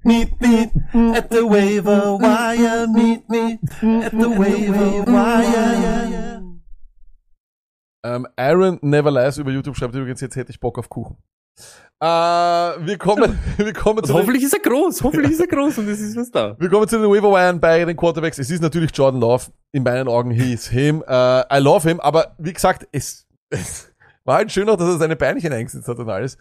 Meet me at the waiver wire. Meet me at the waiver wire. Ähm, Aaron Never Lies über YouTube schreibt übrigens, jetzt hätte ich Bock auf Kuchen. Äh, wir kommen, wir kommen Und zu den, hoffentlich ist er groß, hoffentlich ist er groß und es ist was da. wir kommen zu den Waiver bei den Quarterbacks. Es ist natürlich Jordan Love. In meinen Augen, he is him. Äh, I love him. Aber wie gesagt, es, (laughs) es war halt schön auch, dass er seine Beinchen eingesetzt hat und alles.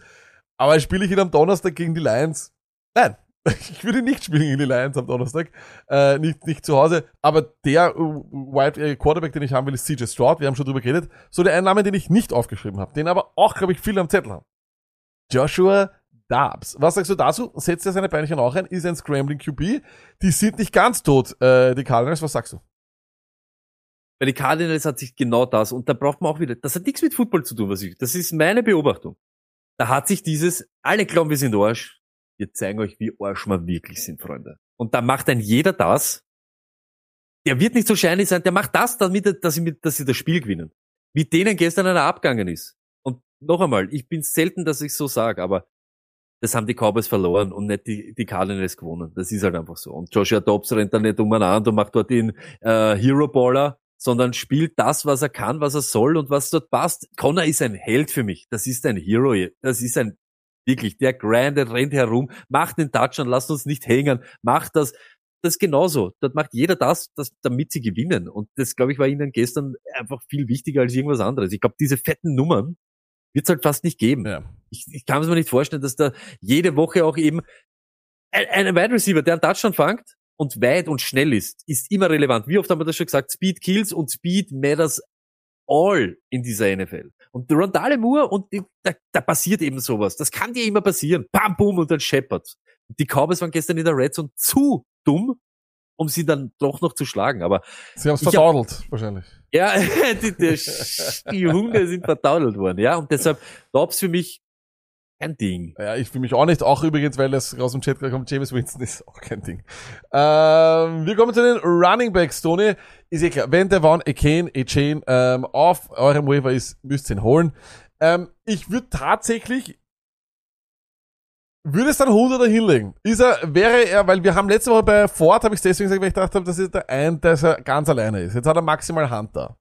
Aber spiele ich ihn am Donnerstag gegen die Lions? Nein. (laughs) Ich würde nicht spielen gegen die Lions am Donnerstag. Äh, nicht, nicht zu Hause. Aber der äh, Wide äh, Quarterback, den ich haben will, ist CJ Stroud. Wir haben schon drüber geredet. So der ein Name, den ich nicht aufgeschrieben habe. Den aber auch, glaube ich, viele am Zettel haben. Joshua Dobbs. Was sagst du dazu? Setzt er seine Beinchen auch ein? Ist ein Scrambling QB? Die sind nicht ganz tot, äh, die Cardinals. Was sagst du? Bei den Cardinals hat sich genau das, und da braucht man auch wieder, das hat nichts mit Football zu tun, was ich, das ist meine Beobachtung. Da hat sich dieses, alle glauben, wir sind Arsch. Wir zeigen euch, wie Arsch wir wirklich sind, Freunde. Und da macht ein jeder das. Der wird nicht so shiny sein, der macht das, damit, dass sie, dass sie das Spiel gewinnen. Wie denen gestern einer abgegangen ist. Und noch einmal, ich bin selten, dass ich so sage, aber das haben die Cowboys verloren und nicht die, die Cardinals gewonnen. Das ist halt einfach so. Und Joshua Dobbs rennt da nicht umeinander und macht dort den äh, Hero Baller, sondern spielt das, was er kann, was er soll und was dort passt. Connor ist ein Held für mich. Das ist ein Hero. Das ist ein wirklich der Grand, der rennt herum, macht den Touchdown, lasst uns nicht hängen, macht das. Das ist genauso. Dort macht jeder das, das, damit sie gewinnen. Und das, glaube ich, war ihnen gestern einfach viel wichtiger als irgendwas anderes. Ich glaube, diese fetten Nummern wird es halt fast nicht geben. Ja. Ich, ich kann es mir nicht vorstellen, dass da jede Woche auch eben ein, ein Wide Receiver, der einen Touchdown fängt und weit und schnell ist, ist immer relevant. Wie oft haben wir das schon gesagt? Speed kills und Speed matters all in dieser NFL. Und Rondale Moore und die, da, da passiert eben sowas. Das kann dir immer passieren. Bam, boom und dann scheppert. Die Cowboys waren gestern in der Red Zone zu dumm, um sie dann doch noch zu schlagen. Aber Sie haben es Ich hab- wahrscheinlich. ja, (laughs) die, die, die Hunde sind verdaudelt worden. Ja, und deshalb Dobbs für mich kein Ding. Ja, ich für mich auch nicht. Auch übrigens, weil das aus dem Chat gerade kommt, James Winston (laughs) ist auch kein Ding. Ähm, wir kommen zu den Running Backs, Tony. Ist eh klar, wenn der Van Ekane, Echane ähm, auf eurem Waiver ist, müsst ihr ihn holen. Ähm, ich würde tatsächlich, würde es dann 100er hinlegen. Ist er, wäre er, weil wir haben letzte Woche bei Ford, habe ich deswegen gesagt, weil ich gedacht habe, das ist der ein, dass er ganz alleine ist. Jetzt hat er maximal Hunter.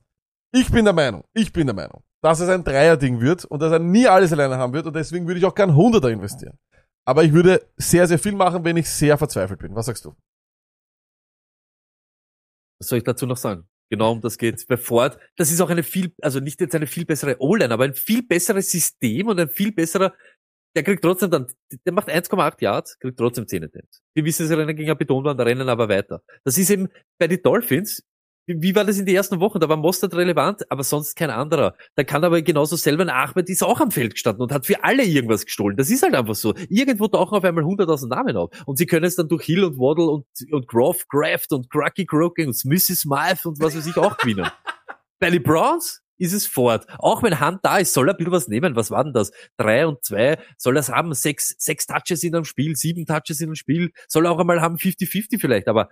Ich bin der Meinung, ich bin der Meinung, dass es ein Dreier-Ding wird und dass er nie alles alleine haben wird und deswegen würde ich auch gern 100er investieren. Aber ich würde sehr, sehr viel machen, wenn ich sehr verzweifelt bin. Was sagst du? Was soll ich dazu noch sagen? Genau um das geht's. Bei Ford, das ist auch eine viel, also nicht jetzt eine viel bessere O-Line, aber ein viel besseres System und ein viel besserer, der kriegt trotzdem dann, der macht 1,8 Yards, kriegt trotzdem 10 Attempts. Wir wissen, sie rennen gegen eine Betonwand, rennen aber weiter. Das ist eben bei den Dolphins, wie war das in den ersten Wochen? Da war Mostert relevant, aber sonst kein anderer. Da kann aber genauso selber ein Ahmed ist auch am Feld gestanden und hat für alle irgendwas gestohlen. Das ist halt einfach so. Irgendwo tauchen auf einmal 100.000 Namen auf. Und sie können es dann durch Hill und Waddle und, und Groff, Kraft und Cracky Croaking und Smithy Smythe und was weiß ich auch gewinnen. (laughs) Bei den Browns ist es fort. Auch wenn Hand da ist, soll er ein bisschen was nehmen. Was war denn das? Drei und zwei. Soll er es haben? Sechs, sechs Touches in einem Spiel, sieben Touches in einem Spiel. Soll er auch einmal haben 50-50 vielleicht. Aber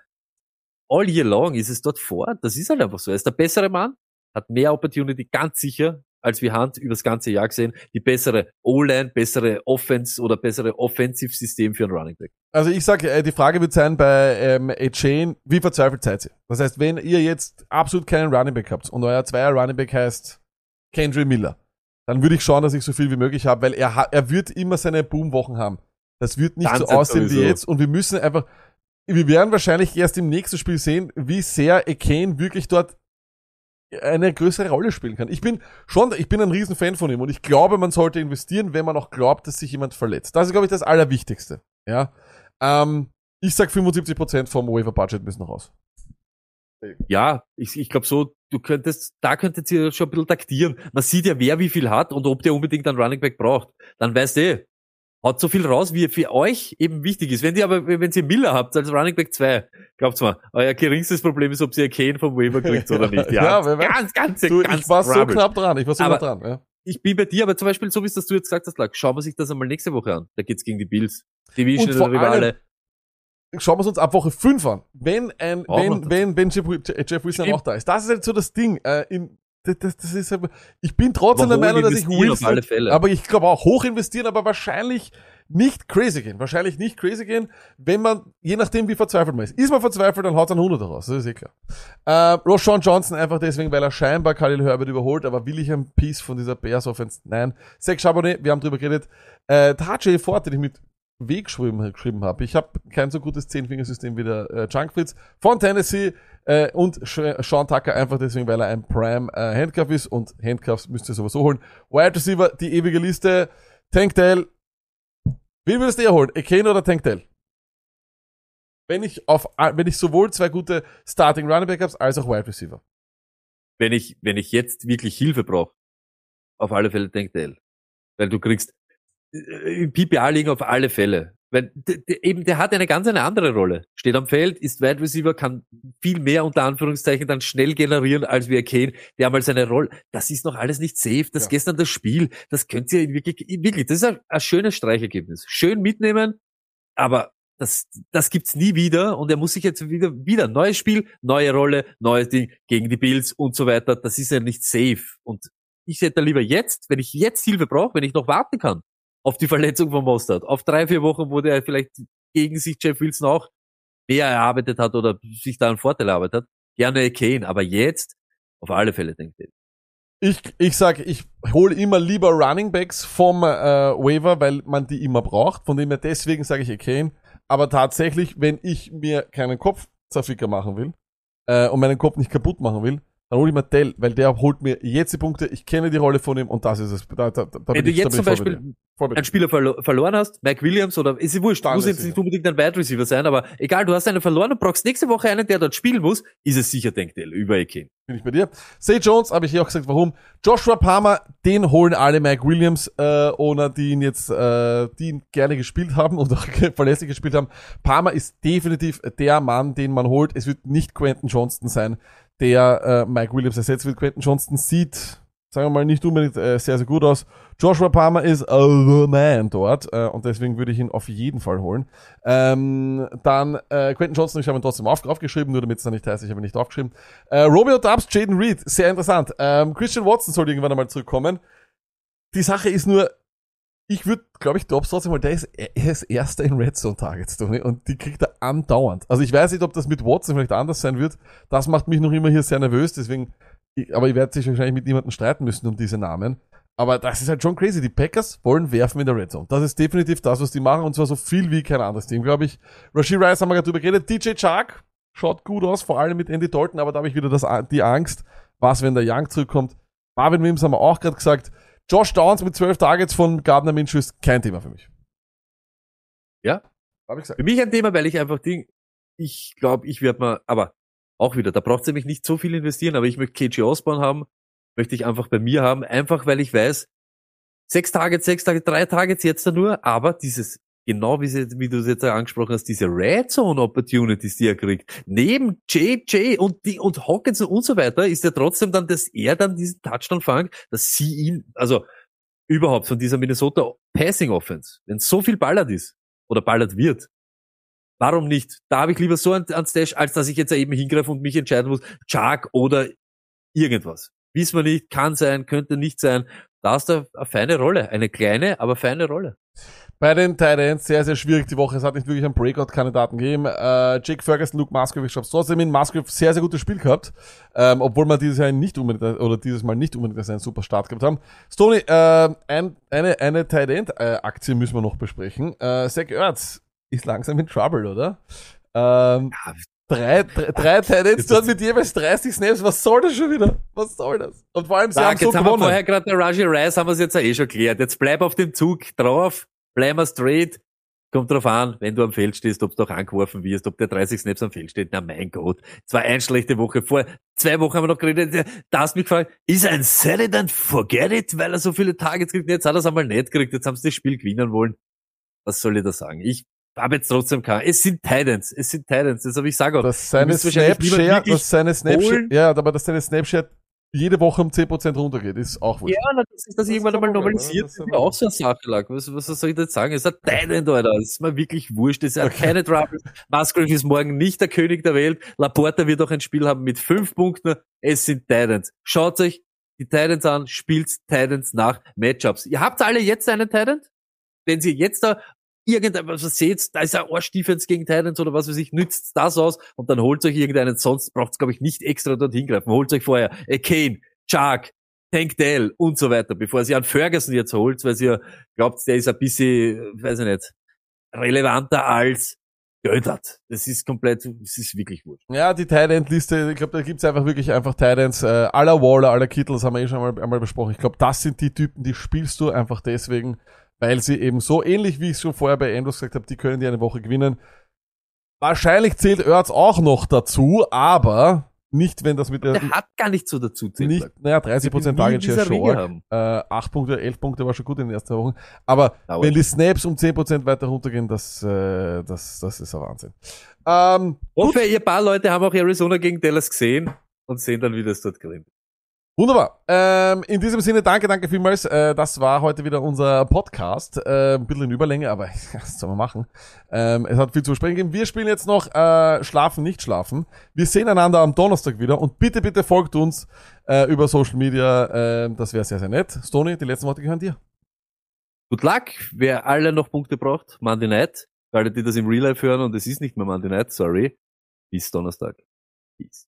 all year long ist es dort fort. Das ist halt einfach so. Er ist der bessere Mann, hat mehr Opportunity, ganz sicher, als wir Hand übers ganze Jahr gesehen. Die bessere O-Line, bessere Offense oder bessere Offensive-System für einen Running Back. Also ich sage, äh, die Frage wird sein bei ähm, Echane, wie verzweifelt seid ihr? Das heißt, wenn ihr jetzt absolut keinen Running Back habt und euer zweier Running Back heißt Kendry Miller, dann würde ich schauen, dass ich so viel wie möglich habe, weil er, er wird immer seine Boomwochen haben. Das wird nicht Ganz so aussehen wie jetzt und wir müssen einfach, wir werden wahrscheinlich erst im nächsten Spiel sehen, wie sehr Echane wirklich dort eine größere Rolle spielen kann. Ich bin schon, ich bin ein Riesenfan von ihm und ich glaube, man sollte investieren, wenn man auch glaubt, dass sich jemand verletzt. Das ist, glaube ich, das Allerwichtigste. Ja. Ähm, Ich sag 75% vom Waiver-Budget müssen noch raus. Ja, ich, ich glaube so, du könntest, da könntet ihr schon ein bisschen taktieren. Man sieht ja, wer wie viel hat und ob der unbedingt einen Running Back braucht. Dann weißt du, eh, haut so viel raus, wie für euch eben wichtig ist. Wenn ihr aber, wenn ihr Miller habt als Running Back 2, glaubt's mal, euer geringstes Problem ist, ob ihr Kane vom Waiver kriegt oder nicht. (laughs) Ja, Ja, ganz, ganz, Du, ganz ich war so knapp dran, ich war so Aber- knapp dran. Ja. Ich bin bei dir, aber zum Beispiel, so wie es das du jetzt gesagt hast, Lack, schauen wir sich das einmal nächste Woche an. Da geht's gegen die Bills. Division vor Rivale. Schauen wir es uns ab Woche 5 an. Wenn ein, wir wenn, wenn, wenn Jeff, Jeff Wilson Stimmt. auch da ist. Das ist halt so das Ding. Äh, in, das, das, das ist, ich bin trotzdem der Meinung, dass ich Wilson, alle Fälle. aber ich glaube auch hoch investieren, aber wahrscheinlich nicht crazy gehen. Wahrscheinlich nicht crazy gehen, wenn man, je nachdem wie verzweifelt man ist. Ist man verzweifelt, dann haut es ein 100 raus. Das ist eh klar. Äh, Roshan Johnson einfach deswegen, weil er scheinbar Khalil Herbert überholt, aber will ich ein Piece von dieser Bears Offense? Nein. Zach Charbonnet, wir haben drüber geredet. Äh, Tajay Ford, den ich mit W geschrieben, habe. Ich habe kein so gutes Zehnfingersystem wie der äh, Junk Fritz von Tennessee äh, und Sh Sean Tucker einfach deswegen, weil er ein Prime äh, Handcuff ist und Handcuffs müsst ihr sowieso holen. Wide Receiver, die ewige Liste. Tank. Wen würdest du eher holen? Ekane oder Tank? Wenn ich auf, wenn ich sowohl zwei gute Starting Running Backups als auch Wide Receiver. wenn ich, wenn ich jetzt wirklich Hilfe brauche, auf alle Fälle L. Weil du kriegst, äh, im PPA liegen auf alle Fälle. Weil eben, der hat eine ganz eine andere Rolle. Steht am Feld, ist Wide Receiver, kann viel mehr unter Anführungszeichen dann schnell generieren als wie Kane, der mal seine Rolle. Das ist noch alles nicht safe. Das Ja. gestern das Spiel, das könnt ihr wirklich, wirklich, das ist ein, ein schönes Streichergebnis. Schön mitnehmen, aber das, das gibt's nie wieder und er muss sich jetzt wieder, wieder neues Spiel, neue Rolle, neues Ding gegen die Bills und so weiter. Das ist ja nicht safe. Und ich hätte lieber jetzt, wenn ich jetzt Hilfe brauche, wenn ich noch warten kann auf die Verletzung von Mostert, auf drei, vier Wochen, wo der vielleicht gegen sich Jeff Wilson auch mehr erarbeitet hat oder sich da einen Vorteil erarbeitet hat, gerne Kane. Aber jetzt auf alle Fälle, denkt ihr. Ich, ich sag, ich hole immer lieber Running Backs vom äh, Waiver, weil man die immer braucht. Von dem her deswegen sage ich Kane. Aber tatsächlich, wenn ich mir keinen Kopf zerficker machen will äh, und meinen Kopf nicht kaputt machen will, dann hole ich mir Dell, weil der holt mir jetzt die Punkte. Ich kenne die Rolle von ihm und das ist es. Da, da, da Wenn du jetzt zum Beispiel einen Spieler verlo verloren hast, Mike Williams oder ist sie wurscht, muss jetzt nicht unbedingt ein Wide Receiver sein, aber egal, du hast einen verloren und brauchst nächste Woche einen, der dort spielen muss, ist es sicher, denkt ihr, über Kane. bin ich bei dir. Say Jones, habe ich hier auch gesagt, warum. Joshua Palmer, den holen alle Mike Williams, äh, ohne die ihn jetzt, äh, die ihn gerne gespielt haben und auch (laughs) verlässlich gespielt haben. Palmer ist definitiv der Mann, den man holt. Es wird nicht Quentin Johnston sein, der äh, Mike Williams ersetzt wird. Quentin Johnston sieht, sagen wir mal, nicht unbedingt äh, sehr, sehr gut aus. Joshua Palmer ist a man dort äh, und deswegen würde ich ihn auf jeden Fall holen. Ähm, dann äh, Quentin Johnson, ich habe ihn trotzdem auf, aufgeschrieben, nur damit es nicht heißt, ich habe ihn nicht aufgeschrieben. Äh, Romeo Dubs, Jaden Reed, sehr interessant. Ähm, Christian Watson soll irgendwann einmal zurückkommen. Die Sache ist nur, ich würde, glaube ich, Dobbs trotzdem, weil der ist, er ist erster in Red Zone Targets, Tony, und die kriegt er andauernd. Also ich weiß nicht, ob das mit Watson vielleicht anders sein wird. Das macht mich noch immer hier sehr nervös, deswegen, aber ich werde sich wahrscheinlich mit niemandem streiten müssen um diese Namen. Aber das ist halt schon crazy. Die Packers wollen werfen in der Red Zone. Das ist definitiv das, was die machen, und zwar so viel wie kein anderes Team, glaube ich. Rashid Rice haben wir gerade drüber geredet. DJ Chark schaut gut aus, vor allem mit Andy Dalton, aber da habe ich wieder das, die Angst, was, wenn der Young zurückkommt. Marvin Mims haben wir auch gerade gesagt. Josh Downs mit 12 Targets von Gardner Minshew ist kein Thema für mich. Ja. Habe ich gesagt. Für mich ein Thema, weil ich einfach Ding, ich glaube, ich werde mal, aber auch wieder, da braucht es nämlich nicht so viel investieren, aber ich möchte KG Osborne haben, möchte ich einfach bei mir haben, einfach weil ich weiß, sechs Targets, sechs Targets, drei Targets jetzt da nur, aber dieses, genau wie, sie, wie du es jetzt angesprochen hast, diese Red Zone Opportunities, die er kriegt, neben JJ und die, und Hawkins und so weiter, ist ja trotzdem dann, dass er dann diesen Touchdown fangt, dass sie ihn, also überhaupt von dieser Minnesota Passing Offense, wenn so viel ballert ist oder ballert wird, warum nicht? Da habe ich lieber so ein, ein Stash, als dass ich jetzt eben hingreife und mich entscheiden muss, Chark oder irgendwas. Wissen wir nicht, kann sein, könnte nicht sein. Da hast du eine feine Rolle, eine kleine, aber feine Rolle. Bei den Titans sehr, sehr schwierig die Woche. Es hat nicht wirklich einen Breakout-Kandidaten gegeben. Äh, Jake Ferguson, Luke Musgrave, ich schaff's trotzdem in. Musgrave sehr, sehr gutes Spiel gehabt. Ähm, obwohl wir dieses Jahr nicht unbedingt, oder dieses Mal nicht unbedingt einen super Start gehabt haben. Stoney, äh, ein, eine, eine Tight End-Aktie müssen wir noch besprechen. Äh, Zach Ertz ist langsam in Trouble, oder? Ähm, drei, drei, drei Ends dort mit jeweils 30 Snaps. Was soll das schon wieder? Was soll das? Und vor allem, sie Sag, haben so jetzt haben wir gewonnen. vorher gerade der Raji Rice, haben wir es jetzt eh schon geklärt. Jetzt bleib auf dem Zug drauf, bleib mal straight. kommt drauf an, wenn du am Feld stehst, ob du auch angeworfen wirst, ob der 30 Snaps am Feld steht. Na mein Gott, es war eine schlechte Woche. Vor zwei Wochen haben wir noch geredet, da hast du mich gefragt, ist ein Set it and forget it, weil er so viele Targets kriegt. Jetzt hat er es einmal nicht gekriegt, jetzt haben sie das Spiel gewinnen wollen. Was soll ich da sagen? Ich habe jetzt trotzdem keinen. Es sind Titans, es sind Titans, das habe ich gesagt. Dass seine Snapshare, dass seine Snapshare, ja, aber dass seine Snapshare jede Woche um 10% runtergeht, ist auch wurscht. Ja, na, das ist das, irgendwann einmal normalisiert, das ist ja auch so eine Sache lag. Was, was soll ich jetzt sagen? Es ist ein Titan, Alter. Das ist mir wirklich wurscht. Es ist okay. keine Troubles. Musgrave ist morgen nicht der König der Welt. Laporta wird auch ein Spiel haben mit fünf Punkten. Es sind Titans. Schaut euch die Titans an, spielt Titans nach Matchups. Ihr habt alle jetzt einen Titan? Wenn sie jetzt da irgendetwas seht, da ist ein Arsch-Defense gegen Titans oder was weiß ich, nützt das aus und dann holt euch irgendeinen, sonst braucht es, glaube ich, nicht extra dort hingreifen. Holt euch vorher a Kane, Chuck, Tank Dell und so weiter, bevor sie an Ferguson jetzt holt, weil sie glaubt, der ist ein bisschen, weiß ich nicht, relevanter als Göttert. Das ist komplett, das ist wirklich wurscht. Ja, die Tight-End-Liste, ich glaube, da gibt's einfach wirklich einfach Tight-Ends, äh, aller Waller, aller Kittle, das haben wir eh schon einmal, einmal besprochen. Ich glaube, das sind die Typen, die spielst du einfach deswegen, weil sie eben so ähnlich wie ich schon vorher bei Andrews gesagt habe, die können die eine Woche gewinnen. Wahrscheinlich zählt Ertz auch noch dazu, aber nicht, wenn das mit der. Der hat gar nicht so dazu zählt. Nicht, naja, 30% Target Share schon. Äh, 8 Punkte, 11 Punkte war schon gut in den ersten Wochen. Aber ja, wenn die Snaps um 10% weiter runtergehen, das, äh, das, das ist ein Wahnsinn. Ähm, Hoffe, ihr paar Leute haben auch Arizona gegen Dallas gesehen und sehen dann, wie das dort gewinnt. Wunderbar. Ähm, in diesem Sinne, danke, danke vielmals. Äh, das war heute wieder unser Podcast. Äh, ein bisschen in Überlänge, aber (laughs) was soll man machen? Ähm, es hat viel zu besprechen gegeben. Wir spielen jetzt noch äh, Schlafen, nicht schlafen. Wir sehen einander am Donnerstag wieder und bitte, bitte folgt uns äh, über Social Media. Äh, das wäre sehr, sehr nett. Stony, die letzten Worte gehören dir. Good luck. Wer alle noch Punkte braucht, Monday Night. Alle, die das im Real Life hören und es ist nicht mehr Monday Night, sorry. Bis Donnerstag. Peace.